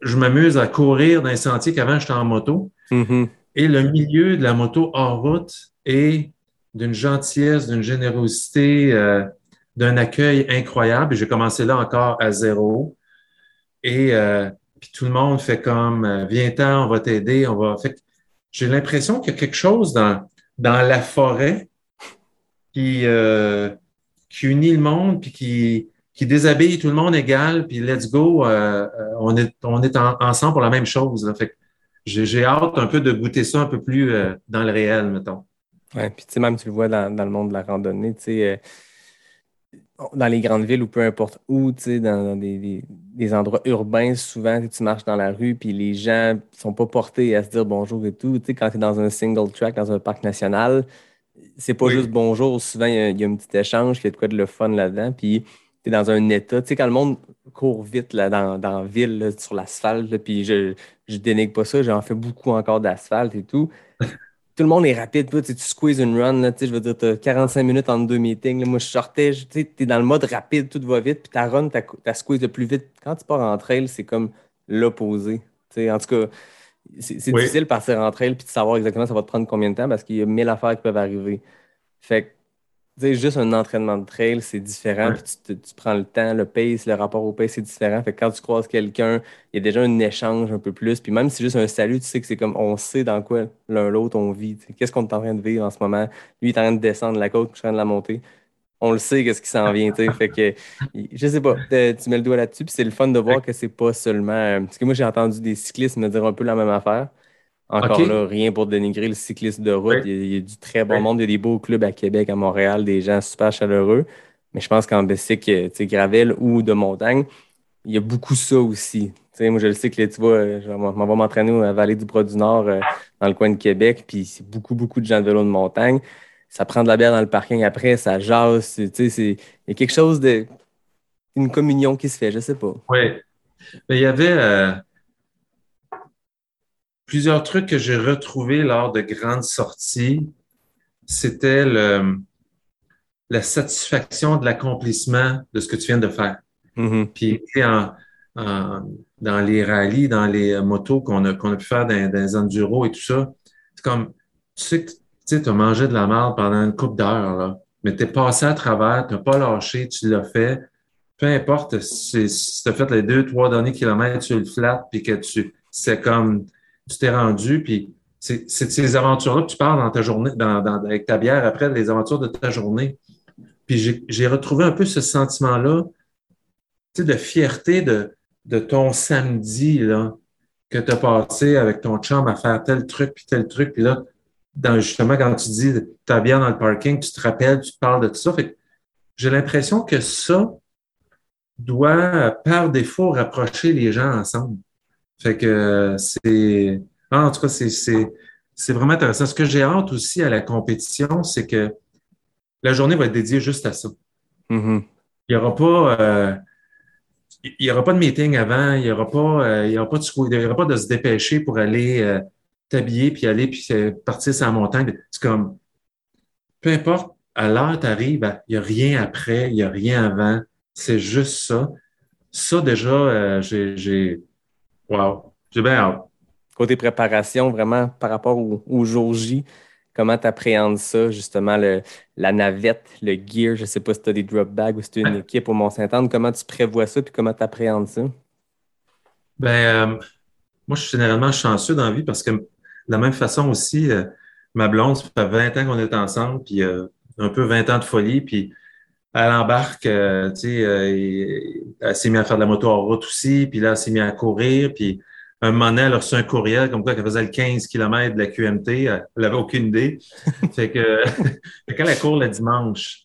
je m'amuse à courir dans les sentiers qu'avant, j'étais en moto. Mm-hmm. Et le milieu de la moto hors route est d'une gentillesse, d'une générosité, euh, d'un accueil incroyable. J'ai commencé là encore à zéro. Et euh, puis tout le monde fait comme viens-t'en, on va t'aider, on va. Fait j'ai l'impression qu'il y a quelque chose dans, dans la forêt qui, euh, qui unit le monde, puis qui, qui déshabille tout le monde égal, puis let's go, euh, euh, on est, on est ensemble pour la même chose. Fait j'ai hâte un peu de goûter ça un peu plus dans le réel, mettons. Oui, puis tu sais, même tu le vois dans, dans, le monde de la randonnée, tu sais, dans les grandes villes ou peu importe où, tu sais, dans, des, des, endroits urbains, souvent, tu marches dans la rue, puis les gens sont pas portés à se dire bonjour et tout. Tu sais, quand tu es dans un single track, dans un parc national, c'est pas juste bonjour. Souvent, il y, a, un petit échange, il y a de quoi de le fun là-dedans. Puis, es dans un état. Tu sais, quand le monde court vite là, dans, dans la ville, sur l'asphalte, puis je, je dénigre pas ça, j'en fais beaucoup encore d'asphalte et tout. tout le monde est rapide. Toi, tu squeeze une run, là, je veux dire, tu as 45 minutes entre deux meetings. moi, je sortais, tu es dans le mode rapide, tout va vite, puis ta run, ta squeeze le plus vite. Quand tu pars en trail, c'est comme l'opposé. En tout cas, c'est difficile de partir en trail puis de savoir exactement ça va te prendre combien de temps parce qu'il y a mille affaires qui peuvent arriver. Fait que, juste un entraînement de trail, c'est différent. Puis tu, prends le temps, le pace, le rapport au pace, c'est différent. Fait que quand tu croises quelqu'un, il y a déjà un échange un peu plus. Puis même si c'est juste un salut, tu sais que c'est comme on sait dans quoi l'un l'autre on vit. Qu'est-ce qu'on est en train de vivre en ce moment? Lui, il est en train de descendre la côte, je suis en train de la monter on le sait qu'est-ce qui s'en vient, tu sais. Fait que, je sais pas, tu mets le doigt là-dessus, puis c'est le fun de voir que c'est pas seulement. Euh, parce que moi, j'ai entendu des cyclistes me dire un peu la même affaire. Encore là, rien pour dénigrer le cycliste de route. Il, y a, du très bon monde. Il y a des beaux clubs à Québec, à Montréal, des gens super chaleureux. Mais je pense qu'en bicycle, tu sais, gravel ou de montagne, il y a beaucoup ça aussi. Tu sais, moi, je le sais que tu vois, je m'en vais m'entraîner à la vallée du Bras du Nord, euh, dans le coin de Québec, puis c'est beaucoup, beaucoup de gens de vélo de montagne ça prend de la bière dans le parking après, ça jase. Tu sais, il y a quelque chose de. une communion qui se fait, je sais pas. Oui. il y avait euh, plusieurs trucs que j'ai retrouvés lors de grandes sorties. C'était la satisfaction de l'accomplissement de ce que tu viens de faire. Mm-hmm. Puis dans les rallyes, dans les motos qu'on a, qu'on a pu faire dans, dans les enduros et tout ça, c'est comme, tu sais que tu as mangé de la merde pendant une coupe d'heures, là, mais tu es passé à travers, tu n'as pas lâché, tu l'as fait. Peu importe si, tu as fait les deux, trois derniers kilomètres sur le flat, puis que tu, c'est comme, tu t'es rendu, puis c'est ces aventures-là que tu parles dans ta journée, dans, avec ta bière après, les aventures de ta journée. Puis j'ai retrouvé un peu ce sentiment-là, tu sais, de fierté de, de ton samedi, là, que tu as passé avec ton chum à faire tel truc, puis tel truc, puis là, justement, quand tu dis ta bien dans le parking, tu te rappelles, tu te parles de tout ça. j'ai l'impression que ça, doit, par défaut, rapprocher les gens ensemble. Fait que c'est. ah, en tout cas, c'est, c'est, c'est vraiment intéressant. Ce que j'ai hâte aussi à la compétition, c'est que la journée va être dédiée juste à ça. Mhm. Il n'y aura pas. euh, il n'y aura pas de meeting avant, il n'y aura pas, euh, il y aura pas de, sco- il y aura pas de se dépêcher pour aller euh, t'habiller puis aller puis partir sur la montagne. C'est comme peu importe, à l'heure tu arrives, ben, il n'y a rien après, il n'y a rien avant. C'est juste ça. Ça, déjà, j'ai, wow, j'ai bien hâte. Côté préparation, vraiment, par rapport au, au jour J, comment tu appréhendes ça, justement, le, la navette, le gear, je ne sais pas si tu as des drop bags ou si tu as une équipe au Mont-Saint-Anne, comment tu prévois ça puis comment tu appréhendes ça? Ben, euh, moi, je suis généralement chanceux dans la vie parce que de la même façon aussi, euh, ma blonde, ça fait 20 ans qu'on est ensemble, puis euh, un peu 20 ans de folie, puis elle embarque, euh, tu sais, euh, elle s'est mise à faire de la moto en route aussi, puis là, elle s'est mise à courir, puis un moment donné, elle a reçu un courriel comme quoi qu'elle faisait le 15 km de la QMT, elle n'avait aucune idée. fait que, fait qu'elle elle court le dimanche.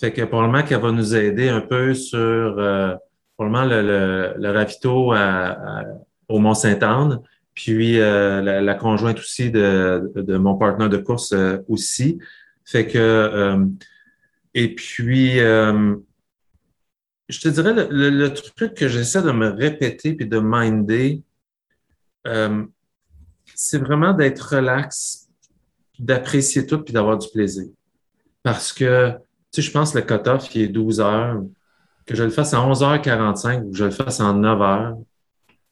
Fait que probablement qu'elle va nous aider un peu sur euh, probablement le, le, le ravito à- à- au Mont-Saint-Anne, puis euh, la, la conjointe aussi de, de mon partenaire de course euh, aussi. Fait que euh, et puis euh, je te dirais le, truc que j'essaie de me répéter puis de minder, euh, c'est vraiment d'être relax, d'apprécier tout puis d'avoir du plaisir. Parce que, tu sais, je pense que le cut-off, est 12 heures. Que je le fasse à 11h45 ou que je le fasse en 9 heures.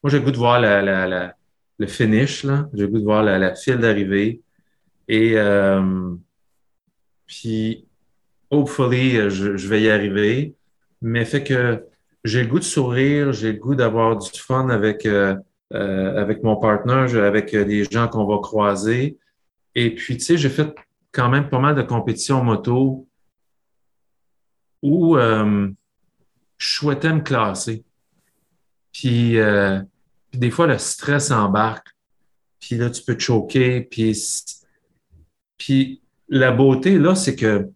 Moi, j'ai le goût de voir la, la, la- le finish, là. J'ai le goût de voir la, la file d'arrivée. Et euh, puis, hopefully, euh, je, je vais y arriver. Mais fait que j'ai le goût de sourire, j'ai le goût d'avoir du fun avec, euh, euh, avec mon partner, je- avec euh, les gens qu'on va croiser. Et puis, tu sais, j'ai fait quand même pas mal de compétitions moto où euh, je souhaitais me classer. Puis, des fois, le stress embarque. Puis là, tu peux te choquer. Puis, puis la beauté, là, c'est que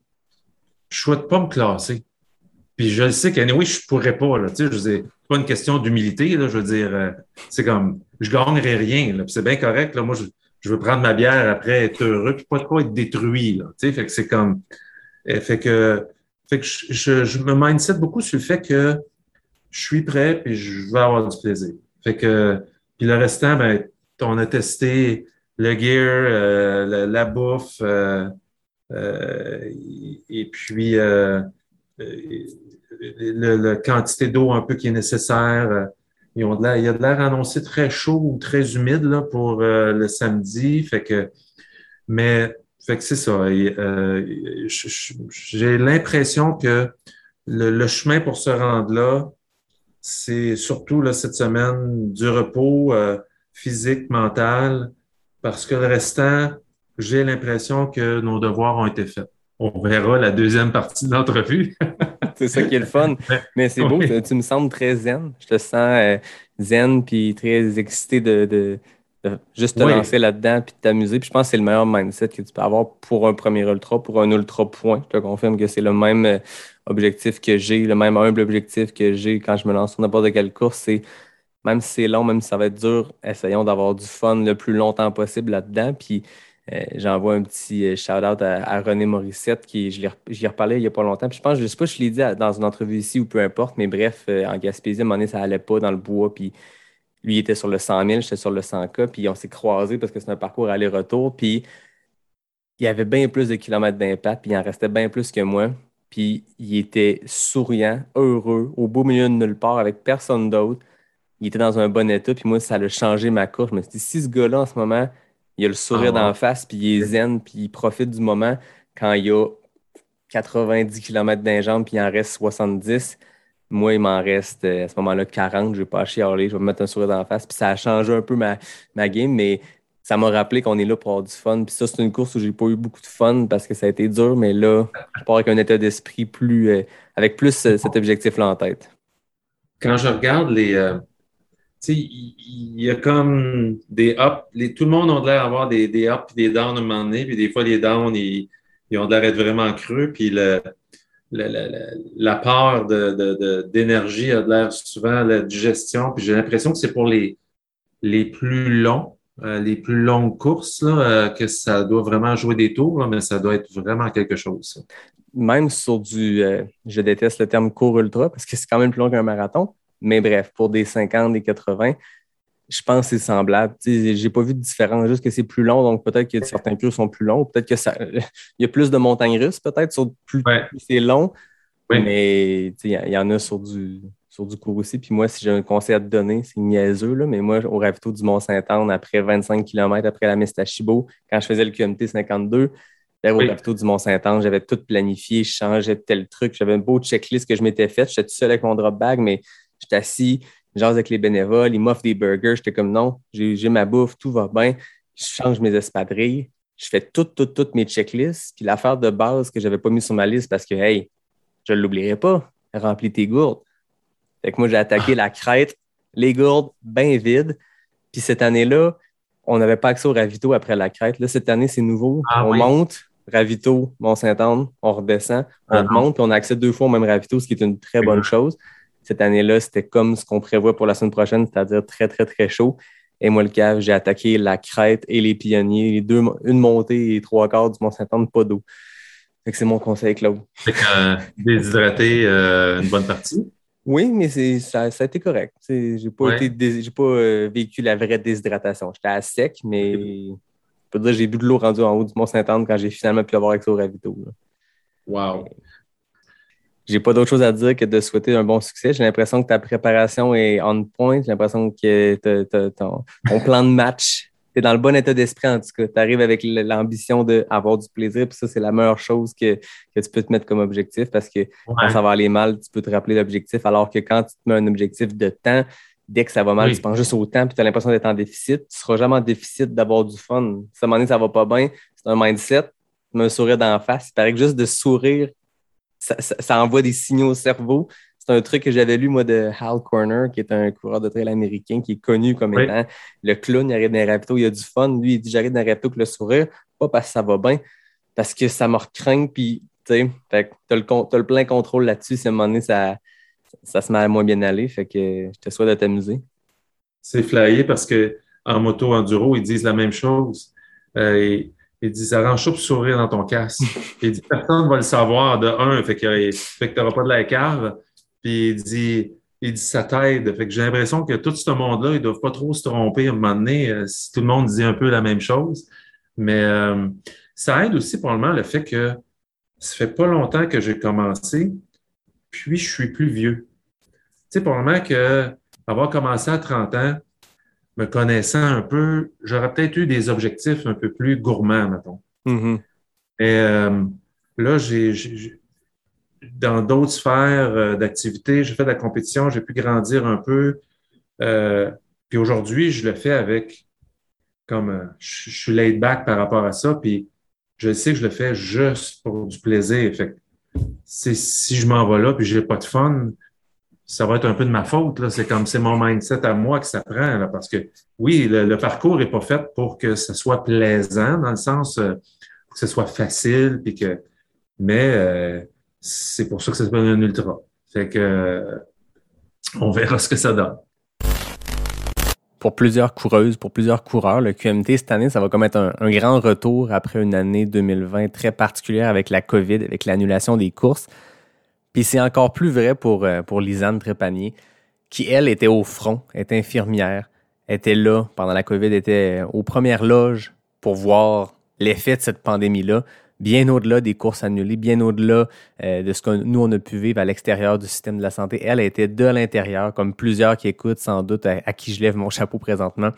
je souhaite pas me classer. Puis je le sais qu'anyway, je pourrais pas, là. Je c'est pas une question d'humilité, là. Je veux dire, euh, c'est comme, je gagnerai rien, là. C'est bien correct, là. Moi, je, je veux prendre ma bière après, être heureux, puis pas, pas être détruit, là. Fait que c'est comme, euh, fait que, fait que je, je, je me mindset beaucoup sur le fait que je suis prêt, puis je veux avoir du plaisir. Fait que, puis le restant, ben, on a testé le gear, euh, la, la bouffe, euh, et puis euh, euh, le quantité d'eau un peu qui est nécessaire. Euh, Ils ont de il y a de l'air annoncé très chaud ou très humide là, pour euh, le samedi. Fait que, mais fait que c'est ça. Euh, J'ai l'impression que le, le chemin pour se rendre là, c'est surtout là, cette semaine du repos euh, physique, mental, parce que le restant, j'ai l'impression que nos devoirs ont été faits. On verra la deuxième partie de l'entrevue. C'est ça qui est le fun. Mais c'est beau, Oui. tu, me sembles très zen. Je te sens euh, zen puis très excité de, de- de juste te Oui. lancer là-dedans puis de t'amuser. Puis je pense que c'est le meilleur mindset que tu peux avoir pour un premier ultra, pour un ultra point. Je te confirme que c'est le même euh, objectif que j'ai, le même humble objectif que j'ai quand je me lance sur n'importe quelle course. C'est même si c'est long, même si ça va être dur, essayons d'avoir du fun le plus longtemps possible là-dedans. Puis j'envoie un petit euh, shout-out à, René Morissette, qui j'y ai reparlé il n'y a pas longtemps. Puis je pense, je sais pas si je l'ai dit dans une entrevue ici ou peu importe, mais bref, euh, en Gaspésie, à un moment donné, ça allait pas dans le bois. Puis lui, était sur le 100 000, j'étais sur le 100K. Puis on s'est croisés parce que c'est un parcours aller-retour. Puis il avait bien plus de kilomètres d'impact, puis il en restait bien plus que moi. Puis il était souriant, heureux, au beau milieu de nulle part, avec personne d'autre. Il était dans un bon état, puis moi, ça a changé ma course. Je me suis dit, si ce gars-là, en ce moment, il a le sourire Ah ouais. la face, puis il est zen, puis il profite du moment quand il y a 90 km d'un jambe, puis il en reste 70. Moi, il m'en reste euh, à ce moment-là 40. Je vais pas à chialer, je vais me mettre un sourire dans la face. Puis ça a changé un peu ma, ma game, mais ça m'a rappelé qu'on est là pour avoir du fun. Puis ça, c'est une course où j'ai pas eu beaucoup de fun parce que ça a été dur, mais là, je pars avec un état d'esprit plus, euh, avec plus euh, cet objectif-là en tête. Quand je regarde les. euh, il y, a comme des ups. Tout le monde a l'air d'avoir des, des ups et des downs à un moment donné. Puis des fois, les downs, ils, ont de l'air d'être vraiment creux. Puis la, part d'énergie a de l'air souvent la digestion. Puis j'ai l'impression que c'est pour les, plus longs, euh, les plus longues courses, euh, que ça doit vraiment jouer des tours, mais ça doit être vraiment quelque chose. Même sur du, euh, je déteste le terme court ultra parce que c'est quand même plus long qu'un marathon, mais bref, pour des 50, des 80, je pense que c'est semblable. J'ai pas vu de différence, juste que c'est plus long, donc peut-être que certains cours sont plus longs, peut-être que ça, il y a plus de montagnes russes, peut-être sur plus, Ouais. plus c'est long, Oui. mais il y, y en a sur du sur du cours aussi. Puis moi, si j'ai un conseil à te donner, c'est niaiseux, là, mais moi, au ravito du Mont-Saint-Anne, après 25 km après la Mestachibo, quand je faisais le QMT 52, là, au Oui. ravito du Mont-Saint-Anne, j'avais tout planifié, je changeais tel truc, j'avais une beau checklist que je m'étais faite. J'étais tout seul avec mon drop bag, mais j'étais assis, j'ose avec les bénévoles, ils m'offrent des burgers. J'étais comme non, j'ai ma bouffe, tout va bien. Je change mes espadrilles, je fais toutes, toutes, toutes mes checklists. Puis l'affaire de base que j'avais pas mis sur ma liste parce que, hey, je ne l'oublierai pas, remplis tes gourdes. Fait que moi, j'ai attaqué la crête, les gourdes bien vides. Puis cette année-là, on n'avait pas accès au ravito après la crête. Là, cette année, c'est nouveau. Ah on oui. monte, ravito, Mont-Saint-Anne, on redescend, on Ah. remonte, puis on a accès deux fois au même ravito, ce qui est une très bonne chose. Cette année-là, c'était comme ce qu'on prévoit pour la semaine prochaine, c'est-à-dire très, très, très chaud. Et moi, le cave, j'ai attaqué la crête et les pionniers, les deux, une montée et trois quarts du Mont-Saint-Anne, pas d'eau. Que c'est mon conseil, Claude. Fait que, euh, déshydraté euh, une bonne partie. Oui, mais c'est, ça, ça a été correct. C'est- J'ai pas, Ouais. été pas euh, vécu la vraie déshydratation. J'étais à sec, mais je peux dire j'ai bu de l'eau rendue en haut du Mont-Saint-Anne quand j'ai finalement pu avoir accès au ravito. là. Wow. J'ai pas d'autre chose à dire que de souhaiter un bon succès. J'ai l'impression que ta préparation est on point. J'ai l'impression que ton, ton plan de match, tu es dans le bon état d'esprit en tout cas. Tu arrives avec l'ambition d'avoir du plaisir, puis ça, c'est la meilleure chose que, que tu peux te mettre comme objectif parce que quand ça va aller mal, tu peux te rappeler l'objectif, alors que quand tu te mets un objectif de temps, dès que ça va mal, Oui. tu penses juste au temps, puis tu as l'impression d'être en déficit. Tu seras jamais en déficit d'avoir du fun. Si à un moment donné, ça va pas bien, c'est un mindset, tu me sourire d'en face. Il paraît que juste de sourire, ça, ça- ça envoie des signaux au cerveau. C'est un truc que j'avais lu, moi, de Hal Corner, qui est un coureur de trail américain, qui est connu comme Oui. étant le clown, il arrive dans les raptos, il a du fun. Lui, il dit J'arrive dans les raptos avec le sourire, pas parce que ça va bien, parce que ça me recraint, puis tu sais, t'as le, plein contrôle là-dessus. Si à un moment donné, ça, ça se met à moins bien aller, fait que je te souhaite de t'amuser. C'est flyé parce que en moto enduro, ils disent la même chose. Euh, disent arrange ça pour sourire dans ton casque. il dit personne ne va le savoir de un, fait que, fait que tu n'auras pas de la cave. Puis il dit il dit ça t'aide. Fait que j'ai l'impression que tout ce monde-là, ils ne doivent pas trop se tromper à un moment donné euh, si tout le monde dit un peu la même chose. Mais euh, ça aide aussi probablement le fait que ça fait pas longtemps que j'ai commencé, puis je suis plus vieux. Tu sais, probablement que avoir commencé à 30 ans, me connaissant un peu, j'aurais peut-être eu des objectifs un peu plus gourmands, mettons. Mhm. Et euh, là, j'ai, dans d'autres sphères euh, d'activité, j'ai fait de la compétition, j'ai pu grandir un peu. Euh, puis aujourd'hui, je le fais avec comme je, je suis laid back par rapport à ça, puis je sais que je le fais juste pour du plaisir. Fait que c'est- si je m'en vais là puis j'ai pas de fun, ça va être un peu de ma faute. Là. C'est comme c'est mon mindset à moi que ça prend. Là, parce que oui, le, parcours est pas fait pour que ce soit plaisant, dans le sens euh, que ce soit facile, puis que mais euh, c'est pour ça que ça s'appelle un ultra. Fait que on verra ce que ça donne. pour plusieurs coureuses, pour plusieurs coureurs, le QMT cette année, ça va comme être un grand retour après une année 2020 très particulière avec la COVID, avec l'annulation des courses. Puis c'est encore plus vrai pour, euh, pour Lisanne Trépanier, qui, elle, était au front, était infirmière, était là pendant la COVID, était aux premières loges pour voir l'effet de cette pandémie-là, bien au-delà des courses annulées, bien au-delà euh, de ce que nous, on a pu vivre à l'extérieur du système de la santé. Elle été de l'intérieur, comme plusieurs qui écoutent sans doute, à, à qui je lève mon chapeau présentement.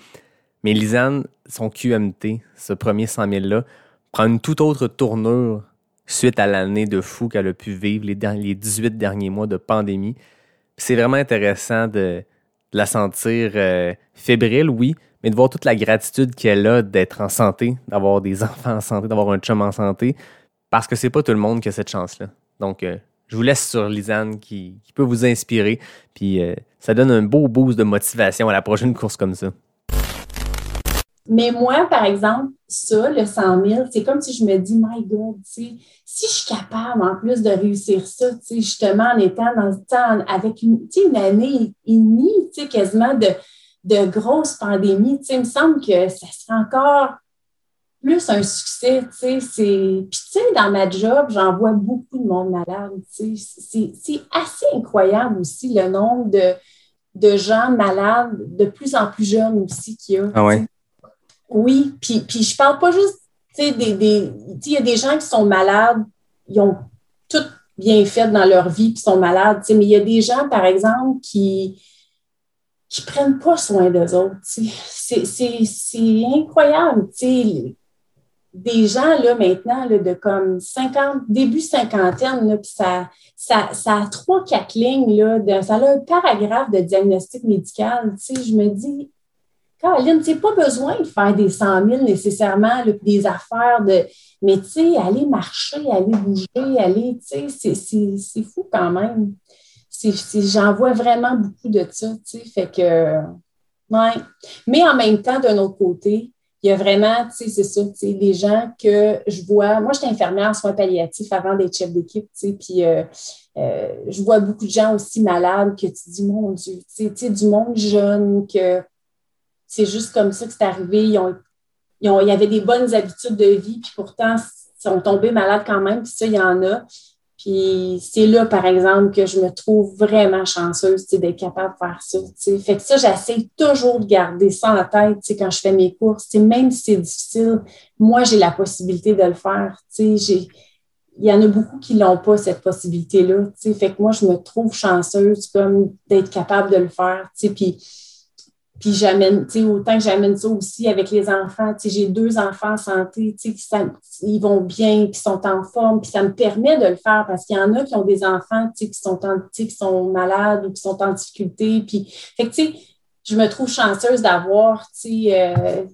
Mais Lisanne, son QMT, ce premier 100 000-là, prend une toute autre tournure suite à l'année de fou qu'elle a pu vivre, les, les 18 derniers mois de pandémie. C'est vraiment intéressant de, la sentir euh, fébrile, oui, mais de voir toute la gratitude qu'elle a d'être en santé, d'avoir des enfants en santé, d'avoir un chum en santé, parce que c'est pas tout le monde qui a cette chance-là. Donc, euh, je vous laisse sur Lisanne qui, qui peut vous inspirer, puis euh, ça donne un beau boost de motivation à la prochaine course comme ça. Mais moi, par exemple, ça, le 100 000, c'est comme si je me dis, my God, si je suis capable en plus de réussir ça, justement en étant dans le temps, avec une, une année et demie, quasiment de, de grosse pandémie, il me semble que ça serait encore plus un succès, tu sais, c'est... Puis, tu sais, dans ma job, j'en vois beaucoup de monde malade, tu sais. C'est assez incroyable aussi le nombre de, de gens malades, de plus en plus jeunes aussi qu'il y a. Ah ouais? Oui, puis, puis je parle pas juste, tu sais, des... il y a des gens qui sont malades, ils ont tout bien fait dans leur vie, qui sont malades, tu sais, mais il y a des gens, par exemple, qui qui prennent pas soin d'eux autres. C'est incroyable. tu sais des gens là maintenant là, de comme 50, début cinquantaine, là, puis ça, ça, ça a trois, quatre lignes, là, ça a un paragraphe de diagnostic médical. Tu sais, je me dis, Caroline, tu n'as pas besoin de faire des 100 000 nécessairement, là, des affaires de. Mais tu sais, aller marcher, aller bouger, aller, tu sais, c'est fou quand même. J'en vois vraiment beaucoup de ça, tu sais. Fait que. Ouais. Mais en même temps, d'un autre côté, il y a vraiment, tu sais, c'est ça, tu sais, des gens que je vois. Moi, j'étais infirmière en soins palliatifs avant d'être chef d'équipe, tu sais, puis euh, euh, je vois beaucoup de gens aussi malades que tu dis, mon Dieu, tu sais, du monde jeune, que c'est juste comme ça que c'est arrivé. Ils ont, ils ont, il y avait des bonnes habitudes de vie, puis pourtant, ils sont tombés malades quand même, puis ça, il y en a. Puis c'est là, par exemple, que je me trouve vraiment chanceuse d'être capable de faire ça. Fait que ça, j'essaie toujours de garder ça en tête quand je fais mes courses. même si c'est difficile, moi, j'ai la possibilité de le faire. Il y en a beaucoup qui n'ont pas, cette possibilité-là. Fait que moi, je me trouve chanceuse d'être capable de le faire. Puis puis j'amène, tu sais, autant que j'amène ça aussi avec les enfants. Tu sais, j'ai deux enfants en santé, tu sais, ils vont bien, qui sont en forme, puis ça me permet de le faire parce qu'il y en a qui ont des enfants, tu sais, qui sont, en, qui sont malades ou qui sont en difficulté. Puis, fait tu sais, je me trouve chanceuse d'avoir, tu sais, euh,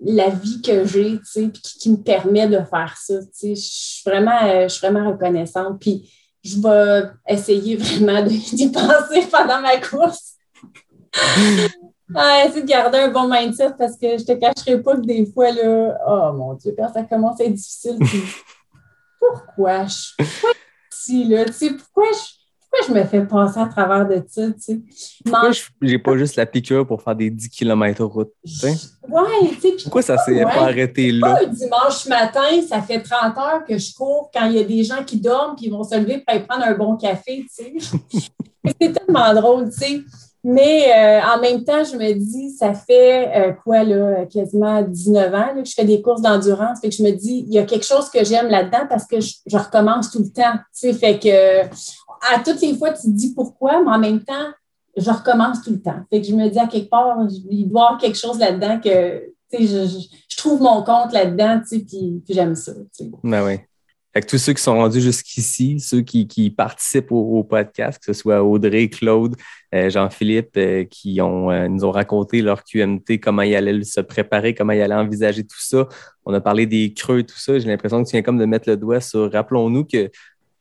la vie que j'ai, tu sais, puis qui, me permet de faire ça. Tu sais, je suis vraiment, euh, je suis vraiment reconnaissante. Puis, je vais essayer vraiment d'y penser pendant ma course. Ah, essayer de garder un bon mindset parce que je te cacherai pas que des fois, là, oh mon Dieu, quand ça commence à être difficile, pourquoi je suis ici, là? Tu sais, pourquoi je, pourquoi je me fais passer à travers de ça, tu sais? Pourquoi j'ai pas juste la piqûre pour faire des 10 km route, tu sais? Ouais, tu sais. Pourquoi ça s'est pas arrêté là? Pas dimanche matin, ça fait 30 heures que je cours quand il y a des gens qui dorment puis ils vont se lever pour aller prendre un bon café, tu sais? C'est tellement drôle, tu sais. Mais euh, en même temps, je me dis, ça fait euh, quoi, là, quasiment 19 ans que je fais des courses d'endurance. Fait que je me dis, il y a quelque chose que j'aime là-dedans parce que je, recommence tout le temps. Tu sais, fait que à toutes les fois, tu te dis pourquoi, mais en même temps, je recommence tout le temps. Fait que je me dis à quelque part, il doit y avoir quelque chose là-dedans que tu sais, je, trouve mon compte là-dedans, tu sais, puis, j'aime ça. Ben oui. Fait tous ceux qui sont rendus jusqu'ici, ceux qui, participent au, podcast, que ce soit Audrey, Claude, Jean-Philippe, euh, qui euh, nous ont raconté leur QMT, comment ils allaient se préparer, comment ils allaient envisager tout ça. On a parlé des creux, tout ça. J'ai l'impression que tu viens comme de mettre le doigt sur. Rappelons-nous que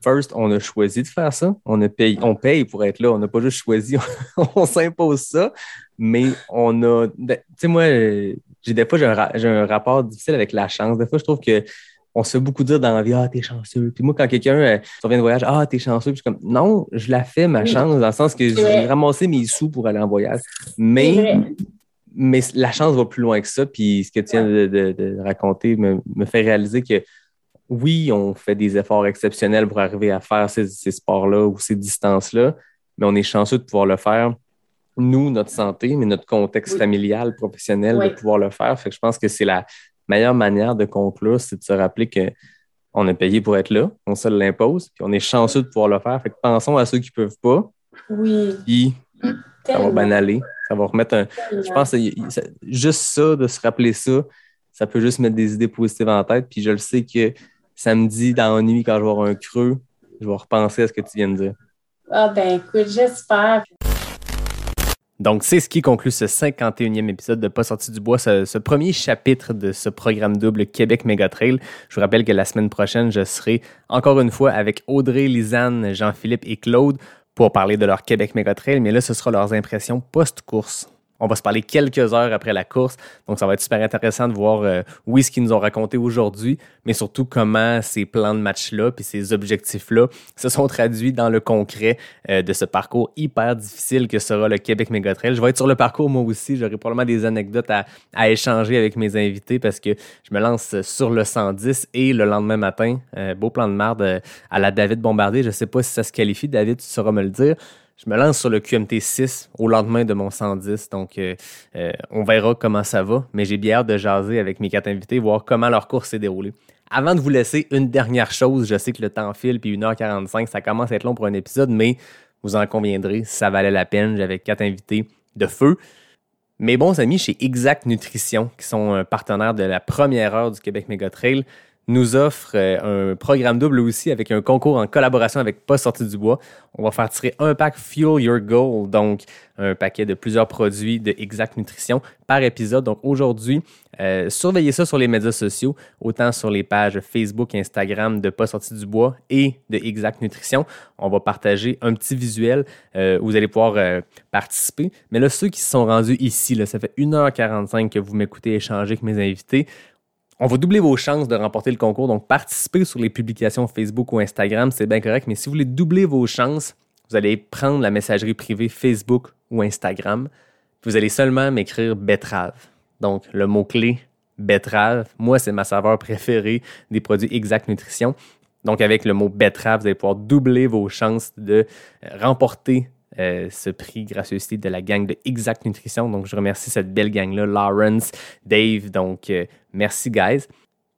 First, on a choisi de faire ça. On, a paye, on paye pour être là. On n'a pas juste choisi, on s'impose ça. Mais on a. Tu sais, moi, j'ai des fois, j'ai un, rapport difficile avec la chance. Des fois, je trouve que on se fait beaucoup dire dans la vie, ah, t'es chanceux. Puis moi, quand quelqu'un euh, revient de voyage, ah, t'es chanceux, puis je suis comme, non, je la fais, ma chance, dans le sens que j'ai ramassé mes sous pour aller en voyage. Mais, mais la chance va plus loin que ça. Puis ce que tu viens de, raconter me, fait réaliser que oui, on fait des efforts exceptionnels pour arriver à faire ces, sports-là ou ces distances-là, mais on est chanceux de pouvoir le faire. Nous, notre santé, mais notre contexte familial, professionnel, de pouvoir le faire. Fait que je pense que c'est la, meilleure manière de conclure, c'est de se rappeler qu'on a payé pour être là, on se l'impose, puis on est chanceux de pouvoir le faire. Fait que pensons à ceux qui ne peuvent pas. Oui. Puis ça va bien aller. Ça va remettre un. Je pense que juste ça, de se rappeler ça, ça peut juste mettre des idées positives en tête. Puis je le sais que samedi, dans la nuit, quand je vais avoir un creux, je vais repenser à ce que tu viens de dire. Ah ben écoute, j'espère. Donc, c'est ce qui conclut ce 51e épisode de Pas sorti du bois, ce, premier chapitre de ce programme double Québec Trail. Je vous rappelle que la semaine prochaine, je serai encore une fois avec Audrey, Lisanne, Jean-Philippe et Claude pour parler de leur Québec Trail, mais là, ce sera leurs impressions post-course. On va se parler quelques heures après la course. Donc, ça va être super intéressant de voir, euh, oui, ce qu'ils nous ont raconté aujourd'hui, mais surtout comment ces plans de match-là puis ces objectifs-là se sont traduits dans le concret euh, de ce parcours hyper difficile que sera le Québec Mégatrail. Je vais être sur le parcours moi aussi. J'aurai probablement des anecdotes à, échanger avec mes invités parce que je me lance sur le 110 et le lendemain matin, euh, beau plan de marde à la David Bombardier. Je sais pas si ça se qualifie. David, tu sauras me le dire je me lance sur le QMT 6 au lendemain de mon 110. Donc, euh, euh, on verra comment ça va. Mais j'ai bien hâte de jaser avec mes quatre invités, voir comment leur course s'est déroulée. Avant de vous laisser, une dernière chose. Je sais que le temps file, puis 1h45, ça commence à être long pour un épisode, mais vous en conviendrez, ça valait la peine. J'avais quatre invités de feu. Mes bons amis chez Exact Nutrition, qui sont un partenaire de la première heure du Québec Méga Trail, nous offre euh, un programme double aussi avec un concours en collaboration avec Pas Sorti du Bois. On va faire tirer un pack Fuel Your Goal, donc un paquet de plusieurs produits de Exact Nutrition par épisode. Donc aujourd'hui, euh, surveillez ça sur les médias sociaux, autant sur les pages Facebook, Instagram de Pas Sorti du Bois et de Exact Nutrition. On va partager un petit visuel euh, où vous allez pouvoir participer. Mais là, ceux qui se sont rendus ici, là, ça fait 1h45 que vous m'écoutez échanger avec mes invités. On va doubler vos chances de remporter le concours. Donc, participez sur les publications Facebook ou Instagram, c'est bien correct. Mais si vous voulez doubler vos chances, vous allez prendre la messagerie privée Facebook ou Instagram. Vous allez seulement m'écrire betterave. Donc, le mot-clé betterave. Moi, c'est ma saveur préférée des produits Exact Nutrition. Donc, avec le mot betterave, vous allez pouvoir doubler vos chances de remporter euh, ce prix gracieuseté de la gang de Exact Nutrition. Donc, je remercie cette belle gang-là, Lawrence, Dave. Donc, euh, merci, guys.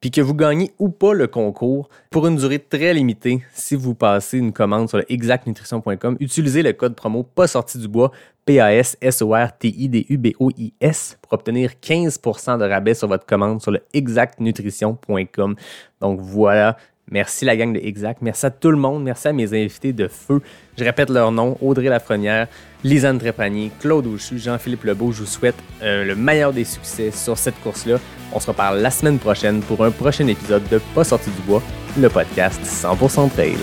Puis que vous gagnez ou pas le concours pour une durée très limitée, si vous passez une commande sur le exactnutrition.com, utilisez le code promo pas sorti du bois, P-A-S-S-O-R-T-I-D-U-B-O-I-S, pour obtenir 15% de rabais sur votre commande sur le exactnutrition.com. Donc voilà, Merci la gang de Exact. Merci à tout le monde. Merci à mes invités de feu. Je répète leur nom Audrey Lafrenière, Lisanne Trépanier, Claude Auchu, Jean-Philippe Lebeau. Je vous souhaite euh, le meilleur des succès sur cette course-là. On se reparle la semaine prochaine pour un prochain épisode de Pas sorti du bois, le podcast 100% trail.